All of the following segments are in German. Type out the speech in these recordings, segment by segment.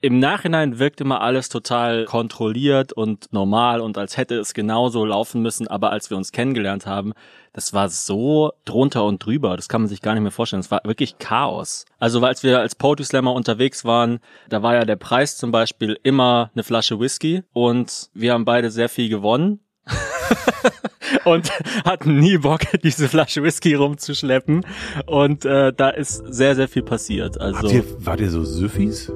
im Nachhinein wirkt immer alles total kontrolliert und normal und als hätte es genauso laufen müssen, aber als wir uns kennengelernt haben, das war so drunter und drüber, das kann man sich gar nicht mehr vorstellen. Es war wirklich Chaos. Also als wir als Poetry Slammer unterwegs waren, da war ja der Preis zum Beispiel immer eine Flasche Whisky und wir haben beide sehr viel gewonnen. und hatten nie Bock, diese Flasche Whisky rumzuschleppen. Und äh, da ist sehr, sehr viel passiert. Also, Habt ihr, wart ihr so Süffis?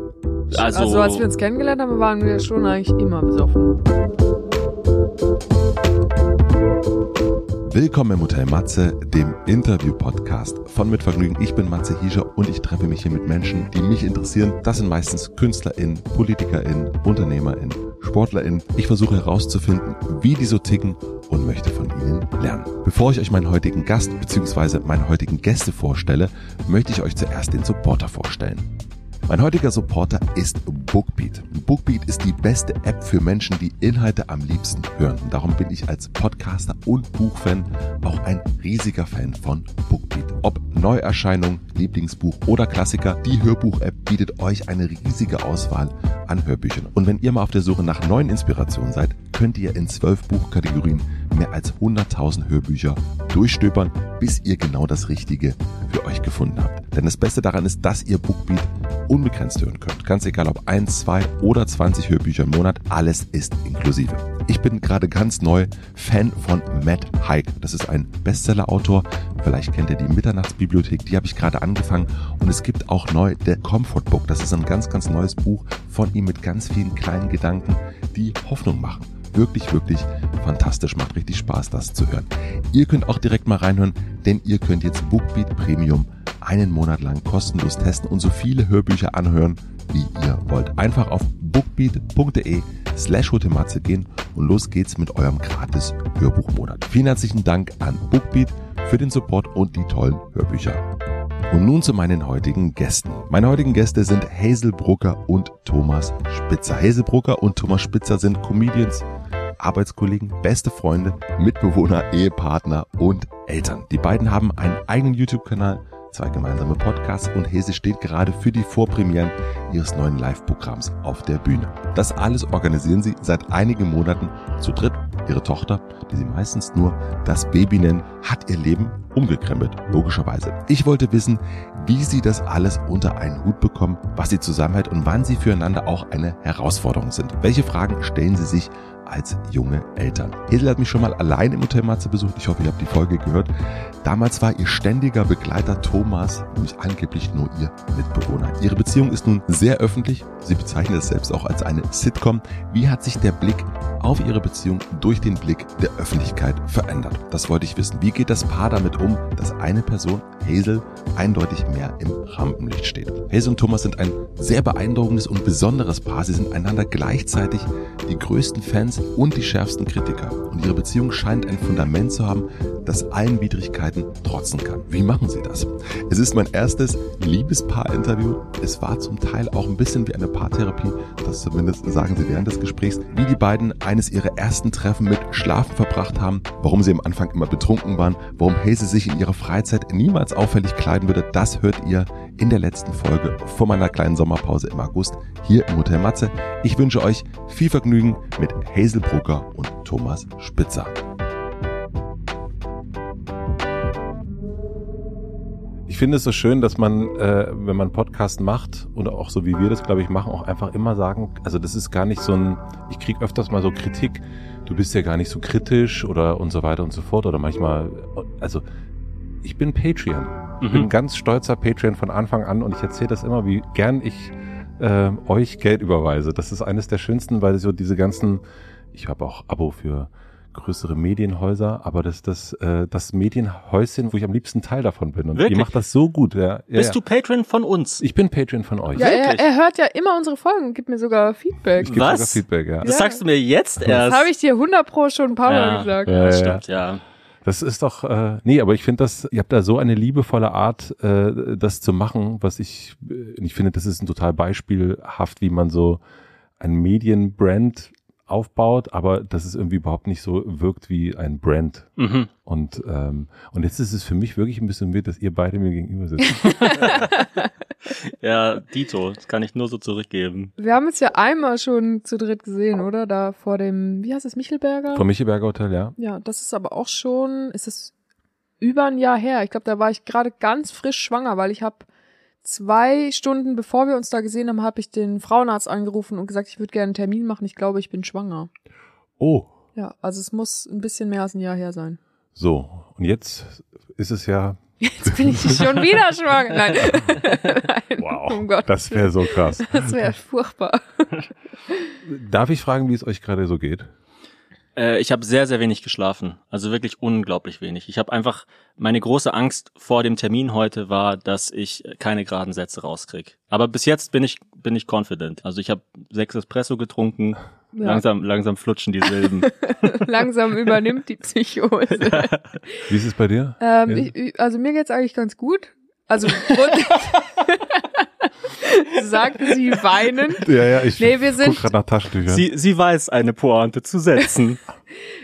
Also, also als wir uns kennengelernt haben, waren wir schon eigentlich immer besoffen. Willkommen im Hotel Matze, dem Interview-Podcast von Mitvergnügen. Ich bin Matze Hiescher und ich treffe mich hier mit Menschen, die mich interessieren. Das sind meistens KünstlerInnen, PolitikerInnen, UnternehmerInnen, SportlerInnen. Ich versuche herauszufinden, wie die so ticken und möchte von ihnen lernen. Bevor ich euch meinen heutigen Gast bzw. meine heutigen Gäste vorstelle, möchte ich euch zuerst den Supporter vorstellen. Mein heutiger Supporter ist Bookbeat. Bookbeat ist die beste App für Menschen, die Inhalte am liebsten hören. Und darum bin ich als Podcaster und Buchfan auch ein riesiger Fan von Bookbeat. Ob Neuerscheinung, Lieblingsbuch oder Klassiker, die Hörbuch-App bietet euch eine riesige Auswahl an Hörbüchern. Und wenn ihr mal auf der Suche nach neuen Inspirationen seid, könnt ihr in zwölf Buchkategorien mehr als 100.000 Hörbücher durchstöbern, bis ihr genau das Richtige für euch gefunden habt. Denn das Beste daran ist, dass ihr Bookbeat unbegrenzt hören könnt. Ganz egal ob 1, 2 oder 20 Hörbücher im Monat, alles ist inklusive. Ich bin gerade ganz neu Fan von Matt Haig. Das ist ein Bestseller-Autor. Vielleicht kennt ihr die Mitternachtsbibliothek, die habe ich gerade angefangen. Und es gibt auch neu The Comfort Book. Das ist ein ganz, ganz neues Buch von ihm mit ganz vielen kleinen Gedanken, die Hoffnung machen wirklich, wirklich fantastisch. Macht richtig Spaß, das zu hören. Ihr könnt auch direkt mal reinhören, denn ihr könnt jetzt Bookbeat Premium einen Monat lang kostenlos testen und so viele Hörbücher anhören, wie ihr wollt. Einfach auf bookbeat.de slash Hotematze gehen und los geht's mit eurem gratis Hörbuchmonat. Vielen herzlichen Dank an Bookbeat für den Support und die tollen Hörbücher. Und nun zu meinen heutigen Gästen. Meine heutigen Gäste sind Hazel Brucker und Thomas Spitzer. Hazel Brucker und Thomas Spitzer sind Comedians, Arbeitskollegen, beste Freunde, Mitbewohner, Ehepartner und Eltern. Die beiden haben einen eigenen YouTube-Kanal, zwei gemeinsame Podcasts und Hese steht gerade für die Vorpremieren ihres neuen Live-Programms auf der Bühne. Das alles organisieren sie seit einigen Monaten zu dritt. Ihre Tochter, die sie meistens nur das Baby nennen, hat ihr Leben umgekrempelt, logischerweise. Ich wollte wissen, wie sie das alles unter einen Hut bekommen, was sie zusammenhält und wann sie füreinander auch eine Herausforderung sind. Welche Fragen stellen sie sich als junge Eltern. Hesel hat mich schon mal allein im Hotel Matze besucht. Ich hoffe, ihr habt die Folge gehört. Damals war ihr ständiger Begleiter Thomas, nämlich angeblich nur ihr Mitbewohner. Ihre Beziehung ist nun sehr öffentlich. Sie bezeichnet es selbst auch als eine Sitcom. Wie hat sich der Blick auf ihre Beziehung durch den Blick der Öffentlichkeit verändert? Das wollte ich wissen. Wie geht das Paar damit um, dass eine Person, Hazel, eindeutig mehr im Rampenlicht steht? Hazel und Thomas sind ein sehr beeindruckendes und besonderes Paar. Sie sind einander gleichzeitig die größten Fans und die schärfsten Kritiker. Und ihre Beziehung scheint ein Fundament zu haben, das allen Widrigkeiten trotzen kann. Wie machen sie das? Es ist mein erstes Liebespaar-Interview. Es war zum Teil auch ein bisschen wie eine Paartherapie, das zumindest sagen sie während des Gesprächs, wie die beiden eines ihrer ersten Treffen mit Schlafen verbracht haben, warum sie am Anfang immer betrunken waren, warum Hazel sich in ihrer Freizeit niemals auffällig kleiden würde, das hört ihr in der letzten Folge vor meiner kleinen Sommerpause im August hier im Hotel Matze. Ich wünsche euch viel Vergnügen mit Hazel Brucker und Thomas Spitzer. Ich finde es so schön, dass man, äh, wenn man Podcast macht oder auch so wie wir das, glaube ich, machen, auch einfach immer sagen, also das ist gar nicht so ein, ich kriege öfters mal so Kritik, du bist ja gar nicht so kritisch oder und so weiter und so fort oder manchmal, also ich bin Patreon. Ich bin ein ganz stolzer Patreon von Anfang an und ich erzähle das immer, wie gern ich äh, euch Geld überweise. Das ist eines der schönsten, weil so diese ganzen, ich habe auch Abo für größere Medienhäuser, aber das das äh, das Medienhäuschen, wo ich am liebsten Teil davon bin. Und Wirklich? ihr macht das so gut. Ja, ja, Bist ja. du Patron von uns? Ich bin Patreon von euch. Ja, er, er hört ja immer unsere Folgen und gibt mir sogar Feedback. ich gebe Was? sogar Feedback, ja. Das Ja. sagst du mir jetzt Das erst. habe ich dir 100 pro schon ein paar Mal Ja. gesagt. Ja, das stimmt, ja. Das ist doch, äh, nee, aber ich finde das, ihr habt da so eine liebevolle Art, äh, das zu machen, was ich, äh, ich finde, das ist ein total beispielhaft, wie man so ein Medienbrand aufbaut, aber dass es irgendwie überhaupt nicht so wirkt wie ein Brand. Mhm. Und, ähm, und jetzt ist es für mich wirklich ein bisschen weird, dass ihr beide mir gegenüber sitzt. Ja, Dito, das kann ich nur so zurückgeben. Wir haben es ja einmal schon zu dritt gesehen, oder? Da vor dem, wie heißt es, Michelberger? Vom Michelberger Hotel, ja. ja, das ist aber auch schon, ist es über ein Jahr her. Ich glaube, da war ich gerade ganz frisch schwanger, weil ich habe zwei Stunden bevor wir uns da gesehen haben, habe ich den Frauenarzt angerufen und gesagt, ich würde gerne einen Termin machen. Ich glaube, ich bin schwanger. Oh, Ja, also es muss ein bisschen mehr als ein Jahr her sein. so. Und jetzt ist es ja, Jetzt bin ich schon wieder schwanger. Nein. Nein. wow, Oh Gott. das wäre so krass. Das wäre furchtbar. Darf ich fragen, wie es euch gerade so geht? Äh, ich habe sehr, sehr wenig geschlafen. Also wirklich unglaublich wenig. Ich habe einfach, meine große Angst vor dem Termin heute war, dass ich keine geraden Sätze rauskrieg. Aber bis jetzt bin ich, bin ich confident. Also ich habe sechs Espresso getrunken. Ja. Langsam, langsam flutschen die Silben. Langsam übernimmt die Psychose. Wie ist es bei dir? Ähm, Ja. ich, ich- also mir geht's eigentlich ganz gut. Also Sagten sie weinend. Ja, ja, ich Nee, wir sind- gerade nach Taschentüchern. sie, sie weiß, eine Pointe zu setzen.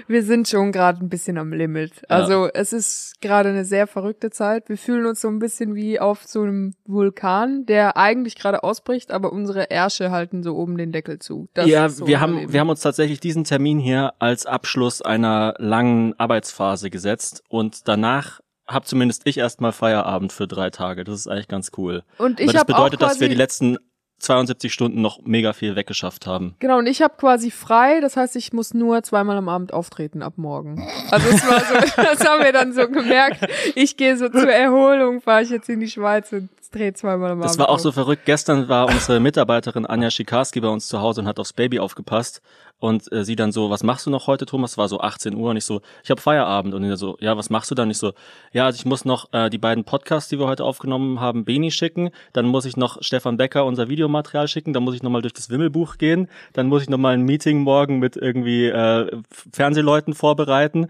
Wir sind schon gerade ein bisschen am Limit. Also es ist gerade eine sehr verrückte Zeit. Wir fühlen uns so ein bisschen wie auf so einem Vulkan, der eigentlich gerade ausbricht, aber unsere Ärsche halten so oben den Deckel zu. Das ja, so wir haben, Leben. wir haben uns tatsächlich diesen Termin hier als Abschluss einer langen Arbeitsphase gesetzt und danach hab zumindest ich erstmal Feierabend für drei Tage. Das ist eigentlich ganz cool. und Aber ich das habe auch bedeutet, dass wir die letzten 72 Stunden noch mega viel weggeschafft haben. Genau, und ich habe quasi frei, das heißt, ich muss nur zweimal am Abend auftreten ab morgen. Also es war so, das haben wir dann so gemerkt. Ich gehe so zur Erholung, fahre ich jetzt in die Schweiz und drehe zweimal am Abend. Das war auch so verrückt. Gestern war unsere Mitarbeiterin Anja Schikarski bei uns zu Hause und hat aufs Baby aufgepasst. Und äh, sie dann so, was machst du noch heute, Thomas? War so 18 Uhr und ich so, ich habe Feierabend. Und er so, ja, was machst du dann? Ich so, ja, also ich muss noch äh, die beiden Podcasts, die wir heute aufgenommen haben, Beni schicken. Dann muss ich noch Stefan Becker unser Videomaterial schicken. Dann muss ich nochmal durch das Wimmelbuch gehen. Dann muss ich nochmal ein Meeting morgen mit irgendwie äh, Fernsehleuten vorbereiten.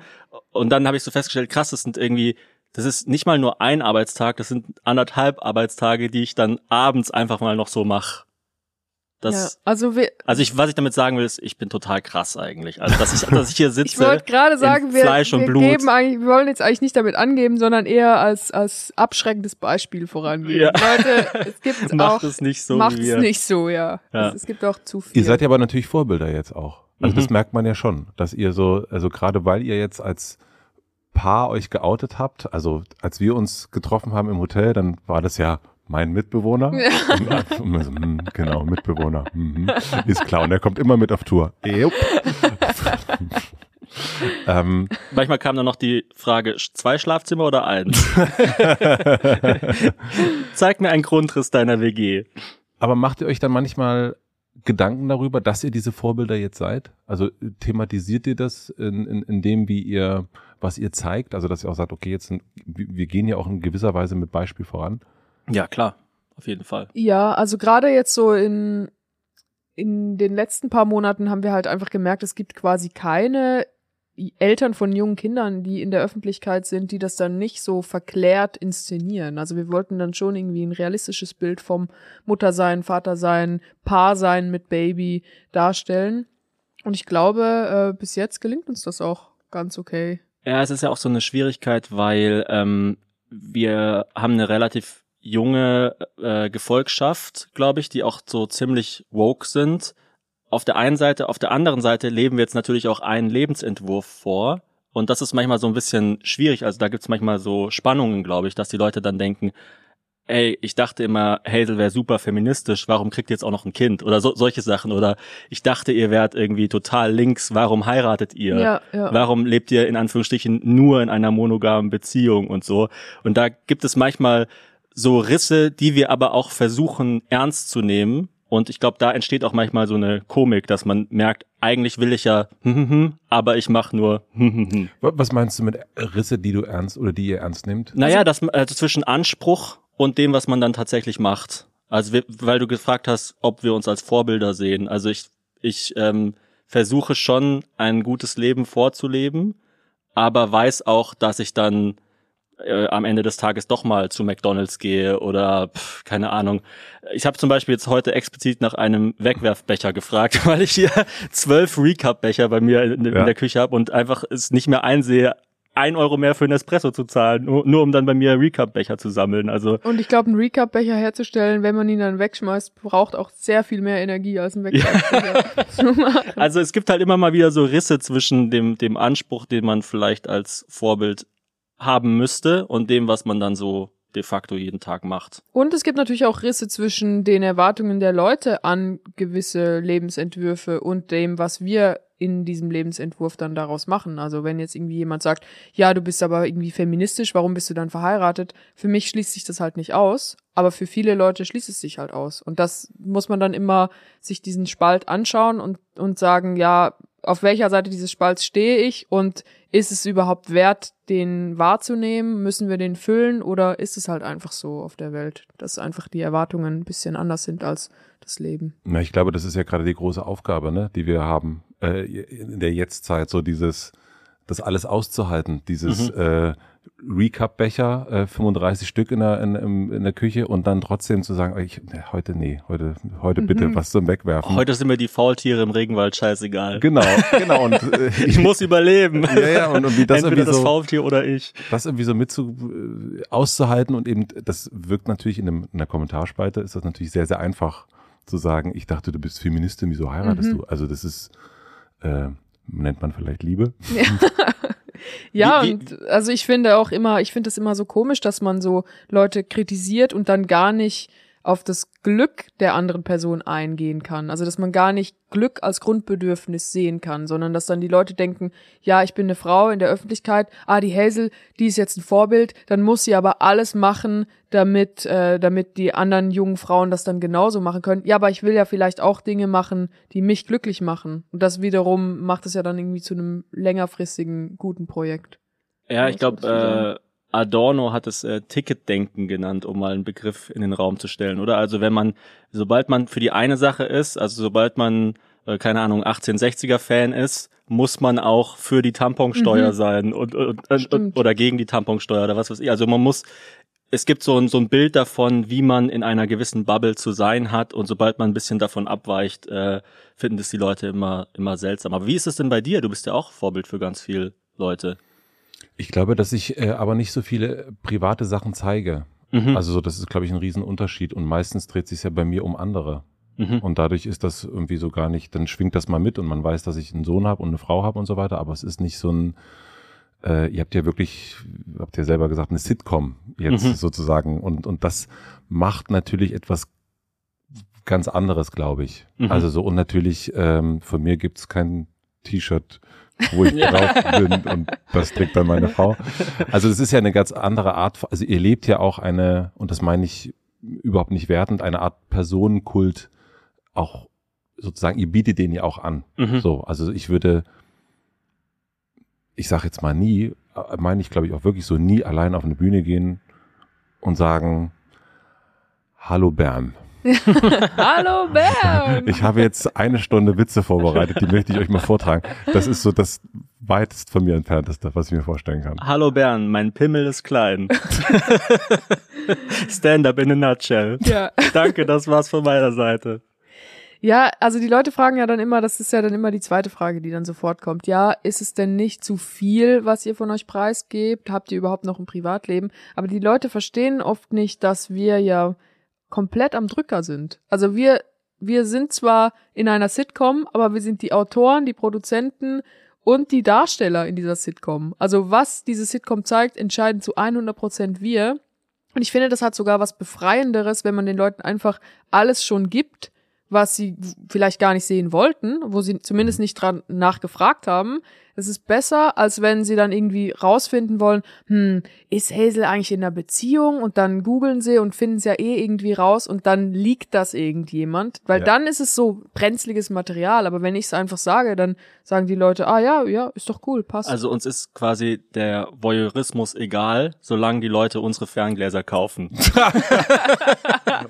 Und dann habe ich so festgestellt, krass, das sind irgendwie das ist nicht mal nur ein Arbeitstag, das sind anderthalb Arbeitstage, die ich dann abends einfach mal noch so mache. ja, Das, also wir, also ich, was ich damit sagen will, ist, ich bin total krass eigentlich. Also dass ich, dass ich hier sitze. ich wollte gerade sagen, wir, Fleisch und wir Blut. geben eigentlich, wir wollen jetzt eigentlich nicht damit angeben, sondern eher als als abschreckendes Beispiel vorangehen. Ja. Leute, es gibt Macht auch es nicht so macht es wir. nicht so, ja. Ja. Es, es gibt auch zu viel. Ihr seid ja aber natürlich Vorbilder jetzt auch. Also Mhm. das merkt man ja schon, dass ihr so, also gerade weil ihr jetzt als Paar euch geoutet habt, also als wir uns getroffen haben im Hotel, dann war das ja mein Mitbewohner. Und so, hm, genau, Mitbewohner. Mhm. Ist klar. Und er kommt immer mit auf Tour. Jupp. ähm, Manchmal kam dann noch die Frage, zwei Schlafzimmer oder eins? Zeig mir einen Grundriss deiner WG. aber macht ihr euch dann manchmal Gedanken darüber, dass ihr diese Vorbilder jetzt seid? Also thematisiert ihr das in, in, in dem, wie ihr, was ihr zeigt? Also dass ihr auch sagt, okay, jetzt sind, wir gehen ja auch in gewisser Weise mit Beispiel voran. Ja, klar. Auf jeden Fall. Ja, also gerade jetzt so in, in den letzten paar Monaten haben wir halt einfach gemerkt, es gibt quasi keine Eltern von jungen Kindern, die in der Öffentlichkeit sind, die das dann nicht so verklärt inszenieren. Also wir wollten dann schon irgendwie ein realistisches Bild vom Muttersein, Vatersein, Paarsein mit Baby darstellen. Und ich glaube, äh, bis jetzt gelingt uns das auch ganz okay. Ja, es ist ja auch so eine Schwierigkeit, weil ähm, wir haben eine relativ junge äh, Gefolgschaft, glaube ich, die auch so ziemlich woke sind. Auf der einen Seite, auf der anderen Seite leben wir jetzt natürlich auch einen Lebensentwurf vor. Und das ist manchmal so ein bisschen schwierig. Also da gibt's manchmal so Spannungen, glaube ich, dass die Leute dann denken, ey, ich dachte immer, Hazel wäre super feministisch, warum kriegt ihr jetzt auch noch ein Kind? Oder so, solche Sachen. Oder ich dachte, ihr wärt irgendwie total links, warum heiratet ihr? Ja, ja. Warum lebt ihr in Anführungsstrichen nur in einer monogamen Beziehung und so? Und da gibt es manchmal so Risse, die wir aber auch versuchen ernst zu nehmen. Und ich glaube, da entsteht auch manchmal so eine Komik, dass man merkt, eigentlich will ich ja, aber ich mache nur. Wa- Was meinst du mit Risse, die du ernst oder die ihr ernst nehmt? Naja, das also zwischen Anspruch und dem, was man dann tatsächlich macht. Also wir, weil du gefragt hast, ob wir uns als Vorbilder sehen. Also ich, ich ähm, versuche schon ein gutes Leben vorzuleben, aber weiß auch, dass ich dann äh, am Ende des Tages doch mal zu McDonald's gehe oder pff, keine Ahnung. Ich habe zum Beispiel jetzt heute explizit nach einem Wegwerfbecher gefragt, weil ich hier zwölf Recap-Becher bei mir in, in Ja. der Küche habe und einfach es nicht mehr einsehe, ein Euro mehr für ein Espresso zu zahlen, nur, nur um dann bei mir Recap-Becher zu sammeln. Also Und ich glaube, einen Recap-Becher herzustellen, wenn man ihn dann wegschmeißt, braucht auch sehr viel mehr Energie als ein zu machen. Also es gibt halt immer mal wieder so Risse zwischen dem, dem Anspruch, den man vielleicht als Vorbild haben müsste und dem, was man dann so de facto jeden Tag macht. Und es gibt natürlich auch Risse zwischen den Erwartungen der Leute an gewisse Lebensentwürfe und dem, was wir in diesem Lebensentwurf dann daraus machen. Also wenn jetzt irgendwie jemand sagt, ja, du bist aber irgendwie feministisch, warum bist du dann verheiratet? Für mich schließt sich das halt nicht aus, aber für viele Leute schließt es sich halt aus. Und das muss man dann immer sich diesen Spalt anschauen und, und sagen, ja, auf welcher Seite dieses Spalts stehe ich und ist es überhaupt wert, den wahrzunehmen? Müssen wir den füllen oder ist es halt einfach so auf der Welt, dass einfach die Erwartungen ein bisschen anders sind als das Leben? Na, ich glaube, das ist ja gerade die große Aufgabe, ne, die wir haben äh, in der Jetztzeit, so dieses, das alles auszuhalten, dieses äh, Recap-Becher, äh, 35 Stück in der, in, im- in der Küche und dann trotzdem zu sagen, ich, ne, heute nee, heute, heute bitte was zum Wegwerfen. Heute sind mir die Faultiere im Regenwald scheißegal. Genau, genau. Und äh, Ich muss überleben. ja, ja, und, und wie das Entweder irgendwie das so, Faultier oder ich. das irgendwie so mit zu, äh, auszuhalten und eben, das wirkt natürlich in, dem, in der Kommentarspalte, ist das natürlich sehr, sehr einfach zu sagen, ich dachte, du bist Feministin, wieso heiratest Mhm. du? Also das ist, äh, nennt man vielleicht Liebe. Ja, Wie- wie- und also ich finde auch immer, ich finde es immer so komisch, dass man so Leute kritisiert und dann gar nicht auf das Glück der anderen Person eingehen kann. Also dass man gar nicht Glück als Grundbedürfnis sehen kann, sondern dass dann die Leute denken, ja, ich bin eine Frau in der Öffentlichkeit, ah, die Hazel, die ist jetzt ein Vorbild, dann muss sie aber alles machen, damit, äh, damit die anderen jungen Frauen das dann genauso machen können. Ja, aber ich will ja vielleicht auch Dinge machen, die mich glücklich machen. Und das wiederum macht es ja dann irgendwie zu einem längerfristigen, guten Projekt. Ja, ich glaube, äh, Adorno hat es äh, Ticketdenken genannt, um mal einen Begriff in den Raum zu stellen, oder? Also wenn man, sobald man für die eine Sache ist, also sobald man, äh, keine Ahnung, 1860er-Fan ist, muss man auch für die Tamponsteuer Mhm. sein und, und, und, Stimmt. oder gegen die Tamponsteuer oder was weiß ich. Also man muss, es gibt so ein, so ein Bild davon, wie man in einer gewissen Bubble zu sein hat und sobald man ein bisschen davon abweicht, äh, finden es die Leute immer, immer seltsam. Aber wie ist es denn bei dir? Du bist ja auch Vorbild für ganz viele Leute. Ich glaube, dass ich äh, aber nicht so viele private Sachen zeige. Mhm. Also so, das ist, glaube ich, ein Riesenunterschied. Und meistens dreht sich ja bei mir um andere. Mhm. Und dadurch ist das irgendwie so gar nicht, dann schwingt das mal mit und man weiß, dass ich einen Sohn habe und eine Frau habe und so weiter, aber es ist nicht so ein, äh, ihr habt ja wirklich, habt ja selber gesagt, eine Sitcom jetzt Mhm. sozusagen. Und, und das macht natürlich etwas ganz anderes, glaube ich. Mhm. Also so, und natürlich, ähm, von mir gibt's kein T-Shirt, wo ich drauf bin und das trägt dann meine Frau. Also es ist ja eine ganz andere Art, also ihr lebt ja auch eine, und das meine ich überhaupt nicht wertend, eine Art Personenkult auch sozusagen, ihr bietet den ja auch an. Mhm. So, also ich würde, ich sage jetzt mal nie, meine ich glaube ich auch wirklich so, nie allein auf eine Bühne gehen und sagen, hallo Bern. Hallo Bern! Ich habe jetzt eine Stunde Witze vorbereitet, die möchte ich euch mal vortragen. Das ist so das weitest von mir entfernteste, was ich mir vorstellen kann. Hallo Bern, mein Pimmel ist klein. Stand up in a nutshell. ja. Danke, das war's von meiner Seite. Ja, also die Leute fragen ja dann immer, das ist ja dann immer die zweite Frage, die dann sofort kommt. Ja, ist es denn nicht zu viel, was ihr von euch preisgebt? Habt ihr überhaupt noch ein Privatleben? Aber die Leute verstehen oft nicht, dass wir ja komplett am Drücker sind. Also wir, wir sind zwar in einer Sitcom, aber wir sind die Autoren, die Produzenten und die Darsteller in dieser Sitcom. Also was diese Sitcom zeigt, entscheiden zu 100 Prozent wir. Und ich finde, das hat sogar was Befreienderes, wenn man den Leuten einfach alles schon gibt, was sie vielleicht gar nicht sehen wollten, wo sie zumindest nicht dran nachgefragt haben. Es ist besser, als wenn sie dann irgendwie rausfinden wollen, hm, ist Hazel eigentlich in einer Beziehung? Und dann googeln sie und finden es ja eh irgendwie raus und dann liegt das irgendjemand. Weil Ja. dann ist es so brenzliges Material. Aber wenn ich es einfach sage, dann sagen die Leute, ah ja, ja, ist doch cool, passt. Also uns ist quasi der Voyeurismus egal, solange die Leute unsere Ferngläser kaufen.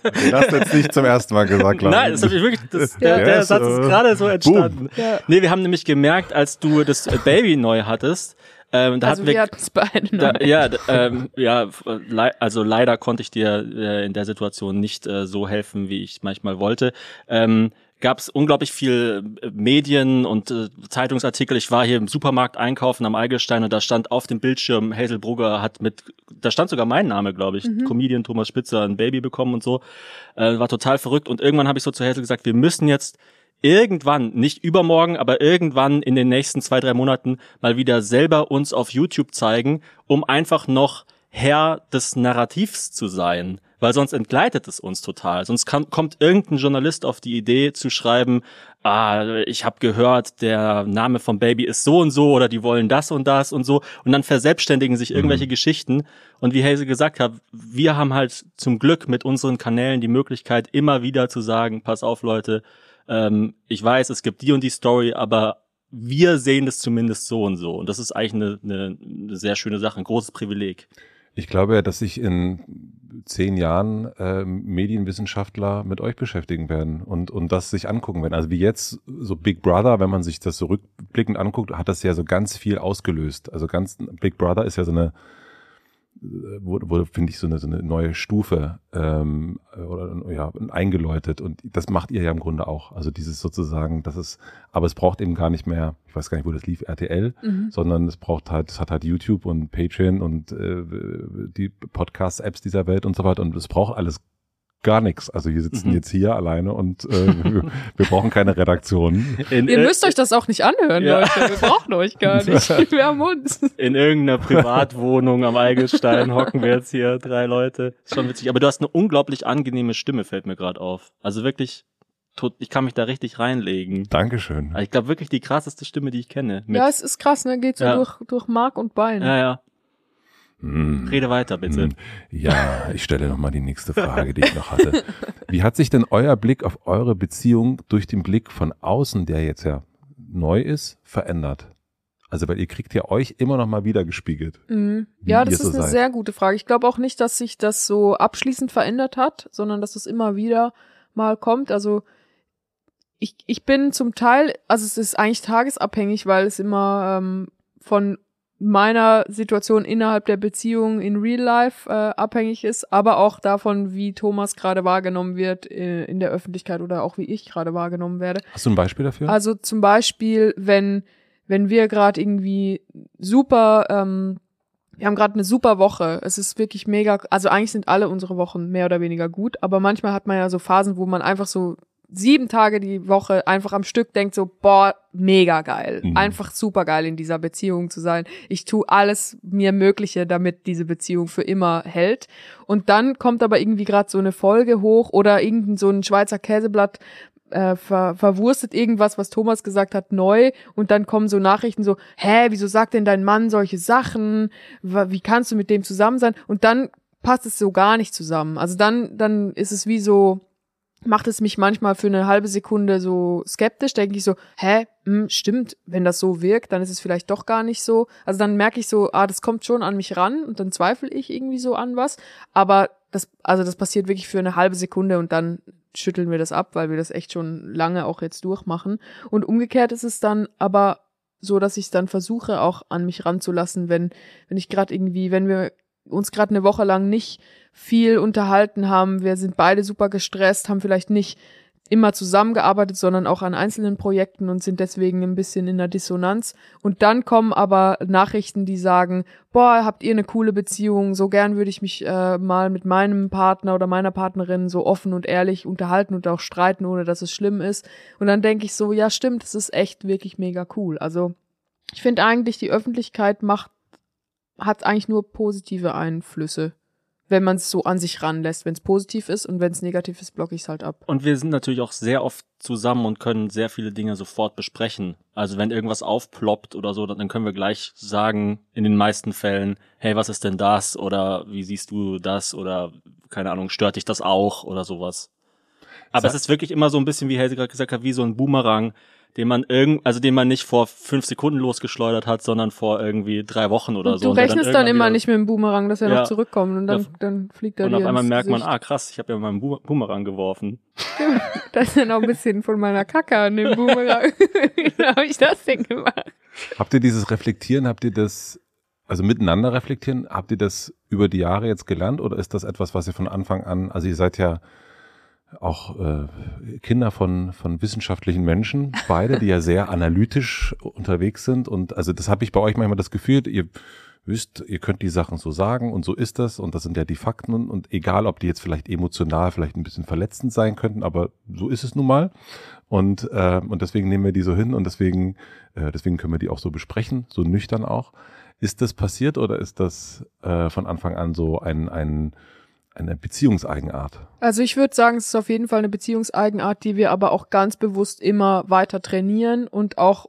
Das hast jetzt nicht zum ersten Mal gesagt, glaube Nein, das hab ich wirklich, das, der, Der der Satz ist gerade so entstanden. Ja. Nee, wir haben nämlich gemerkt, als du das Baby neu hattest, Ähm, da also hatten wir wir, hatten es beide da, ja, ähm, ja, also leider konnte ich dir äh, in der Situation nicht äh, so helfen, wie ich manchmal wollte. Ähm, Gab es unglaublich viel äh, Medien und äh, Zeitungsartikel. Ich war hier im Supermarkt einkaufen am Eigelstein und da stand auf dem Bildschirm Hazel Brugger hat mit, da stand sogar mein Name, glaube ich, Comedian Thomas Spitzer ein Baby bekommen und so. Äh, war total verrückt und irgendwann habe ich so zu Hazel gesagt, wir müssen jetzt irgendwann, nicht übermorgen, aber irgendwann in den nächsten zwei, drei Monaten mal wieder selber uns auf YouTube zeigen, um einfach noch Herr des Narrativs zu sein. Weil sonst entgleitet es uns total. Sonst kann, kommt irgendein Journalist auf die Idee zu schreiben, ah, ich habe gehört, der Name vom Baby ist so und so oder die wollen das und das und so. Und dann verselbstständigen sich irgendwelche Geschichten. Und wie Hazel gesagt hat, wir haben halt zum Glück mit unseren Kanälen die Möglichkeit, immer wieder zu sagen, pass auf Leute, ähm, ich weiß, es gibt die und die Story, aber wir sehen das zumindest so und so. Und das ist eigentlich eine, eine, eine sehr schöne Sache, ein großes Privileg. Ich glaube ja, dass sich in zehn Jahren äh, Medienwissenschaftler mit euch beschäftigen werden und, und das sich angucken werden. Also wie jetzt so Big Brother, wenn man sich das so rückblickend anguckt, hat das ja so ganz viel ausgelöst. Also ganz Big Brother ist ja so eine wurde, wurde finde ich, so eine, so eine neue Stufe ähm, oder ja, eingeläutet. Und das macht ihr ja im Grunde auch. Also dieses sozusagen, das ist, aber es braucht eben gar nicht mehr, ich weiß gar nicht, wo das lief, RTL, Mhm. sondern es braucht halt, es hat halt YouTube und Patreon und äh, die Podcast-Apps dieser Welt und so weiter. Und es braucht alles gar nichts. Also wir sitzen Mhm. jetzt hier alleine und äh, wir, wir brauchen keine Redaktion. In, Ihr müsst euch das auch nicht anhören, Ja. Leute. Wir brauchen euch gar nicht. Wir haben uns. in irgendeiner Privatwohnung am Eigelstein hocken wir jetzt hier drei Leute. Ist schon witzig. Aber du hast eine unglaublich angenehme Stimme, fällt mir gerade auf. Also wirklich, tot, ich kann mich da richtig reinlegen. Dankeschön. Also ich glaube wirklich die krasseste Stimme, die ich kenne. Mit, Ja, es ist krass, ne? Geht so Ja. durch, durch Mark und Bein. ja, ja. Hm. Rede weiter, bitte. Hm. Ja, ich stelle noch mal die nächste Frage, die ich noch hatte. Wie hat sich denn euer Blick auf eure Beziehung durch den Blick von außen, der jetzt ja neu ist, verändert? Also, weil ihr kriegt ja euch immer noch mal wieder gespiegelt. Mhm. Ja, das so ist eine seid. sehr gute Frage. Ich glaube auch nicht, dass sich das so abschließend verändert hat, sondern dass es immer wieder mal kommt. Also ich, ich bin zum Teil, also es ist eigentlich tagesabhängig, weil es immer ähm, von meiner Situation innerhalb der Beziehung in Real Life äh, abhängig ist, aber auch davon, wie Thomas gerade wahrgenommen wird äh, in der Öffentlichkeit oder auch wie ich gerade wahrgenommen werde. Hast du ein Beispiel dafür? Also zum Beispiel, wenn, wenn wir gerade irgendwie super, ähm, wir haben gerade eine super Woche. Es ist wirklich mega, also eigentlich sind alle unsere Wochen mehr oder weniger gut, aber manchmal hat man ja so Phasen, wo man einfach so sieben Tage die Woche einfach am Stück denkt so, boah, mega geil. Mhm. Einfach super geil in dieser Beziehung zu sein. Ich tue alles mir Mögliche, damit diese Beziehung für immer hält. Und dann kommt aber irgendwie gerade so eine Folge hoch oder irgendein so ein Schweizer Käseblatt äh, ver verwurstet irgendwas, was Thomas gesagt hat, neu und dann kommen so Nachrichten so, hä, wieso sagt denn dein Mann solche Sachen? Wie kannst du mit dem zusammen sein? Und dann passt es so gar nicht zusammen. Also dann, dann ist es wie so, macht es mich manchmal für eine halbe Sekunde so skeptisch, denke ich so, hä, hm, stimmt, wenn das so wirkt, dann ist es vielleicht doch gar nicht so. Also dann merke ich so, ah, das kommt schon an mich ran und dann zweifle ich irgendwie so an was, aber das, also das passiert wirklich für eine halbe Sekunde und dann schütteln wir das ab, weil wir das echt schon lange auch jetzt durchmachen. Und umgekehrt ist es dann aber so, dass ich es dann versuche, auch an mich ranzulassen, wenn, wenn ich gerade irgendwie, wenn wir uns gerade eine Woche lang nicht viel unterhalten haben, wir sind beide super gestresst, haben vielleicht nicht immer zusammengearbeitet, sondern auch an einzelnen Projekten und sind deswegen ein bisschen in der Dissonanz. Und dann kommen aber Nachrichten, die sagen, boah, habt ihr eine coole Beziehung, so gern würde ich mich äh, mal mit meinem Partner oder meiner Partnerin so offen und ehrlich unterhalten und auch streiten, ohne dass es schlimm ist. Und dann denke ich so, ja stimmt, das ist echt wirklich mega cool. Also ich finde eigentlich, die Öffentlichkeit macht, hat eigentlich nur positive Einflüsse wenn man es so an sich ranlässt. Wenn es positiv ist und wenn es negativ ist, blocke ich es halt ab. Und wir sind natürlich auch sehr oft zusammen und können sehr viele Dinge sofort besprechen. Also wenn irgendwas aufploppt oder so, dann können wir gleich sagen, in den meisten Fällen, hey, was ist denn das? Oder wie siehst du das? Oder keine Ahnung, stört dich das auch? Oder sowas. Aber Sa- es ist wirklich immer so ein bisschen, wie Hazel gerade gesagt hat, wie so ein Boomerang, den man irgend, also den man nicht vor fünf Sekunden losgeschleudert hat, sondern vor irgendwie drei Wochen oder Und so. du rechnest dann, irgendwann immer wieder- nicht mit dem Boomerang, dass er Ja. noch zurückkommt und dann, Ja. dann fliegt er Und auf einmal merkt man, Gesicht. ah krass, ich habe ja meinen Bo- Boomerang geworfen. Da ist ja noch ein bisschen von meiner Kacke an dem Boomerang. Wie habe ich das denn gemacht? Habt ihr dieses Reflektieren, habt ihr das, also miteinander reflektieren, habt ihr das über die Jahre jetzt gelernt oder ist das etwas, was ihr von Anfang an, also ihr seid ja auch äh, Kinder von, von wissenschaftlichen Menschen, beide, die ja sehr analytisch unterwegs sind. Und also das habe ich bei euch manchmal das Gefühl, ihr wisst, ihr könnt die Sachen so sagen und so ist das. Und das sind ja die Fakten. Und, und egal, ob die jetzt vielleicht emotional vielleicht ein bisschen verletzend sein könnten, aber so ist es nun mal. Und äh, und deswegen nehmen wir die so hin und deswegen äh, deswegen können wir die auch so besprechen, so nüchtern auch. Ist das passiert oder ist das äh, von Anfang an so ein ein eine Beziehungseigenart? Also ich würde sagen, es ist auf jeden Fall eine Beziehungseigenart, die wir aber auch ganz bewusst immer weiter trainieren und auch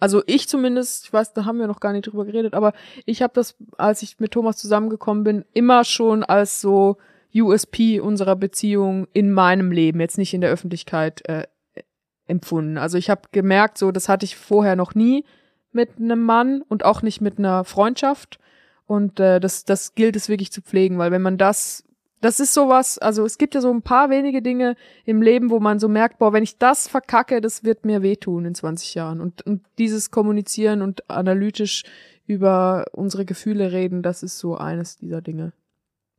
also ich zumindest, ich weiß, da haben wir noch gar nicht drüber geredet, aber ich habe das, als ich mit Thomas zusammengekommen bin, immer schon als so USP unserer Beziehung in meinem Leben, jetzt nicht in der Öffentlichkeit äh, empfunden. Also ich habe gemerkt, so das hatte ich vorher noch nie mit einem Mann und auch nicht mit einer Freundschaft. Und äh, das, das gilt es wirklich zu pflegen, weil wenn man das das ist sowas, also es gibt ja so ein paar wenige Dinge im Leben, wo man so merkt, boah, wenn ich das verkacke, das wird mir wehtun in 20 Jahren. Und, und dieses Kommunizieren und analytisch über unsere Gefühle reden, das ist so eines dieser Dinge.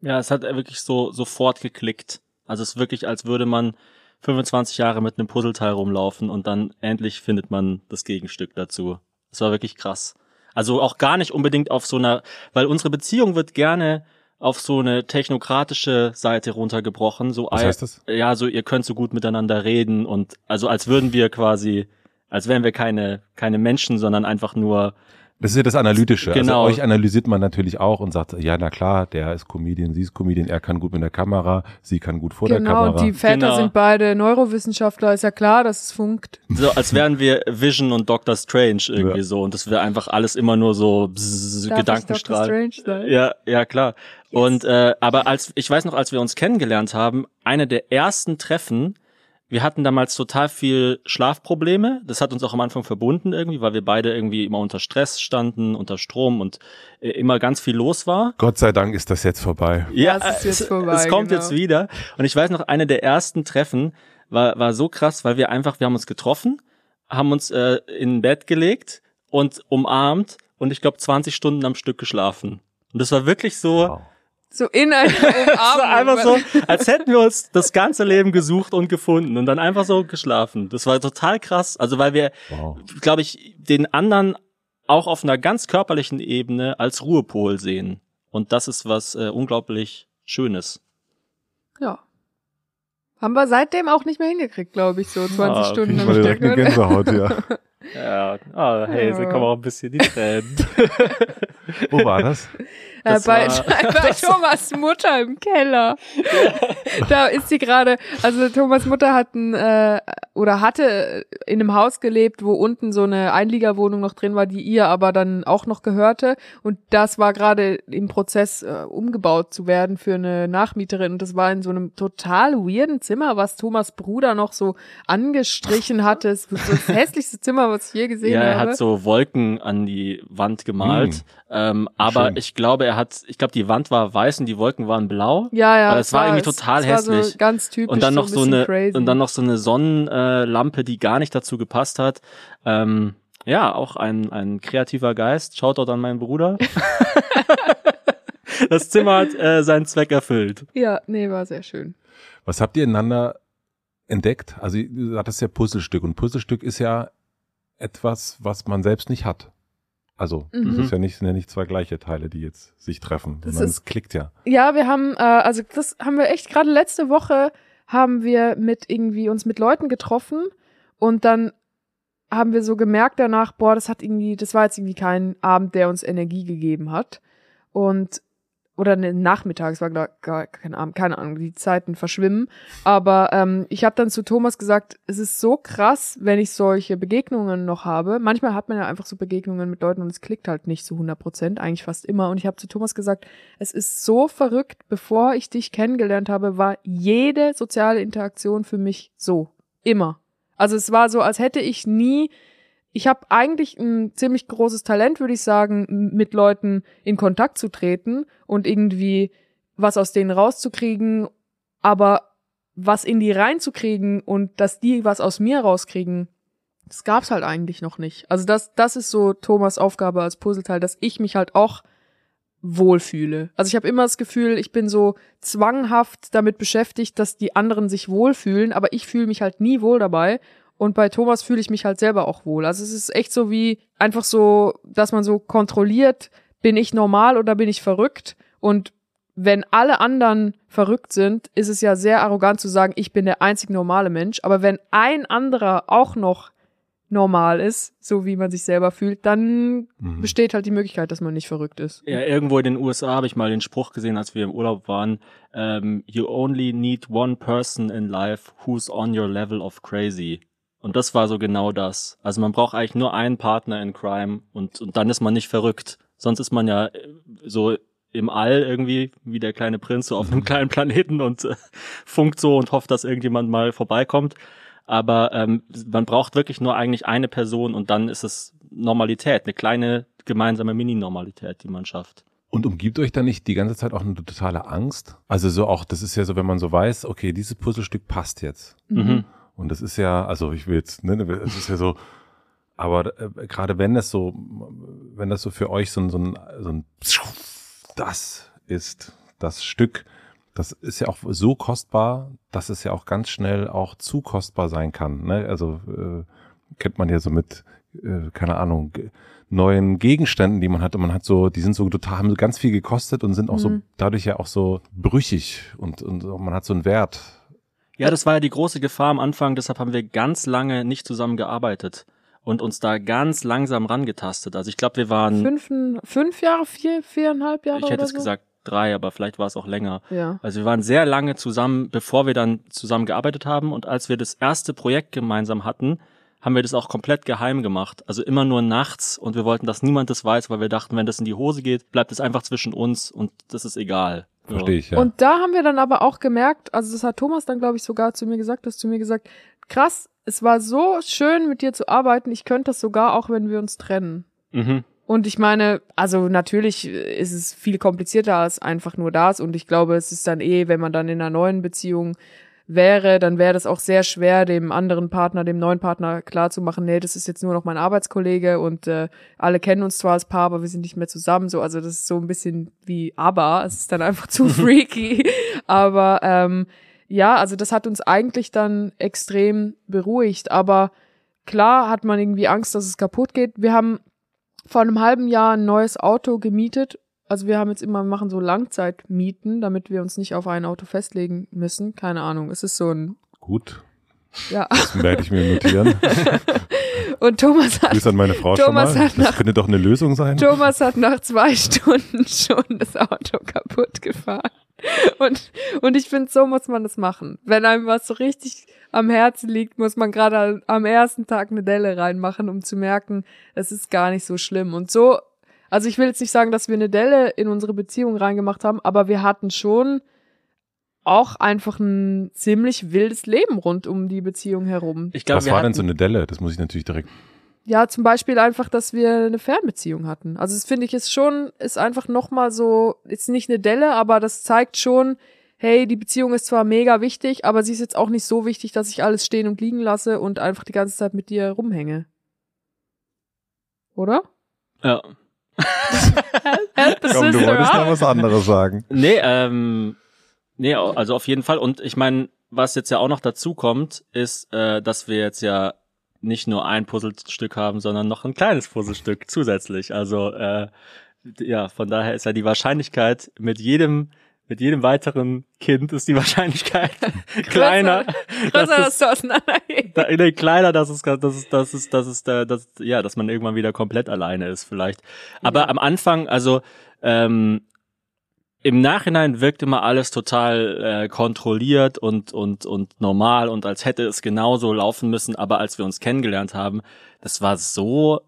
Ja, es hat wirklich so sofort geklickt. Also es ist wirklich, als würde man 25 Jahre mit einem Puzzleteil rumlaufen und dann endlich findet man das Gegenstück dazu. Das war wirklich krass. Also auch gar nicht unbedingt auf so einer, weil unsere Beziehung wird gerne auf so eine technokratische Seite runtergebrochen. So, Was heißt das? Ja, so ihr könnt so gut miteinander reden und also als würden wir quasi, als wären wir keine keine Menschen, sondern einfach nur das ist ja das Analytische. Genau. Also euch analysiert man natürlich auch und sagt, ja, na klar, der ist Comedian, sie ist Comedian, er kann gut mit der Kamera, sie kann gut vor der Genau, Kamera. die Väter Genau. sind beide Neurowissenschaftler, ist ja klar, dass es funkt. so, als wären wir Vision und Doctor Strange irgendwie Ja. so und das wäre einfach alles immer nur so bzz, Darf ich Gedankenstrahl. Dr. Strange sein? Ja, ja klar. Und äh, aber als ich weiß noch, als wir uns kennengelernt haben, eine der ersten Treffen, wir hatten damals total viel Schlafprobleme. Das hat uns auch am Anfang verbunden irgendwie, weil wir beide irgendwie immer unter Stress standen, unter Strom und äh, immer ganz viel los war. Gott sei Dank ist das jetzt vorbei. Ja, Das ist jetzt es, vorbei, es kommt genau. jetzt wieder. Und ich weiß noch, eine der ersten Treffen war, war so krass, weil wir einfach, wir haben uns getroffen, haben uns äh, in ein Bett gelegt und umarmt und ich glaube 20 Stunden am Stück geschlafen. Und das war wirklich so, Wow. So in einer das war Umarmung. einfach so, als hätten wir uns das ganze Leben gesucht und gefunden und dann einfach so geschlafen. Das war total krass. Also weil wir, Wow. glaube ich, den anderen auch auf einer ganz körperlichen Ebene als Ruhepol sehen. Und das ist was äh, unglaublich Schönes. Ja. Haben wir seitdem auch nicht mehr hingekriegt, glaube ich, so 20 Ah, Stunden Ich Stück. direkt eine oder? Gänsehaut, ja. Ja, ah, hey, Ja. so kommen auch ein bisschen die Tränen. Wo war das? Äh, Das bei, war- bei Thomas Mutter im Keller. Da ist sie gerade, also Thomas Mutter hat ein, äh, oder hatte in einem Haus gelebt, wo unten so eine Einliegerwohnung noch drin war, die ihr aber dann auch noch gehörte. Und das war gerade im Prozess, äh, umgebaut zu werden für eine Nachmieterin. Und das war in so einem total weirden Zimmer, was Thomas Bruder noch so angestrichen hatte. Es war so das hässlichste Zimmer, was ich je gesehen Ja, er habe. hat so Wolken an die Wand gemalt. Ähm, aber Schön. ich glaube, er hat, ich glaube, die Wand war weiß und die Wolken waren blau. Ja, ja. Aber es war irgendwie total es war so hässlich. ganz typisch. und dann noch so, ein eine crazy. und dann noch so eine Sonnenlampe, die gar nicht dazu gepasst hat. Ähm, ja, auch ein ein kreativer Geist. Schaut dort an meinen Bruder. das Zimmer hat äh, seinen Zweck erfüllt. Ja, nee, war sehr schön. Was habt ihr ineinander entdeckt? Also, du hattest ja Puzzlestück und Puzzlestück ist ja etwas, was man selbst nicht hat. Also, Mhm. das ist ja nicht, sind ja nicht zwei gleiche Teile, die jetzt sich treffen, Das sondern ist- es klickt ja. Ja, wir haben, äh, also das haben wir echt gerade letzte Woche haben wir mit irgendwie uns mit Leuten getroffen und dann haben wir so gemerkt danach, boah, das hat irgendwie, das war jetzt irgendwie kein Abend, der uns Energie gegeben hat. Und oder ne, Nachmittag, es war gar, gar kein Abend, keine Ahnung, die Zeiten verschwimmen. Aber ähm, ich habe dann zu Thomas gesagt, es ist so krass, wenn ich solche Begegnungen noch habe. Manchmal hat man ja einfach so Begegnungen mit Leuten und es klickt halt nicht zu 100 Prozent, eigentlich fast immer. Und ich habe zu Thomas gesagt, es ist so verrückt, bevor ich dich kennengelernt habe, war jede soziale Interaktion für mich so. Immer. Also es war so, als hätte ich nie, ich habe eigentlich ein ziemlich großes Talent, würde ich sagen, mit Leuten in Kontakt zu treten und irgendwie was aus denen rauszukriegen, aber was in die reinzukriegen und dass die was aus mir rauskriegen, Das gab's halt eigentlich noch nicht. Also das, das ist so Thomas Aufgabe als Puzzleteil, dass ich mich halt auch wohlfühle. Also ich habe immer das Gefühl, ich bin so zwanghaft damit beschäftigt, dass die anderen sich wohlfühlen, aber ich fühle mich halt nie wohl dabei. Und bei Thomas fühle ich mich halt selber auch wohl. Also es ist echt so wie einfach so, dass man so kontrolliert, bin ich normal oder bin ich verrückt? Und wenn alle anderen verrückt sind, ist es ja sehr arrogant zu sagen, ich bin der einzig normale Mensch. Aber wenn ein anderer auch noch normal ist, so wie man sich selber fühlt, dann mhm. besteht halt die Möglichkeit, dass man nicht verrückt ist. Ja, irgendwo in den USA habe ich mal den Spruch gesehen, als wir im Urlaub waren, um, ähm, you only need one person in life who's on your level of crazy. Und das war so genau das. Also man braucht eigentlich nur einen Partner in Crime und, und dann ist man nicht verrückt. Sonst ist man ja äh, so im All irgendwie, wie der kleine Prinz, so auf einem mhm. kleinen Planeten und äh, funkt so und hofft, dass irgendjemand mal vorbeikommt aber ähm, man braucht wirklich nur eigentlich eine Person und dann ist es Normalität, eine kleine gemeinsame Mini-Normalität, die man schafft. Und umgibt euch da nicht die ganze Zeit auch eine totale Angst? Also so auch, das ist ja so, wenn man so weiß, okay, dieses Puzzlestück passt jetzt. Mhm. Und das ist ja, also ich will jetzt, ne, es ist ja so, aber äh, gerade wenn das so, wenn das so für euch so ein, so ein, so ein das ist das Stück, das ist ja auch so kostbar, dass es ja auch ganz schnell auch zu kostbar sein kann. Ne? Also äh, kennt man ja so mit, äh, keine Ahnung, neuen Gegenständen, die man hat. Und man hat so, die sind so total, haben so ganz viel gekostet und sind auch mhm. so dadurch ja auch so brüchig und, und man hat so einen Wert. Ja, das war ja die große Gefahr am Anfang, deshalb haben wir ganz lange nicht zusammen gearbeitet und uns da ganz langsam rangetastet. Also ich glaube, wir waren fünf, fünf Jahre, vier, viereinhalb Jahre. Ich hätte es so? gesagt drei, aber vielleicht war es auch länger. Ja. Also wir waren sehr lange zusammen, bevor wir dann zusammen gearbeitet haben. Und als wir das erste Projekt gemeinsam hatten, haben wir das auch komplett geheim gemacht. Also immer nur nachts und wir wollten, dass niemand das weiß, weil wir dachten, wenn das in die Hose geht, bleibt es einfach zwischen uns und das ist egal. Verstehe ich, ja. Und da haben wir dann aber auch gemerkt, also das hat Thomas dann, glaube ich, sogar zu mir gesagt, das zu mir gesagt, krass, es war so schön mit dir zu arbeiten, ich könnte das sogar auch, wenn wir uns trennen. Mhm. Und ich meine, also natürlich ist es viel komplizierter als einfach nur das. Und ich glaube, es ist dann eh, wenn man dann in einer neuen Beziehung wäre, dann wäre das auch sehr schwer, dem anderen Partner, dem neuen Partner klarzumachen, nee, das ist jetzt nur noch mein Arbeitskollege und äh, alle kennen uns zwar als Paar, aber wir sind nicht mehr zusammen. So, also das ist so ein bisschen wie aber, es ist dann einfach zu freaky. aber ähm, ja, also das hat uns eigentlich dann extrem beruhigt. Aber klar hat man irgendwie Angst, dass es kaputt geht. Wir haben vor einem halben Jahr ein neues Auto gemietet. Also wir haben jetzt immer, wir machen so Langzeitmieten, damit wir uns nicht auf ein Auto festlegen müssen. Keine Ahnung. Es ist so ein. Gut. Ja. Das werde ich mir notieren. Und Thomas hat. Grüß an meine Frau Thomas schon mal. Hat das nach, könnte doch eine Lösung sein. Thomas hat nach zwei Stunden schon das Auto kaputt gefahren. Und, und ich finde, so muss man das machen. Wenn einem was so richtig am Herzen liegt, muss man gerade am ersten Tag eine Delle reinmachen, um zu merken, es ist gar nicht so schlimm. Und so, also ich will jetzt nicht sagen, dass wir eine Delle in unsere Beziehung reingemacht haben, aber wir hatten schon auch einfach ein ziemlich wildes Leben rund um die Beziehung herum. Ich glaub, Was war denn so eine Delle? Das muss ich natürlich direkt ja, zum Beispiel einfach, dass wir eine Fernbeziehung hatten. Also das finde ich ist schon, ist einfach nochmal so, ist nicht eine Delle, aber das zeigt schon, hey, die Beziehung ist zwar mega wichtig, aber sie ist jetzt auch nicht so wichtig, dass ich alles stehen und liegen lasse und einfach die ganze Zeit mit dir rumhänge. Oder? Ja. Komm, du wolltest noch was anderes sagen. Nee, ähm, nee, also auf jeden Fall. Und ich meine, was jetzt ja auch noch dazu kommt, ist, äh, dass wir jetzt ja nicht nur ein Puzzlestück haben, sondern noch ein kleines Puzzlestück zusätzlich. Also äh, ja, von daher ist ja die Wahrscheinlichkeit mit jedem mit jedem weiteren Kind ist die Wahrscheinlichkeit kleiner, größer, dass, dass du da, nee, kleiner, dass es, dass es, dass es, dass es, dass, dass, ja, dass man irgendwann wieder komplett alleine ist vielleicht. Aber ja. am Anfang, also ähm, im Nachhinein wirkt immer alles total äh, kontrolliert und und und normal und als hätte es genauso laufen müssen, aber als wir uns kennengelernt haben, das war so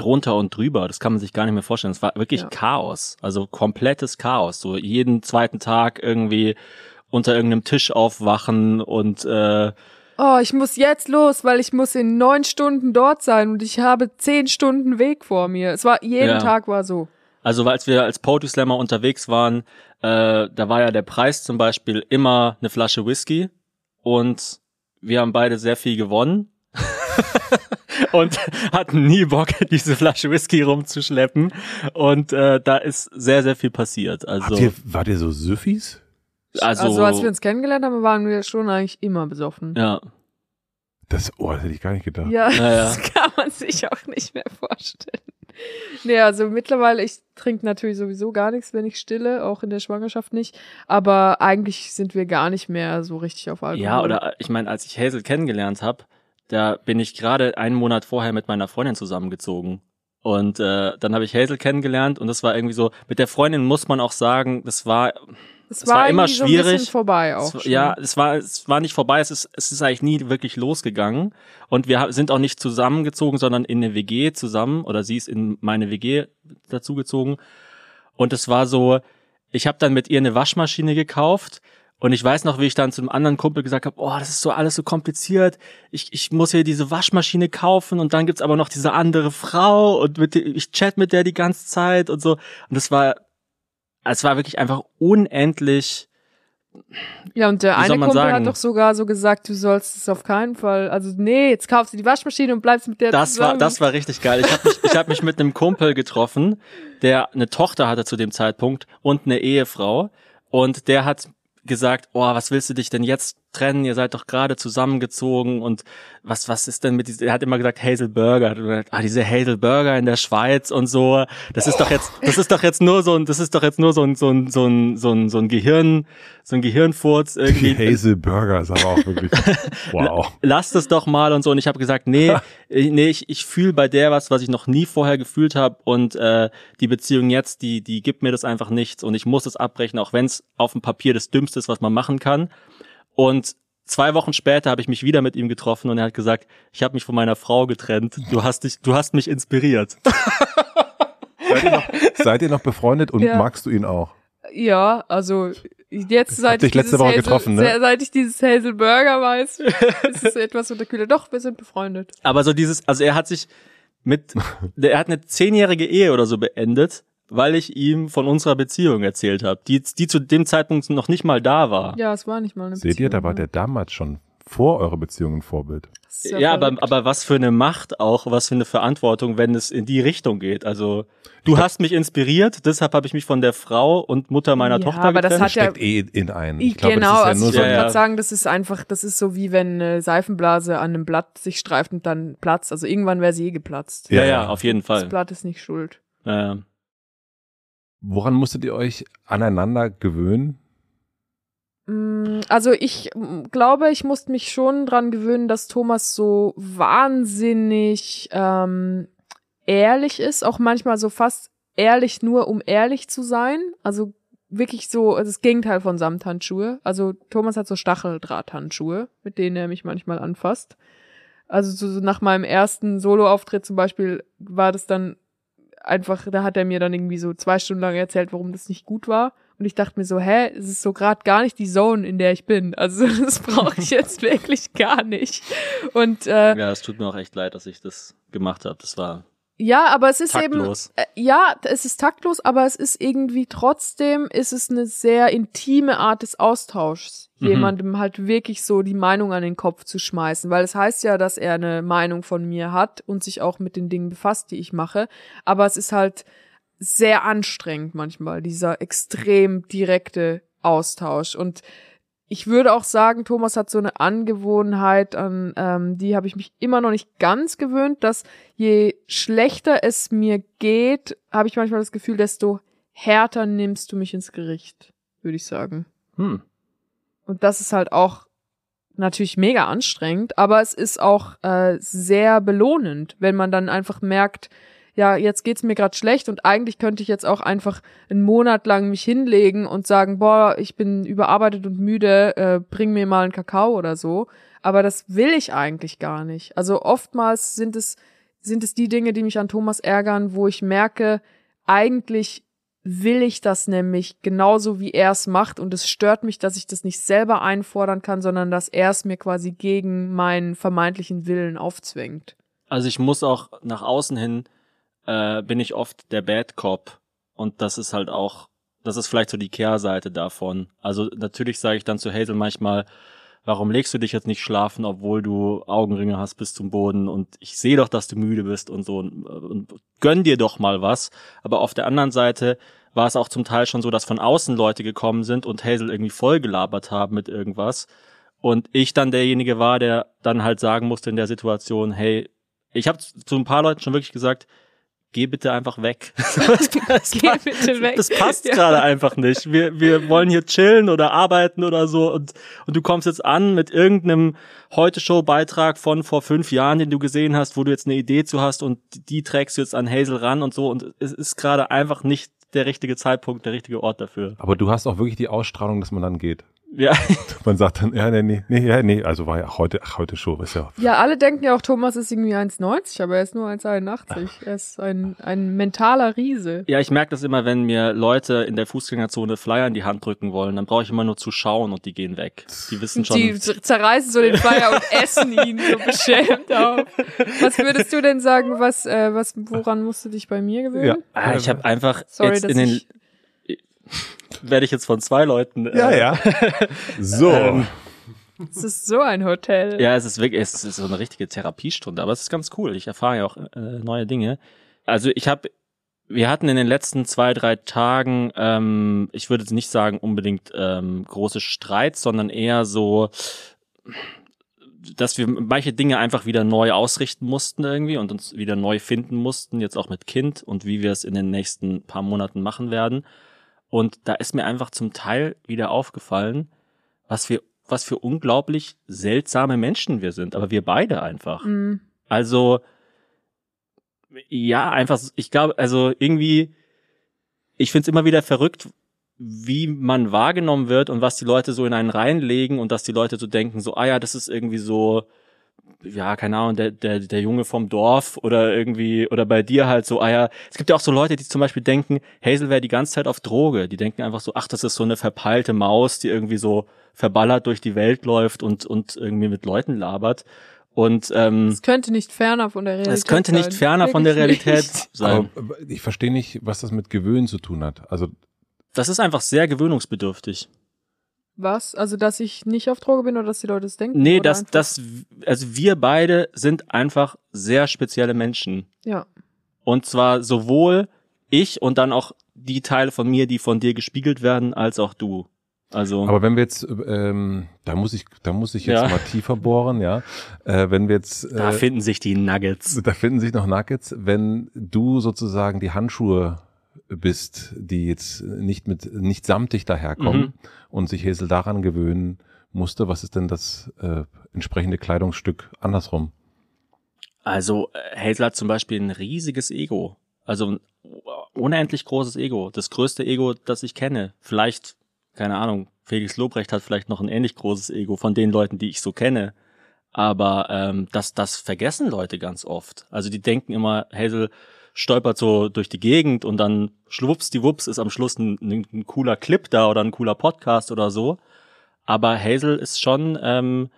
drunter und drüber, das kann man sich gar nicht mehr vorstellen. Es war wirklich ja. Chaos, also komplettes Chaos. So jeden zweiten Tag irgendwie unter irgendeinem Tisch aufwachen und äh, Oh, ich muss jetzt los, weil ich muss in neun Stunden dort sein und ich habe zehn Stunden Weg vor mir. Es war jeden ja. Tag war so. Also als wir als Poetry Slammer unterwegs waren, äh, da war ja der Preis zum Beispiel immer eine Flasche Whisky und wir haben beide sehr viel gewonnen. und hatten nie Bock, diese Flasche Whisky rumzuschleppen. Und äh, da ist sehr, sehr viel passiert. Also, ihr, wart ihr so Süffis? also, Also, als wir uns kennengelernt haben, waren wir schon eigentlich immer besoffen. ja, Das, oh, das hätte ich gar nicht gedacht. Ja, Ja, ja. das kann man sich auch nicht mehr vorstellen. Nee, also mittlerweile, ich trinke natürlich sowieso gar nichts, wenn ich stille, auch in der Schwangerschaft nicht. Aber eigentlich sind wir gar nicht mehr so richtig auf Alkohol. ja, oder ich meine, als ich Hazel kennengelernt habe, da bin ich gerade einen Monat vorher mit meiner Freundin zusammengezogen. Und äh, dann habe ich Hazel kennengelernt und das war irgendwie so, mit der Freundin muss man auch sagen, das war es es war immer So ein schwierig. bisschen vorbei auch. Es, war- ja, es war, es war nicht vorbei, es ist, es ist eigentlich nie wirklich losgegangen. Und wir sind auch nicht zusammengezogen, sondern in eine WG zusammen, oder sie ist in meine WG dazugezogen. Und es war so, ich habe dann mit ihr eine Waschmaschine gekauft und ich weiß noch, wie ich dann zu einem anderen Kumpel gesagt habe, oh, das ist so alles so kompliziert. Ich, ich muss hier diese Waschmaschine kaufen und dann gibt's aber noch diese andere Frau und mit, der- ich chat mit der die ganze Zeit und so. Und das war, es war wirklich einfach unendlich Ja, und der eine Kumpel sagen? hat doch sogar so gesagt, du sollst es auf keinen Fall. Also, nee, jetzt kaufst du die Waschmaschine und bleibst mit der Das zusammen. war, das war richtig geil. Ich habe mich, ich hab mich mit einem Kumpel getroffen, der eine Tochter hatte zu dem Zeitpunkt und eine Ehefrau. Und der hat gesagt, oh, was willst du dich denn jetzt trennen? Ihr seid doch gerade zusammengezogen und was, was ist denn mit diesem, er hat immer gesagt Hazel Burger. Er hat, Ah, diese Hazel Burger in der Schweiz und so. Das ist doch jetzt, das ist doch jetzt nur so ein, das ist doch jetzt nur so ein, so ein, so ein, so ein, so ein Gehirn, so ein Gehirnfurz irgendwie. Hazel Burger ist aber auch wirklich, wow. lass das doch mal und so. Und ich habe gesagt, nee, äh, nee, ich, ich fühle bei der was, was ich noch nie vorher gefühlt habe. Und äh, die Beziehung jetzt, die, die gibt mir das einfach nichts. Und ich muss es abbrechen, auch wenn es auf dem Papier das Dümmste ist, was man machen kann. Und zwei Wochen später habe ich mich wieder mit ihm getroffen und er hat gesagt, ich habe mich von meiner Frau getrennt. Du hast dich, du hast mich inspiriert. Seid ihr noch, seid ihr noch befreundet und Ja. magst du ihn auch? Ja, also jetzt seit ich letzte dieses Woche Hazel, getroffen, ne? se- Seit ich dieses Hazel Burger weiß, ist es etwas unterkühler. Doch, wir sind befreundet. Aber so dieses, also er hat sich mit, er hat eine zehnjährige Ehe oder so beendet, weil ich ihm von unserer Beziehung erzählt habe, die, die zu dem Zeitpunkt noch nicht mal da war. Ja, es war nicht mal eine Seht ihr, da war der damals schon vor eurer Beziehung ein Vorbild. Das ist Ja, aber, aber was für eine Macht auch, was für eine Verantwortung, wenn es in die Richtung geht. Also du hast mich inspiriert, deshalb habe ich mich von der Frau und Mutter meiner Ja, Tochter aber das getrennt. hat ja- Steckt eh in einen. Ich glaube, genau, das ist ja also nur ich so wollte Ja, ja. gerade sagen, das ist einfach, das ist so wie wenn eine Seifenblase an einem Blatt sich streift und dann platzt. Also irgendwann wäre sie eh geplatzt. ja, Ja, ja, ja. auf jeden Das Fall. Blatt ist nicht schuld. Äh, Woran musstet ihr euch aneinander gewöhnen? Mm, Also ich mm, glaube, ich musste mich schon dran gewöhnen, dass Thomas so wahnsinnig ähm, ehrlich ist, auch manchmal so fast ehrlich nur, um ehrlich zu sein. Also wirklich so also das Gegenteil von Samthandschuhe. Also Thomas hat so Stacheldrahthandschuhe, mit denen er mich manchmal anfasst. Also so, nach meinem ersten Soloauftritt zum Beispiel war das dann einfach, da hat er mir dann irgendwie so zwei Stunden lang erzählt, warum das nicht gut war. Und ich dachte mir so, hä, es ist so gerade gar nicht die Zone, in der ich bin. Also das brauche ich jetzt wirklich gar nicht. Und äh, ja, es tut mir auch echt leid, dass ich das gemacht habe. Das war ja, aber es ist taktlos. eben, äh, ja, es ist taktlos, aber es ist irgendwie trotzdem, ist es eine sehr intime Art des Austauschs, Mhm. jemandem halt wirklich so die Meinung an den Kopf zu schmeißen, weil es heißt ja, dass er eine Meinung von mir hat und sich auch mit den Dingen befasst, die ich mache, aber es ist halt sehr anstrengend manchmal, dieser extrem direkte Austausch und ich würde auch sagen, Thomas hat so eine Angewohnheit, an ähm, die habe ich mich immer noch nicht ganz gewöhnt, dass je schlechter es mir geht, habe ich manchmal das Gefühl, desto härter nimmst du mich ins Gericht, würde ich sagen. Hm. Und das ist halt auch natürlich mega anstrengend, aber es ist auch äh, sehr belohnend, wenn man dann einfach merkt, ja, jetzt geht's mir gerade schlecht und eigentlich könnte ich jetzt auch einfach einen Monat lang mich hinlegen und sagen, boah, ich bin überarbeitet und müde, äh, bring mir mal einen Kakao oder so. Aber das will ich eigentlich gar nicht. Also oftmals sind es, sind es die Dinge, die mich an Thomas ärgern, wo ich merke, eigentlich will ich das nämlich genauso wie er es macht und es stört mich, dass ich das nicht selber einfordern kann, sondern dass er es mir quasi gegen meinen vermeintlichen Willen aufzwängt. Also ich muss auch nach außen hin, äh, bin ich oft der Bad Cop. Und das ist halt auch, das ist vielleicht so die Kehrseite davon. Also natürlich sage ich dann zu Hazel manchmal, warum legst du dich jetzt nicht schlafen, obwohl du Augenringe hast bis zum Boden und ich sehe doch, dass du müde bist und so und, und gönn dir doch mal was. Aber auf der anderen Seite war es auch zum Teil schon so, dass von außen Leute gekommen sind und Hazel irgendwie vollgelabert haben mit irgendwas. Und ich dann derjenige war, der dann halt sagen musste in der Situation, hey, ich habe zu ein paar Leuten schon wirklich gesagt, geh bitte einfach weg. das, geh bitte weg. Das passt ja. gerade einfach nicht. Wir, wir wollen hier chillen oder arbeiten oder so und, und du kommst jetzt an mit irgendeinem Heute-Show-Beitrag von vor fünf Jahren, den du gesehen hast, wo du jetzt eine Idee zu hast und die trägst du jetzt an Hazel ran und so und es ist gerade einfach nicht der richtige Zeitpunkt, der richtige Ort dafür. Aber du hast auch wirklich die Ausstrahlung, dass man dann geht. Ja. Man sagt dann, ja, nee, nee, nee, ja, nee, also war ja heute, ach, heute schon, ist ja. Ja, alle denken ja auch, Thomas ist irgendwie 1,90, aber er ist nur 1,81. Er ist ein, ein mentaler Riese. Ja, ich merke das immer, wenn mir Leute in der Fußgängerzone Flyer in die Hand drücken wollen, dann brauche ich immer nur zu schauen und die gehen weg. Die wissen schon. Die zerreißen so den Flyer und essen ihn so beschämt auf. Was würdest du denn sagen, was, äh, was, woran musst du dich bei mir gewöhnen? Ja. Ah, ich habe einfach Sorry, jetzt in den werde ich jetzt von zwei Leuten. Äh, ja, ja. So. Ähm, es ist so ein Hotel. Ja, es ist wirklich, es ist so eine richtige Therapiestunde, aber es ist ganz cool. Ich erfahre ja auch äh, neue Dinge. Also ich habe, wir hatten in den letzten zwei, drei Tagen, ähm, ich würde jetzt nicht sagen unbedingt ähm, große Streits, sondern eher so, dass wir manche Dinge einfach wieder neu ausrichten mussten irgendwie und uns wieder neu finden mussten, jetzt auch mit Kind und wie wir es in den nächsten paar Monaten machen werden. Und da ist mir einfach zum Teil wieder aufgefallen, was wir, was für unglaublich seltsame Menschen wir sind. Aber wir beide einfach. Mhm. Also, ja, einfach, ich glaube, also irgendwie, ich find's immer wieder verrückt, wie man wahrgenommen wird und was die Leute so in einen reinlegen und dass die Leute so denken, so, ah ja, das ist irgendwie so, ja, keine Ahnung, der, der, der Junge vom Dorf oder irgendwie, oder bei dir halt so, ah ja, es gibt ja auch so Leute, die zum Beispiel denken, Hazel wäre die ganze Zeit auf Droge. Die denken einfach so, ach, das ist so eine verpeilte Maus, die irgendwie so verballert durch die Welt läuft und, und irgendwie mit Leuten labert. Und ähm, es könnte nicht ferner von der Realität Es könnte nicht ferner sein. von der Realität nicht. sein. Aber ich verstehe nicht, was das mit Gewöhnen zu tun hat. Also das ist einfach sehr gewöhnungsbedürftig. Was? Also, dass ich nicht auf Droge bin oder dass die Leute es denken? Nee, dass, dass, also wir beide sind einfach sehr spezielle Menschen. Ja. Und zwar sowohl ich und dann auch die Teile von mir, die von dir gespiegelt werden, als auch du. Also. Aber wenn wir jetzt, ähm, da muss ich, da muss ich jetzt ja. mal tiefer bohren, ja. Äh, wenn wir jetzt. Äh, da finden sich die Nuggets. Da finden sich noch Nuggets. Wenn du sozusagen die Handschuhe bist, die jetzt nicht mit nicht samtig daherkommen mhm. und sich Hesel daran gewöhnen musste, was ist denn das äh, entsprechende Kleidungsstück andersrum? Also Hazel hat zum Beispiel ein riesiges Ego, also ein unendlich großes Ego, das größte Ego, das ich kenne. Vielleicht, keine Ahnung, Felix Lobrecht hat vielleicht noch ein ähnlich großes Ego von den Leuten, die ich so kenne. Aber ähm, das, das vergessen Leute ganz oft. Also die denken immer, Hazel stolpert so durch die Gegend und dann schwuppsdiwupps ist am Schluss ein, ein, cooler Clip da oder ein cooler Podcast oder so. Aber Hazel ist schon ähm,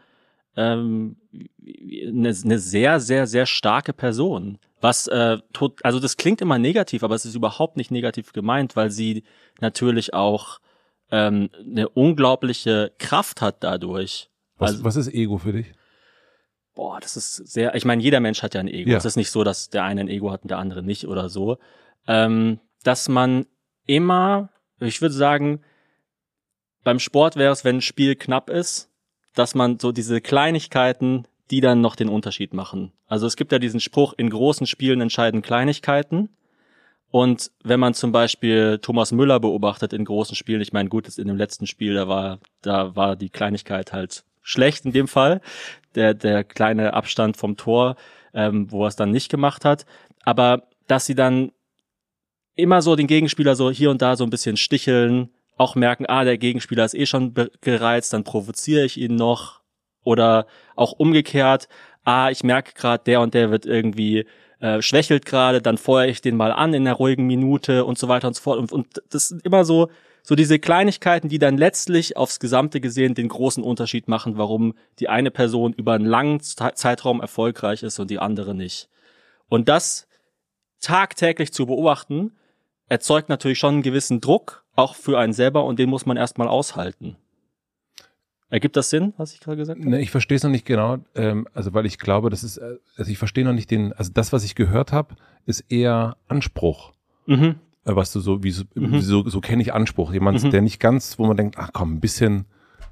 ähm, eine, eine sehr, sehr, sehr starke Person. Was, äh, tot, also das klingt immer negativ, aber es ist überhaupt nicht negativ gemeint, weil sie natürlich auch ähm, eine unglaubliche Kraft hat dadurch. Was, also, was ist Ego für dich? Boah, das ist sehr, ich meine, jeder Mensch hat ja ein Ego. Ja. Es ist nicht so, dass der eine ein Ego hat und der andere nicht oder so. Ähm, dass man immer, ich würde sagen, beim Sport wäre es, wenn ein Spiel knapp ist, dass man so diese Kleinigkeiten, die dann noch den Unterschied machen. Also es gibt ja diesen Spruch, in großen Spielen entscheiden Kleinigkeiten. Und wenn man zum Beispiel Thomas Müller beobachtet in großen Spielen, ich meine, gut, in dem letzten Spiel, da war, da war die Kleinigkeit halt schlecht in dem Fall, der, der kleine Abstand vom Tor, ähm, wo er es dann nicht gemacht hat. Aber dass sie dann immer so den Gegenspieler so hier und da so ein bisschen sticheln, auch merken, ah, der Gegenspieler ist eh schon gereizt, dann provoziere ich ihn noch. Oder auch umgekehrt, ah, ich merke gerade, der und der wird irgendwie äh, schwächelt gerade, dann feuere ich den mal an in einer ruhigen Minute und so weiter und so fort. Und, und das sind immer so so diese Kleinigkeiten, die dann letztlich aufs Gesamte gesehen den großen Unterschied machen, warum die eine Person über einen langen Zeitraum erfolgreich ist und die andere nicht. Und das tagtäglich zu beobachten, erzeugt natürlich schon einen gewissen Druck, auch für einen selber, und den muss man erstmal aushalten. Ergibt das Sinn, was ich gerade gesagt habe? Ne, ich verstehe es noch nicht genau. Ähm, also weil ich glaube, das ist, äh, also ich verstehe noch nicht den, also das, was ich gehört habe, ist eher Anspruch. Mhm. Äh, was du so, wie so, Mhm. so, so kenne ich Anspruch. Jemand, Mhm. der nicht ganz, wo man denkt, ach komm, ein bisschen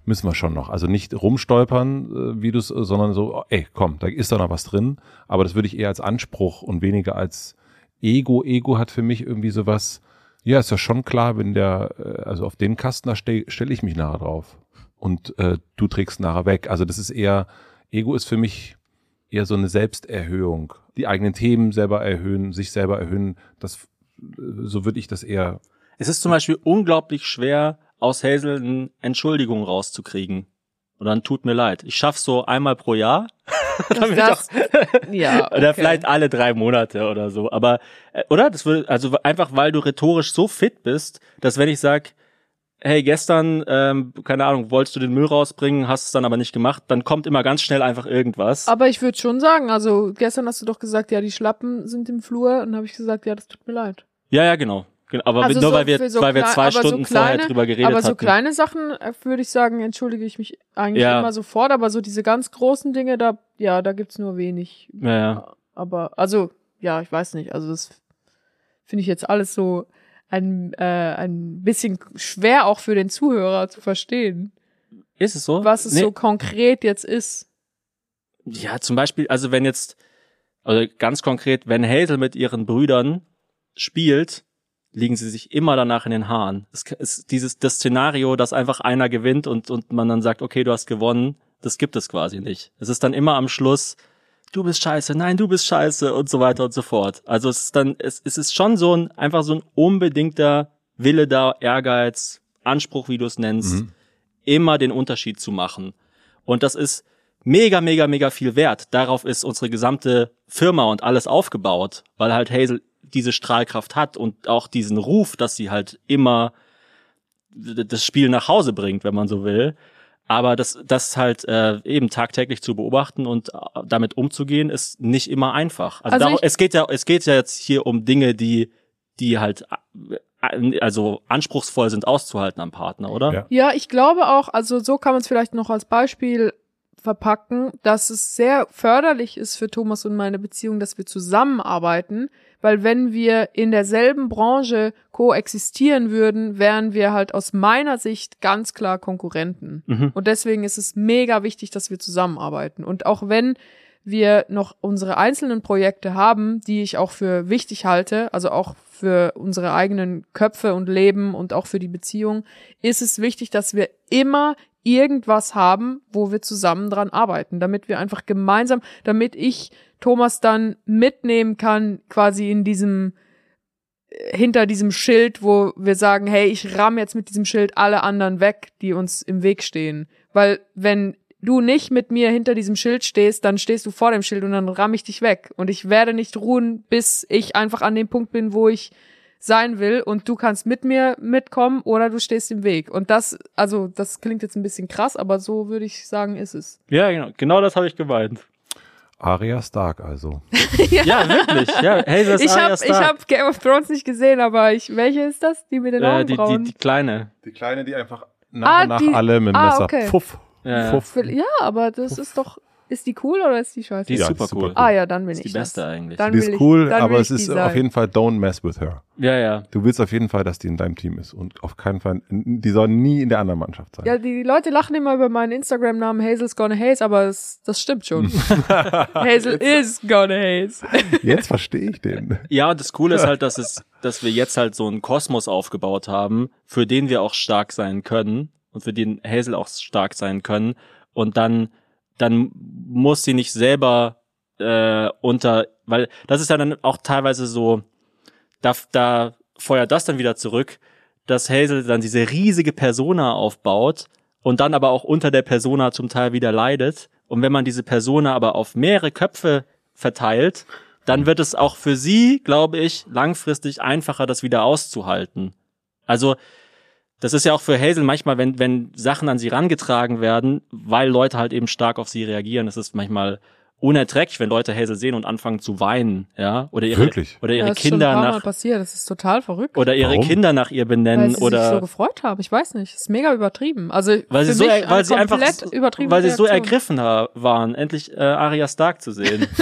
müssen wir schon noch. Also nicht rumstolpern, äh, wie du es, sondern so, oh, ey, komm, da ist doch noch was drin. Aber das würde ich eher als Anspruch und weniger als Ego. Ego hat für mich irgendwie sowas, ja, ist ja schon klar, wenn der, äh, also auf den Kasten, da stelle stell ich mich nachher drauf. Und äh, du trägst nachher weg. Also das ist eher, Ego ist für mich eher so eine Selbsterhöhung. Die eigenen Themen selber erhöhen, sich selber erhöhen. Das, so würde ich das eher Es ist zum Beispiel unglaublich schwer, aus Hazel eine Entschuldigung rauszukriegen. Oder ein tut mir leid. Ich schaff's so einmal pro Jahr. Damit Das, auch- ja, Oder okay. vielleicht alle drei Monate oder so. Aber, äh, oder? Das würde, also einfach, weil du rhetorisch so fit bist, dass wenn ich sag, hey, gestern, ähm, keine Ahnung, wolltest du den Müll rausbringen, hast es dann aber nicht gemacht, dann kommt immer ganz schnell einfach irgendwas. Aber ich würde schon sagen, also gestern hast du doch gesagt, ja, die Schlappen sind im Flur und habe ich gesagt, ja, das tut mir leid. Ja, ja, genau. Aber Also nur so weil wir, so weil wir zwei aber so Stunden vorher kleine- drüber geredet aber so hatten. kleine Sachen äh, würde ich sagen, entschuldige ich mich eigentlich Ja. immer sofort, aber so diese ganz großen Dinge, da, ja, da gibt's nur wenig. Ja, ja. Aber, also, ja, ich weiß nicht, also das finde ich jetzt alles so ein, äh, ein bisschen schwer auch für den Zuhörer zu verstehen, Ist es so? was es Nee. so konkret jetzt ist. Ja, zum Beispiel, also wenn jetzt, also ganz konkret, wenn Hazel mit ihren Brüdern spielt, liegen sie sich immer danach in den Haaren. Es ist dieses das Szenario, dass einfach einer gewinnt und und man dann sagt, okay, du hast gewonnen, das gibt es quasi nicht. Es ist dann immer am Schluss, du bist scheiße, nein, du bist scheiße und so weiter und so fort. Also es ist dann, es, es ist schon so ein einfach so ein unbedingter Wille da, Ehrgeiz, Anspruch, wie du es nennst, Mhm. immer den Unterschied zu machen. Und das ist mega, mega, mega viel wert. Darauf ist unsere gesamte Firma und alles aufgebaut, weil halt Hazel diese Strahlkraft hat und auch diesen Ruf, dass sie halt immer das Spiel nach Hause bringt, wenn man so will. Aber das, das halt äh, eben tagtäglich zu beobachten und äh, damit umzugehen, ist nicht immer einfach. Also, Also darum- es geht ja, es geht ja jetzt hier um Dinge, die, die halt äh, also anspruchsvoll sind auszuhalten am Partner, oder? Ja. Ja, ich glaube auch, also so kann man es vielleicht noch als Beispiel verpacken, dass es sehr förderlich ist für Thomas und meine Beziehung, dass wir zusammenarbeiten, weil wenn wir in derselben Branche koexistieren würden, wären wir halt aus meiner Sicht ganz klar Konkurrenten. Mhm. Und deswegen ist es mega wichtig, dass wir zusammenarbeiten. Und auch wenn wir noch unsere einzelnen Projekte haben, die ich auch für wichtig halte, also auch für unsere eigenen Köpfe und Leben und auch für die Beziehung, ist es wichtig, dass wir immer irgendwas haben, wo wir zusammen dran arbeiten, damit wir einfach gemeinsam, damit ich Thomas dann mitnehmen kann, quasi in diesem äh, hinter diesem Schild, wo wir sagen, hey, ich ramm jetzt mit diesem Schild alle anderen weg, die uns im Weg stehen. Weil wenn du nicht mit mir hinter diesem Schild stehst, dann stehst du vor dem Schild und dann ramm ich dich weg. Und ich werde nicht ruhen, bis ich einfach an dem Punkt bin, wo ich sein will und du kannst mit mir mitkommen oder du stehst im Weg. Und das, also das klingt jetzt ein bisschen krass, aber so würde ich sagen, ist es. Ja, genau. Genau das habe ich gemeint. Arya Stark also. Ja, wirklich. Ja, Hazel ist Ich Arya habe ich Stark. hab Game of Thrones nicht gesehen, aber ich, welche ist das? Die mit den äh, die, die, die kleine. Die Kleine, die einfach nach Ah, und nach die- alle mit dem ah, Messer. okay. Puff. Ja, ja. Puff. ja, aber das ist doch, ist die cool oder ist die scheiße? Die ist Ja, super cool. cool. Ah ja, dann bin ist die ich beste das. eigentlich. Dann Die will ist ich- cool, dann aber es ich ist die auf jeden Fall don't mess with her. Ja, ja. Du willst auf jeden Fall, dass die in deinem Team ist und auf keinen Fall, die soll nie in der anderen Mannschaft sein. Ja, die Leute lachen immer über meinen Instagram-Namen Hazel's Gonna Haze, aber es, das stimmt schon. Hazel is gonna haze. Jetzt verstehe ich den. Ja, das Coole ist halt, dass es, dass wir jetzt halt so einen Kosmos aufgebaut haben, für den wir auch stark sein können und für den Hazel auch stark sein können. Und dann, dann muss sie nicht selber äh, unter, weil das ist ja dann auch teilweise so, da, da feuert das dann wieder zurück, dass Hazel dann diese riesige Persona aufbaut und dann aber auch unter der Persona zum Teil wieder leidet. Und wenn man diese Persona aber auf mehrere Köpfe verteilt, dann wird es auch für sie, glaube ich, langfristig einfacher, das wieder auszuhalten. Also, das ist ja auch für Hazel manchmal, wenn, wenn Sachen an sie rangetragen werden, weil Leute halt eben stark auf sie reagieren, das ist manchmal unerträglich, wenn Leute Hazel sehen und anfangen zu weinen, ja, oder ihre Wirklich? oder ihre ja, das ist schon Kinder ein paar Mal nach passiert. Das ist total verrückt. oder ihre Warum? Kinder nach ihr weil benennen sie sich oder so gefreut haben. Ich weiß nicht. Das ist mega übertrieben. Also weil sie so er, weil sie einfach komplett so, übertriebene weil sie so Reaktion. ergriffen ha- waren, endlich äh, Arya Stark zu sehen.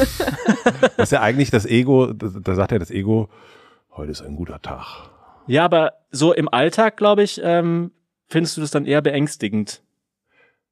Das ist ja eigentlich das Ego, da, da sagt ja das Ego, heute ist ein guter Tag. Ja, aber so im Alltag, glaube ich, ähm, findest du das dann eher beängstigend.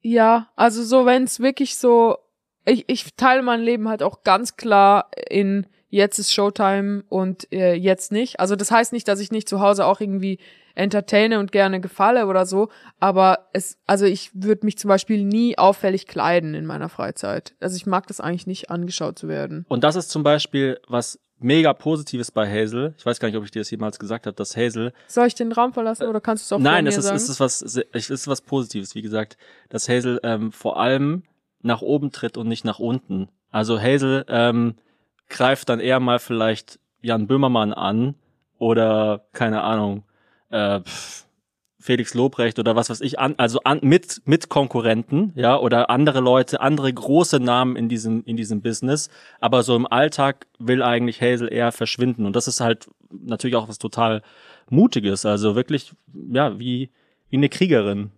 Ja, also so, wenn es wirklich so, ich, ich teile mein Leben halt auch ganz klar in jetzt ist Showtime und äh, jetzt nicht. Also das heißt nicht, dass ich nicht zu Hause auch irgendwie entertaine und gerne gefalle oder so, aber es, also ich würde mich zum Beispiel nie auffällig kleiden in meiner Freizeit. Also ich mag das eigentlich nicht, angeschaut zu werden. Und das ist zum Beispiel was mega Positives bei Hazel. Ich weiß gar nicht, ob ich dir das jemals gesagt habe, dass Hazel Soll ich den Raum verlassen oder kannst du es auch Nein, es ist, sagen? es ist was, es ist was Positives, wie gesagt, dass Hazel ähm, vor allem nach oben tritt und nicht nach unten. Also Hazel ähm, greift dann eher mal vielleicht Jan Böhmermann an oder keine Ahnung äh, pff, Felix Lobrecht oder was weiß ich an, also an, mit mit Konkurrenten, ja oder andere Leute, andere große Namen in diesem in diesem Business. Aber so im Alltag will eigentlich Hazel eher verschwinden und das ist halt natürlich auch was total Mutiges. Also wirklich ja wie wie eine Kriegerin.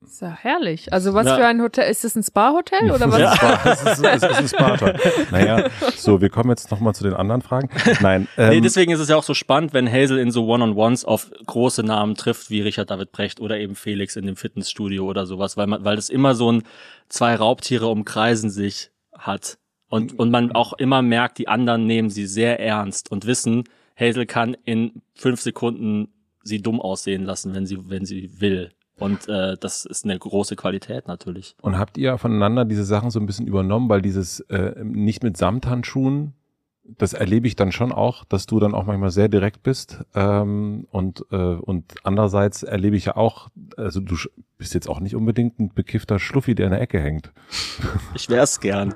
Ist ja herrlich. Also was Ja. für ein Hotel? Ist das ein Spa-Hotel oder was? Ja. Es ist, es ist ein Sparta. Naja, so, wir kommen jetzt nochmal zu den anderen Fragen. Nein, ähm, nee, deswegen ist es ja auch so spannend, wenn Hazel in so One-on-Ones auf große Namen trifft, wie Richard David Brecht oder eben Felix in dem Fitnessstudio oder sowas, weil man, weil das immer so ein zwei Raubtiere umkreisen sich hat. Und, und man auch immer merkt, die anderen nehmen sie sehr ernst und wissen, Hazel kann in fünf Sekunden sie dumm aussehen lassen, wenn sie, wenn sie will. Und äh, das ist eine große Qualität natürlich. Und habt ihr voneinander diese Sachen so ein bisschen übernommen, weil dieses äh, nicht mit Samthandschuhen, das erlebe ich dann schon auch, dass du dann auch manchmal sehr direkt bist. Ähm, und, äh, und andererseits erlebe ich ja auch, also du bist jetzt auch nicht unbedingt ein bekiffter Schluffi, der in der Ecke hängt. Ich wär's gern.